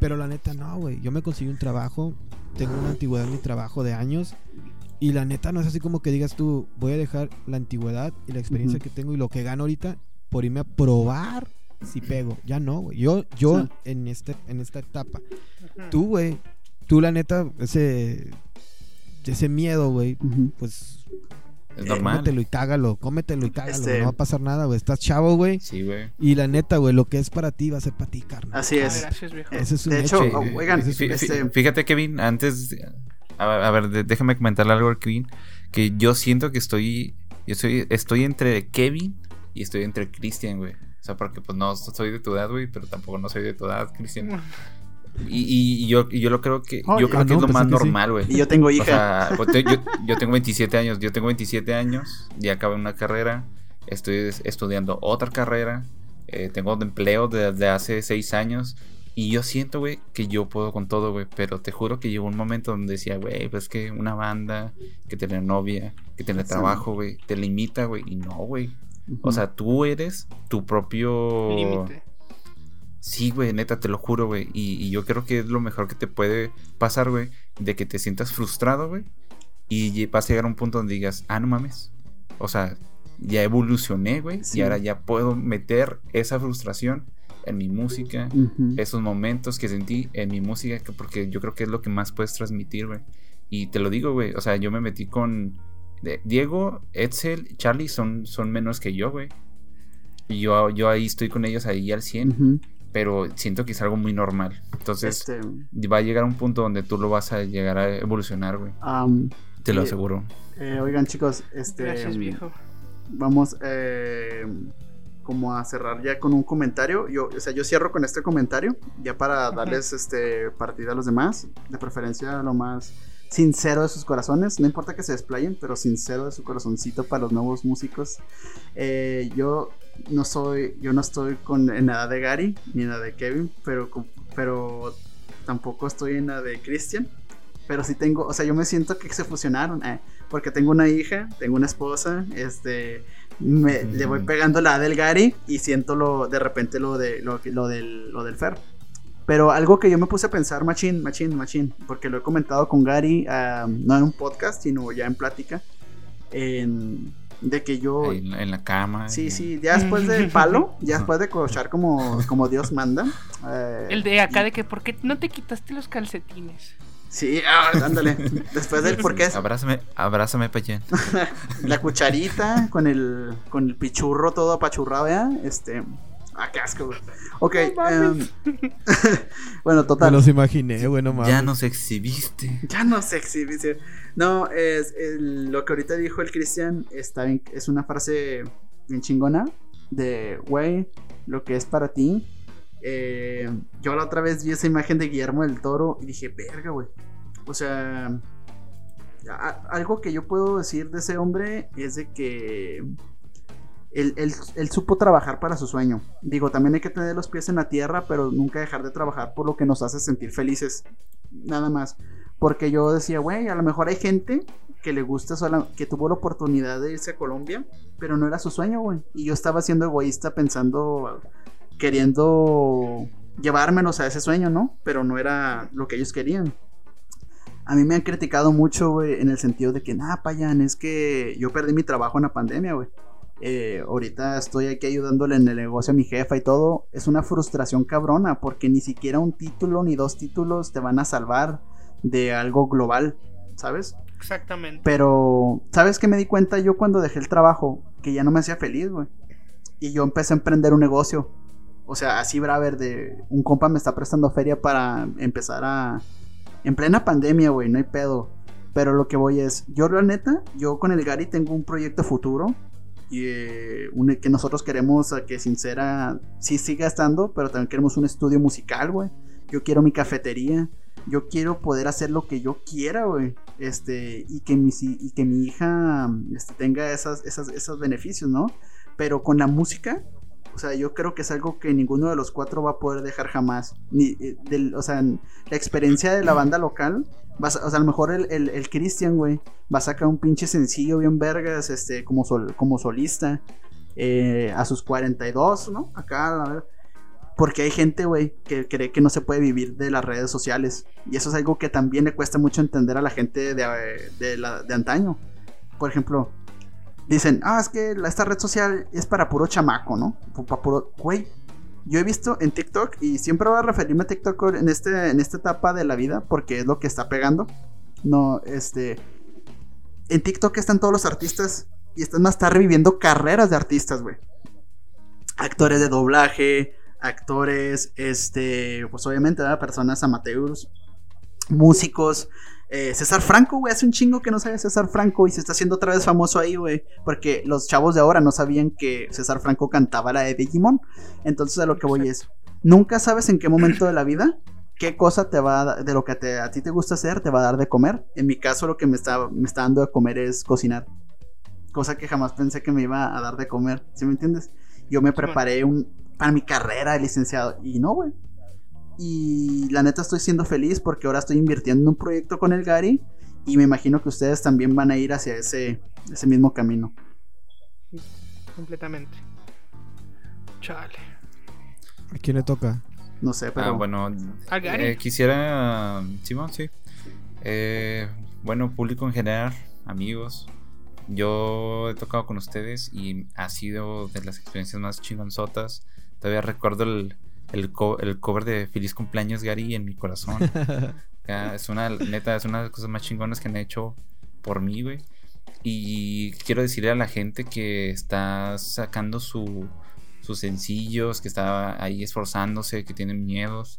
Pero la neta no, güey. Yo me conseguí un trabajo, tengo una antigüedad en mi trabajo de años. Y la neta no es así como que digas tú, voy a dejar la antigüedad y la experiencia que tengo y lo que gano ahorita por irme a probar si pego. Ya no, güey. Yo, yo Sí. en, este, en esta etapa. Tú, güey. Tú, la neta, ese. Ese miedo, güey. Pues. Es normal. Cómetelo y cágalo. Cómetelo y cágalo. Este- No va a pasar nada, güey. Estás chavo, güey. Sí, güey. Y la neta, güey, lo que es para ti va a ser para ti, carnal. Así Ah, es. gracias, viejo. Eh, Ese es un de hecho. oh, oigan, es un- este, fí- Fíjate, Kevin, antes. A, ver, déjame comentarle algo al Kevin. Que yo siento que estoy. Yo estoy, estoy entre Kevin y estoy entre Christian, güey. O sea, porque pues no soy de tu edad, güey, pero tampoco no soy de tu edad, Cristian. Y, y- y yo, y yo lo creo que. Oh, yo creo Ah, que es lo más normal, güey. y yo tengo O hija. sea, pues, yo, yo tengo 27 años, yo tengo 27 años, ya acabé una carrera, estoy es- estudiando otra carrera, eh, tengo un empleo desde hace 6 años y yo siento, güey, que yo puedo con todo, güey, pero te juro que llegó un momento donde decía, güey, pues que una banda, que tener novia, que tener Sí. trabajo, güey, te limita, güey, y no, güey. O sea, tú eres tu propio... Límite. Sí, güey, neta, te lo juro, güey. Y, y yo creo que es lo mejor que te puede pasar, güey. De que te sientas frustrado, güey. Y vas a llegar a un punto donde digas, ah, no mames. O sea, ya evolucioné, güey. Sí. Y ahora ya puedo meter esa frustración en mi música. Esos momentos que sentí en mi música. que- Porque yo creo que es lo que más puedes transmitir, güey. Y te lo digo, güey. O sea, yo me metí con... Diego, Edsel, Charlie son, son menos que yo, güey. Y yo, yo ahí estoy con ellos ahí al 100 Ujú. Pero siento que es algo muy normal. Entonces, Este, va a llegar un punto donde tú lo vas a llegar a evolucionar, güey. Te lo aseguro. eh, oigan, chicos, este. Gracias, viejo. Vamos eh, como a cerrar ya con un comentario. Yo, o sea, yo cierro con este comentario, ya para darles este partida a los demás. De preferencia lo más sincero de sus corazones. No importa que se desplayen, pero sincero de su corazoncito para los nuevos músicos. Eh, yo no soy, yo no estoy con, en nada de Gary ni en nada de Kevin, pero, pero tampoco estoy en la de Christian. Pero sí tengo, o sea, yo me siento que se fusionaron. eh, porque tengo una hija, tengo una esposa, este, me, le voy pegando la del Gary y siento lo, de repente lo, de, lo, lo del, lo del Fer. Pero algo que yo me puse a pensar, machín, machín, machín, porque lo he comentado con Gary, ah, no en un podcast, sino ya en plática, en- de que yo... En, la, en la cama. Sí, y- sí, ya después del palo, ya después de cochar como, como Dios manda. eh, El de acá y- de que, ¿por qué no te quitaste los calcetines? Sí, ah, ándale. Después del por qué es Abrázame, abrázame, Payén. la cucharita con el con el pichurro todo apachurrado, ¿ya? Este, ah, qué asco, güey. Ok, No em, bueno, Me total. los imaginé, güey, no mames. Ya nos exhibiste. Ya no sé exhibición. No, es lo que ahorita dijo el Cristian está bien, es una frase bien chingona de, güey, lo que es para ti. Eh, yo la otra vez vi esa imagen de Guillermo del Toro y dije, verga, güey. O sea, a- algo que yo puedo decir de ese hombre es de que él, él- él supo trabajar para su sueño. Digo, también hay que tener los pies en la tierra, pero nunca dejar de trabajar por lo que nos hace sentir felices. Nada más. Porque yo decía, güey, a lo mejor hay gente que le gusta sola, que tuvo la oportunidad de irse a Colombia, pero no era su sueño, güey. Y yo estaba siendo egoísta pensando, queriendo llevármelos a ese sueño, ¿no? Pero no era lo que ellos querían. A mí me han criticado mucho, güey, en el sentido de que, nada, payan, es que yo perdí mi trabajo en la pandemia, güey. Eh, ahorita estoy aquí ayudándole en el negocio a mi jefa y todo. Es una frustración cabrona porque ni siquiera un título ni dos títulos te van a salvar de algo global, ¿sabes? Exactamente. Pero, ¿sabes qué me di cuenta yo cuando dejé el trabajo? Que ya no me hacía feliz, güey. Y yo empecé a emprender un negocio. O sea, así braver de... Un compa me está prestando feria para empezar a... En plena pandemia, güey, no hay pedo. Pero lo que voy es... Yo, la neta, yo con el Gary tengo un proyecto futuro. Y eh, que nosotros queremos a que Sincera sí siga estando, pero también queremos un estudio musical, güey. Yo quiero mi cafetería. Yo quiero poder hacer lo que yo quiera, güey. Este, y que mi, y que mi hija este, tenga esas, esas, esos beneficios, ¿no? Pero con la música, o sea, yo creo que es algo que ninguno de los cuatro va a poder dejar jamás. Ni, eh, del- o sea, la experiencia de la banda local, o sea, a lo mejor el, el, Christian, güey, va a sacar un pinche sencillo bien vergas, este, como, sol, como solista, eh, a sus 42, ¿no? Acá, a ver. Porque hay gente, güey, que cree que no se puede vivir de las redes sociales. Y eso es algo que también le cuesta mucho entender a la gente de, eh, de, de antaño. Por ejemplo, dicen, ah, es que esta red social es para puro chamaco, ¿no? Pa- pa' puro, güey, Yo he visto en TikTok, y siempre voy a referirme a TikTok en, este, en esta etapa de la vida, porque es lo que está pegando. No, este. En TikTok están todos los artistas y están más estar reviviendo carreras de artistas, güey. Actores de doblaje, actores, este, pues obviamente, personas amateurs, músicos. Eh, César Franco, güey, hace un chingo que no sabe César Franco y se está haciendo otra vez famoso ahí, güey. Porque los chavos de ahora no sabían que César Franco cantaba la de Digimon. Entonces a lo que voy es, nunca sabes en qué momento de la vida, qué cosa te va a, da- de lo que te- a ti te gusta hacer, te va a dar de comer. En mi caso lo que me está, me está dando de comer es cocinar. Cosa que jamás pensé que me iba a dar de comer, ¿sí me entiendes? Yo me preparé un, para mi carrera de licenciado y no, güey. Y la neta estoy siendo feliz porque ahora estoy invirtiendo en un proyecto con el Gary y me imagino que ustedes también van a ir hacia ese, ese mismo camino. Completamente. Chale. ¿A quién le toca? No sé, pero Ah, bueno, ¿A Gary? eh, quisiera, Simón, sí. Eh, bueno, público en general, amigos, yo he tocado con ustedes y ha sido de las experiencias más chingonzotas. Todavía recuerdo el, el, co- el cover de Feliz cumpleaños Gary en mi corazón. Es una, neta, es una de las cosas más chingonas que han hecho por mí, güey. Y quiero decirle a la gente que está sacando su, sus sencillos, que está ahí esforzándose, que tienen miedos.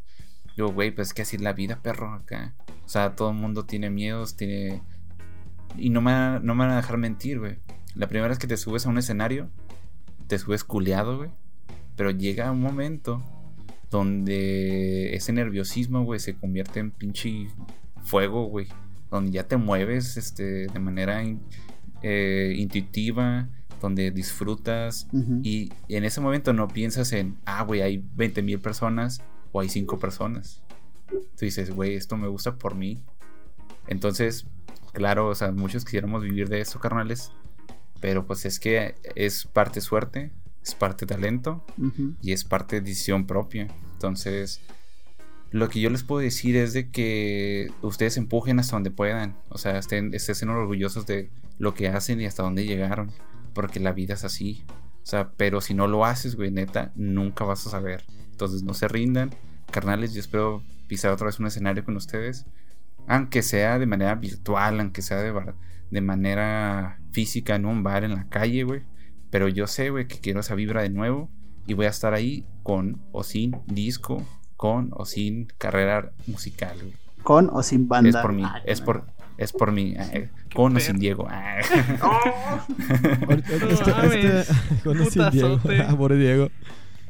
Yo, güey, pues es que así es la vida, perro, acá. O sea, todo el mundo tiene miedos, tiene... Y no me, no me van a dejar mentir, güey. La primera vez que te subes a un escenario, te subes culeado, güey. Pero llega un momento donde ese nerviosismo, güey, se convierte en pinche fuego, güey. Donde ya te mueves este, de manera in- eh, intuitiva, donde disfrutas. Ujú. Y en ese momento no piensas en, ah, güey, hay 20 mil personas o hay 5 personas. Tú dices, güey, esto me gusta por mí. Entonces, claro, o sea, muchos quisiéramos vivir de esto, carnales. Pero pues es que es parte suerte, es parte talento y es parte de decisión propia. Entonces, lo que yo les puedo decir es de que ustedes empujen hasta donde puedan. O sea, estén, estén orgullosos de lo que hacen y hasta dónde llegaron. Porque la vida es así. O sea, pero si no lo haces, güey, neta, nunca vas a saber. Entonces, no se rindan. Carnales, yo espero pisar otra vez un escenario con ustedes. Aunque sea de manera virtual, aunque sea de, de manera física en un bar, en la calle, güey. Pero yo sé, güey, que quiero esa vibra de nuevo. Y voy a estar ahí con o sin disco, con o sin carrera musical, güey. Con o sin banda. Es por mí, Ay, es no. por, es por mí. eh, con o sin. Diego. ah. Este, este, con ese Diego. Putazote. Amor Diego.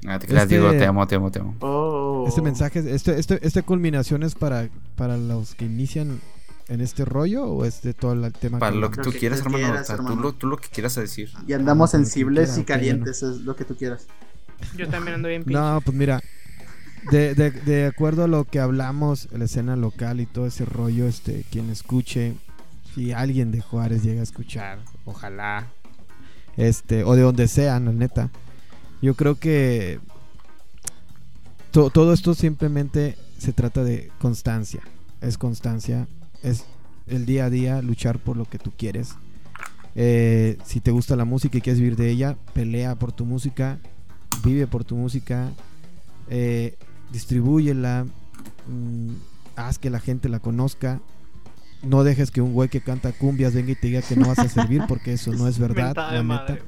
Ah, te creas, Este- Diego, te amo, te amo, te amo. Oh. Este mensaje, este, este, este culminación es para, para los que inician en este rollo o es de todo el tema Para que lo que Lo tú que quieras, tú hermano. quieras, o sea, Tú, hermano. lo, tú lo que quieras decir. Y andamos Ah, sensibles quiera, y calientes, es lo que tú quieras. Yo también ando bien pinche. No, pues mira, de, de, de acuerdo a lo que hablamos, la escena local y todo ese rollo, este, quien escuche, si alguien de Juárez llega a escuchar, ojalá, este, o de donde sea, la neta, yo creo que to- todo esto simplemente se trata de constancia, es constancia, es el día a día luchar por lo que tú quieres. Eh, si te gusta la música y quieres vivir de ella, pelea por tu música, vive por tu música, eh, distribúyela, mm, haz que la gente la conozca. No dejes que un güey que canta cumbias venga y te diga que no vas a servir porque eso no es verdad, la neta.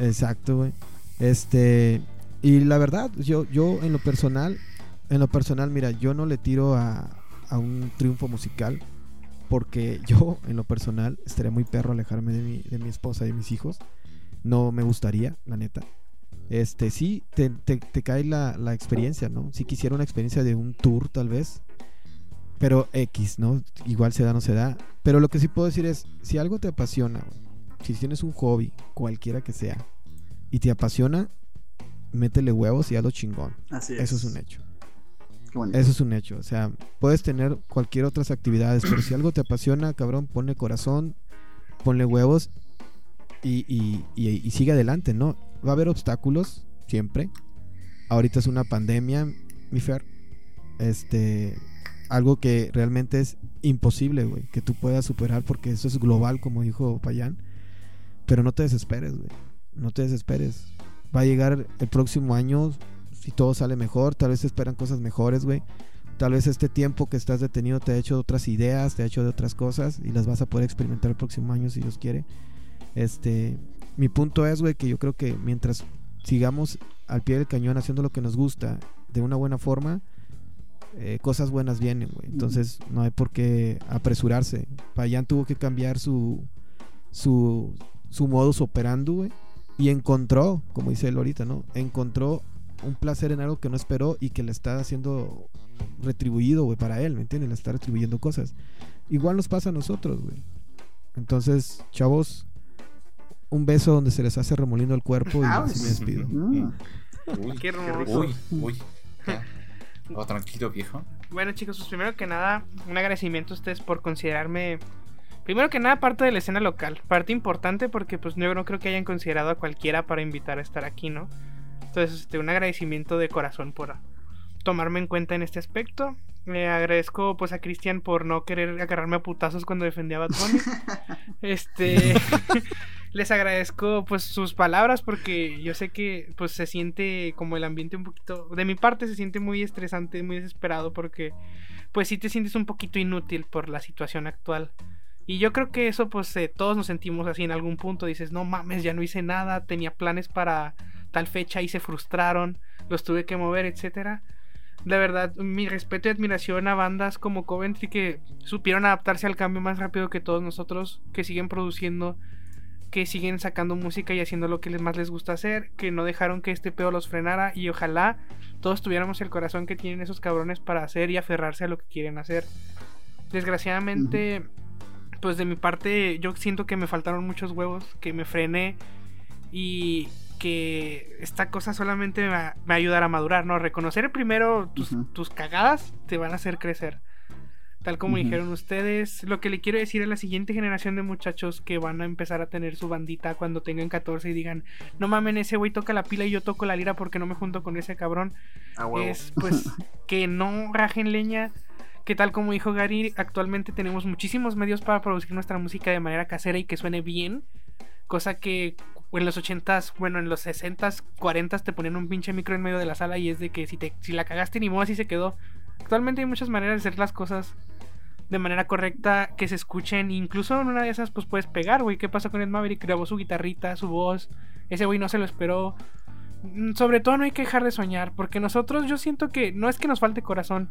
Exacto, güey. Este, y la verdad, yo, yo en lo personal, en lo personal, mira, yo no le tiro a, a un triunfo musical. Porque yo, en lo personal, estaría muy perro alejarme de mi, de mi esposa y de mis hijos. No me gustaría, la neta. Este, sí, te, te- te cae la, la experiencia, ¿no? Si quisiera una experiencia de un tour, tal vez. Pero X, ¿no? Igual se da, no se da. Pero lo que sí puedo decir es, si algo te apasiona, si tienes un hobby, cualquiera que sea, y te apasiona, métele huevos y hazlo chingón. Así es. Eso es un hecho. Eso es un hecho. O sea, puedes tener cualquier otras actividades, pero si algo te apasiona, cabrón, ponle corazón, ponle huevos y, y, y- y sigue adelante, ¿no? Va a haber obstáculos, siempre. Ahorita es una pandemia, mi Fer. Este, algo que realmente es imposible, güey, que tú puedas superar porque eso es global, como dijo Payán. Pero no te desesperes, güey. No te desesperes. Va a llegar el próximo año si todo sale mejor, tal vez esperan cosas mejores, güey. Tal vez este tiempo que estás detenido te ha hecho otras ideas, te ha hecho de otras cosas y las vas a poder experimentar el próximo año si Dios quiere. Este, mi punto es, güey, que yo creo que mientras sigamos al pie del cañón haciendo lo que nos gusta de una buena forma, eh, cosas buenas vienen, güey. Entonces no hay por qué apresurarse. Payan tuvo que cambiar su su su modus operandi, güey, y encontró, como dice él ahorita, ¿no? Encontró un placer en algo que no esperó y que le está haciendo retribuido, güey, para él, ¿me entiendes? Le está retribuyendo cosas. Igual nos pasa a nosotros, güey. Entonces, chavos, un beso donde se les hace remolino el cuerpo y Ah, así me despido. Mm. Uy, Qué hermoso. Uy, uy. ya. Oh, tranquilo, viejo. Bueno, chicos, pues primero que nada, un agradecimiento a ustedes por considerarme. Primero que nada, parte de la escena local. Parte importante porque, pues, yo no creo que hayan considerado a cualquiera para invitar a estar aquí, ¿no? Entonces, este, un agradecimiento de corazón por tomarme en cuenta en este aspecto. Le agradezco, pues, a Cristian por no querer agarrarme a putazos cuando defendía a Bad Bunny. Este. les agradezco pues sus palabras porque yo sé que pues se siente como el ambiente un poquito de mi parte se siente muy estresante muy desesperado porque pues sí te sientes un poquito inútil por la situación actual y yo creo que eso pues eh, todos nos sentimos así en algún punto dices no mames ya no hice nada tenía planes para tal fecha y se frustraron los tuve que mover etcétera de verdad, mi respeto y admiración a bandas como Coventry que supieron adaptarse al cambio más rápido que todos nosotros, que siguen produciendo, que siguen sacando música y haciendo lo que más les gusta hacer, que no dejaron que este pedo los frenara y ojalá todos tuviéramos el corazón que tienen esos cabrones para hacer y aferrarse a lo que quieren hacer. Desgraciadamente, pues de mi parte yo siento que me faltaron muchos huevos, que me frené y que esta cosa solamente me va, me va a ayudar a madurar, ¿no? Reconocer primero tus, cagadas te van a hacer crecer. Tal como dijeron ustedes, lo que le quiero decir a la siguiente generación de muchachos que van a empezar a tener su bandita cuando tengan 14 y digan, no mamen, ese güey toca la pila y yo toco la lira porque no me junto con ese cabrón, A huevo. es pues que no rajen leña, que tal como dijo Gary, actualmente tenemos muchísimos medios para producir nuestra música de manera casera y que suene bien, cosa que en los 80s, bueno, en los 60s, 40s te ponían un pinche micro en medio de la sala y es de que si te si la cagaste ni modo así se quedó. Actualmente hay muchas maneras de hacer las cosas de manera correcta que se escuchen, incluso en una de esas pues puedes pegar, güey, ¿qué pasó con Ed Maverick? Grabó su guitarrita, su voz, ese güey no se lo esperó. Mm, Sobre todo no hay que dejar de soñar, porque nosotros yo siento que no es que nos falte corazón,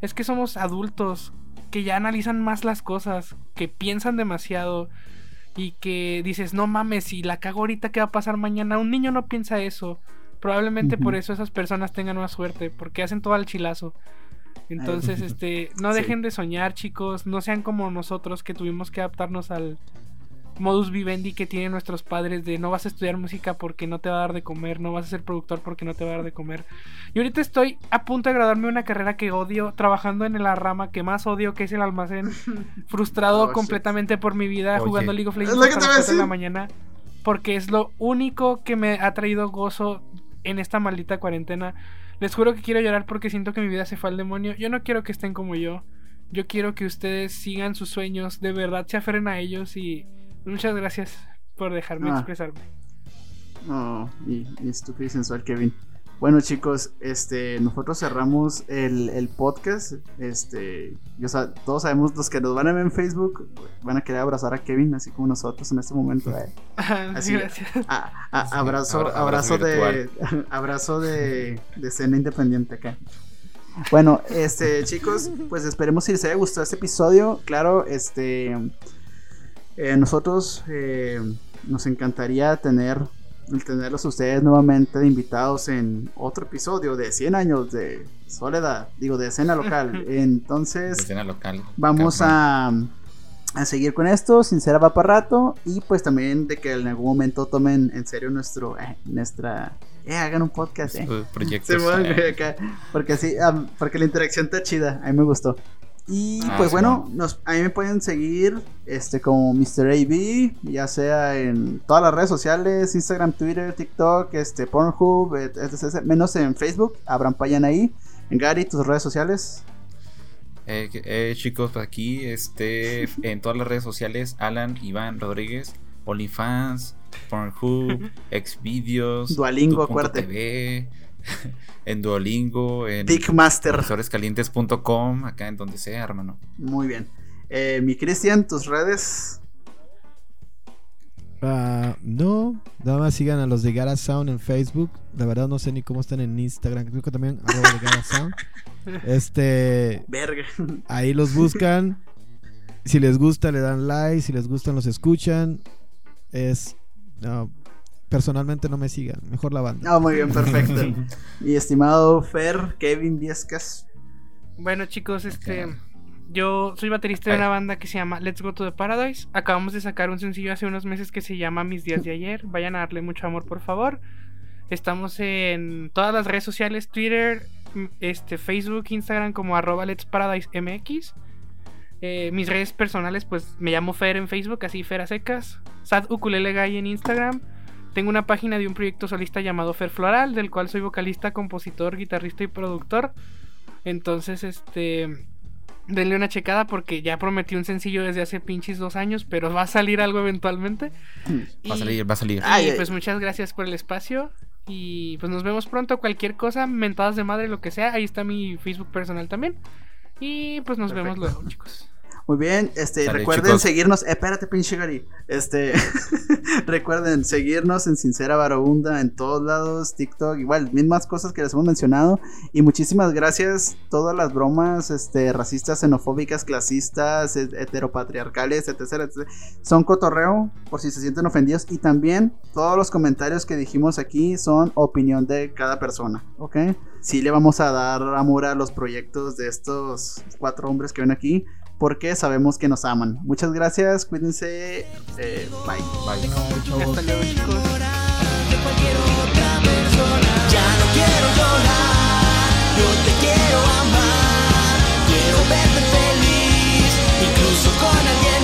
es que somos adultos que ya analizan más las cosas, que piensan demasiado y que dices, no mames, si la cago ahorita, ¿qué va a pasar mañana? Un niño no piensa eso. Probablemente por eso esas personas tengan más suerte, porque hacen todo al chilazo. Entonces, este, no Sí. dejen de soñar, chicos, no sean como nosotros que tuvimos que adaptarnos al modus vivendi que tienen nuestros padres de no vas a estudiar música porque no te va a dar de comer, no vas a ser productor porque no te va a dar de comer. Y ahorita estoy a punto de graduarme de una carrera que odio, trabajando en la rama que más odio, que es el almacén, frustrado Oh, shit. completamente por mi vida Oye. jugando League of Legends lo que hasta te las iba a 4 de la mañana, porque es lo único que me ha traído gozo en esta maldita cuarentena. Les juro que quiero llorar porque siento que mi vida se fue al demonio. Yo no quiero que estén como yo. Yo quiero que ustedes sigan sus sueños, de verdad se aferren a ellos y muchas gracias por dejarme Ah. expresarme. Oh, y, y estúpido y sensual Kevin. Bueno chicos, este, nosotros cerramos el, el podcast. Este, yo todos sabemos los que nos van a ver en Facebook van a querer abrazar a Kevin, así como nosotros en este momento. ¿eh? Así- gracias. A- a- Sí, abrazo, abra- abrazo, abrazo de, abrazo de, de escena independiente acá. Bueno, este, chicos, pues esperemos si les haya gustado este episodio. Claro, este, eh, nosotros eh, nos encantaría tener, tenerlos a ustedes nuevamente de invitados en otro episodio de 100 años de soledad, digo, de escena local. Entonces, escena local. Vamos a, a seguir con esto, sincera va para rato. Y pues también de que en algún momento tomen en serio nuestro, eh, nuestra, eh, hagan un podcast, eh. Proyectos. Eh, porque sí, porque la interacción está chida, a mí me gustó. Y Ah, pues bueno, nos, a mí me pueden seguir este como Mr. AB, ya sea en todas las redes sociales, Instagram, Twitter, TikTok, este Pornhub, et- menos en Facebook, Abraham Payan ahí. En Gary, tus redes sociales. Eh, eh, chicos, pues aquí este, en todas las redes sociales, Alan Iván Rodríguez, OnlyFans, Pornhub, Xvideos, Duolingo. TV, en Duolingo, en profesorescalientes.com, acá en donde sea, hermano. Muy bien. Eh, mi Cristian, tus redes. Ah, no, nada más sigan a los de Gara Sound en Facebook. La verdad no sé ni cómo están en Instagram. Creo que también arroba de Gara Sound. Este, Verga. ahí los buscan. Si les gusta le dan like, si les gustan los escuchan. Es no, personalmente no me sigan, mejor la banda. Ah, muy bien, perfecto. Mi estimado Fer, Kevin Viescas. Bueno, chicos, este. Yo soy baterista de una banda que se llama Let's Go to the Paradise. Acabamos de sacar un sencillo hace unos meses que se llama Mis Días de Ayer. Vayan a darle mucho amor, por favor. Estamos en todas las redes sociales: Twitter, este, Facebook, Instagram, como arroba Let's Paradise MX. Eh, mis redes personales, pues me llamo Fer en Facebook, así Fer a secas. Sad Ukulele Guy en Instagram. Tengo una página de un proyecto solista llamado Fer Floral, del cual soy vocalista, compositor, guitarrista y productor. Entonces, este. Denle una checada porque ya prometí un sencillo desde hace pinches dos años, pero va a salir algo eventualmente. Va a salir, va a salir. y Ay, pues muchas gracias por el espacio. Y pues nos vemos pronto. Cualquier cosa, mentadas de madre, lo que sea. Ahí está mi Facebook personal también. Y pues nos vemos luego, chicos. Muy bien, este, Sale, recuerden chicos. seguirnos. eh, espérate, pinche Gary. Este, recuerden seguirnos en Sincera Barabunda en todos lados, TikTok, igual, mismas cosas que les hemos mencionado. Y muchísimas gracias. Todas las bromas, este, racistas, xenofóbicas, clasistas, et- heteropatriarcales, etcétera, etcétera, son cotorreo, por si se sienten ofendidos. Y también todos los comentarios que dijimos aquí son opinión de cada persona, ¿ok? Sí le vamos a dar amor a los proyectos de estos cuatro hombres que ven aquí porque sabemos que nos aman. Muchas gracias, cuídense. Eh, bye. Bye. Hasta luego, con alguien.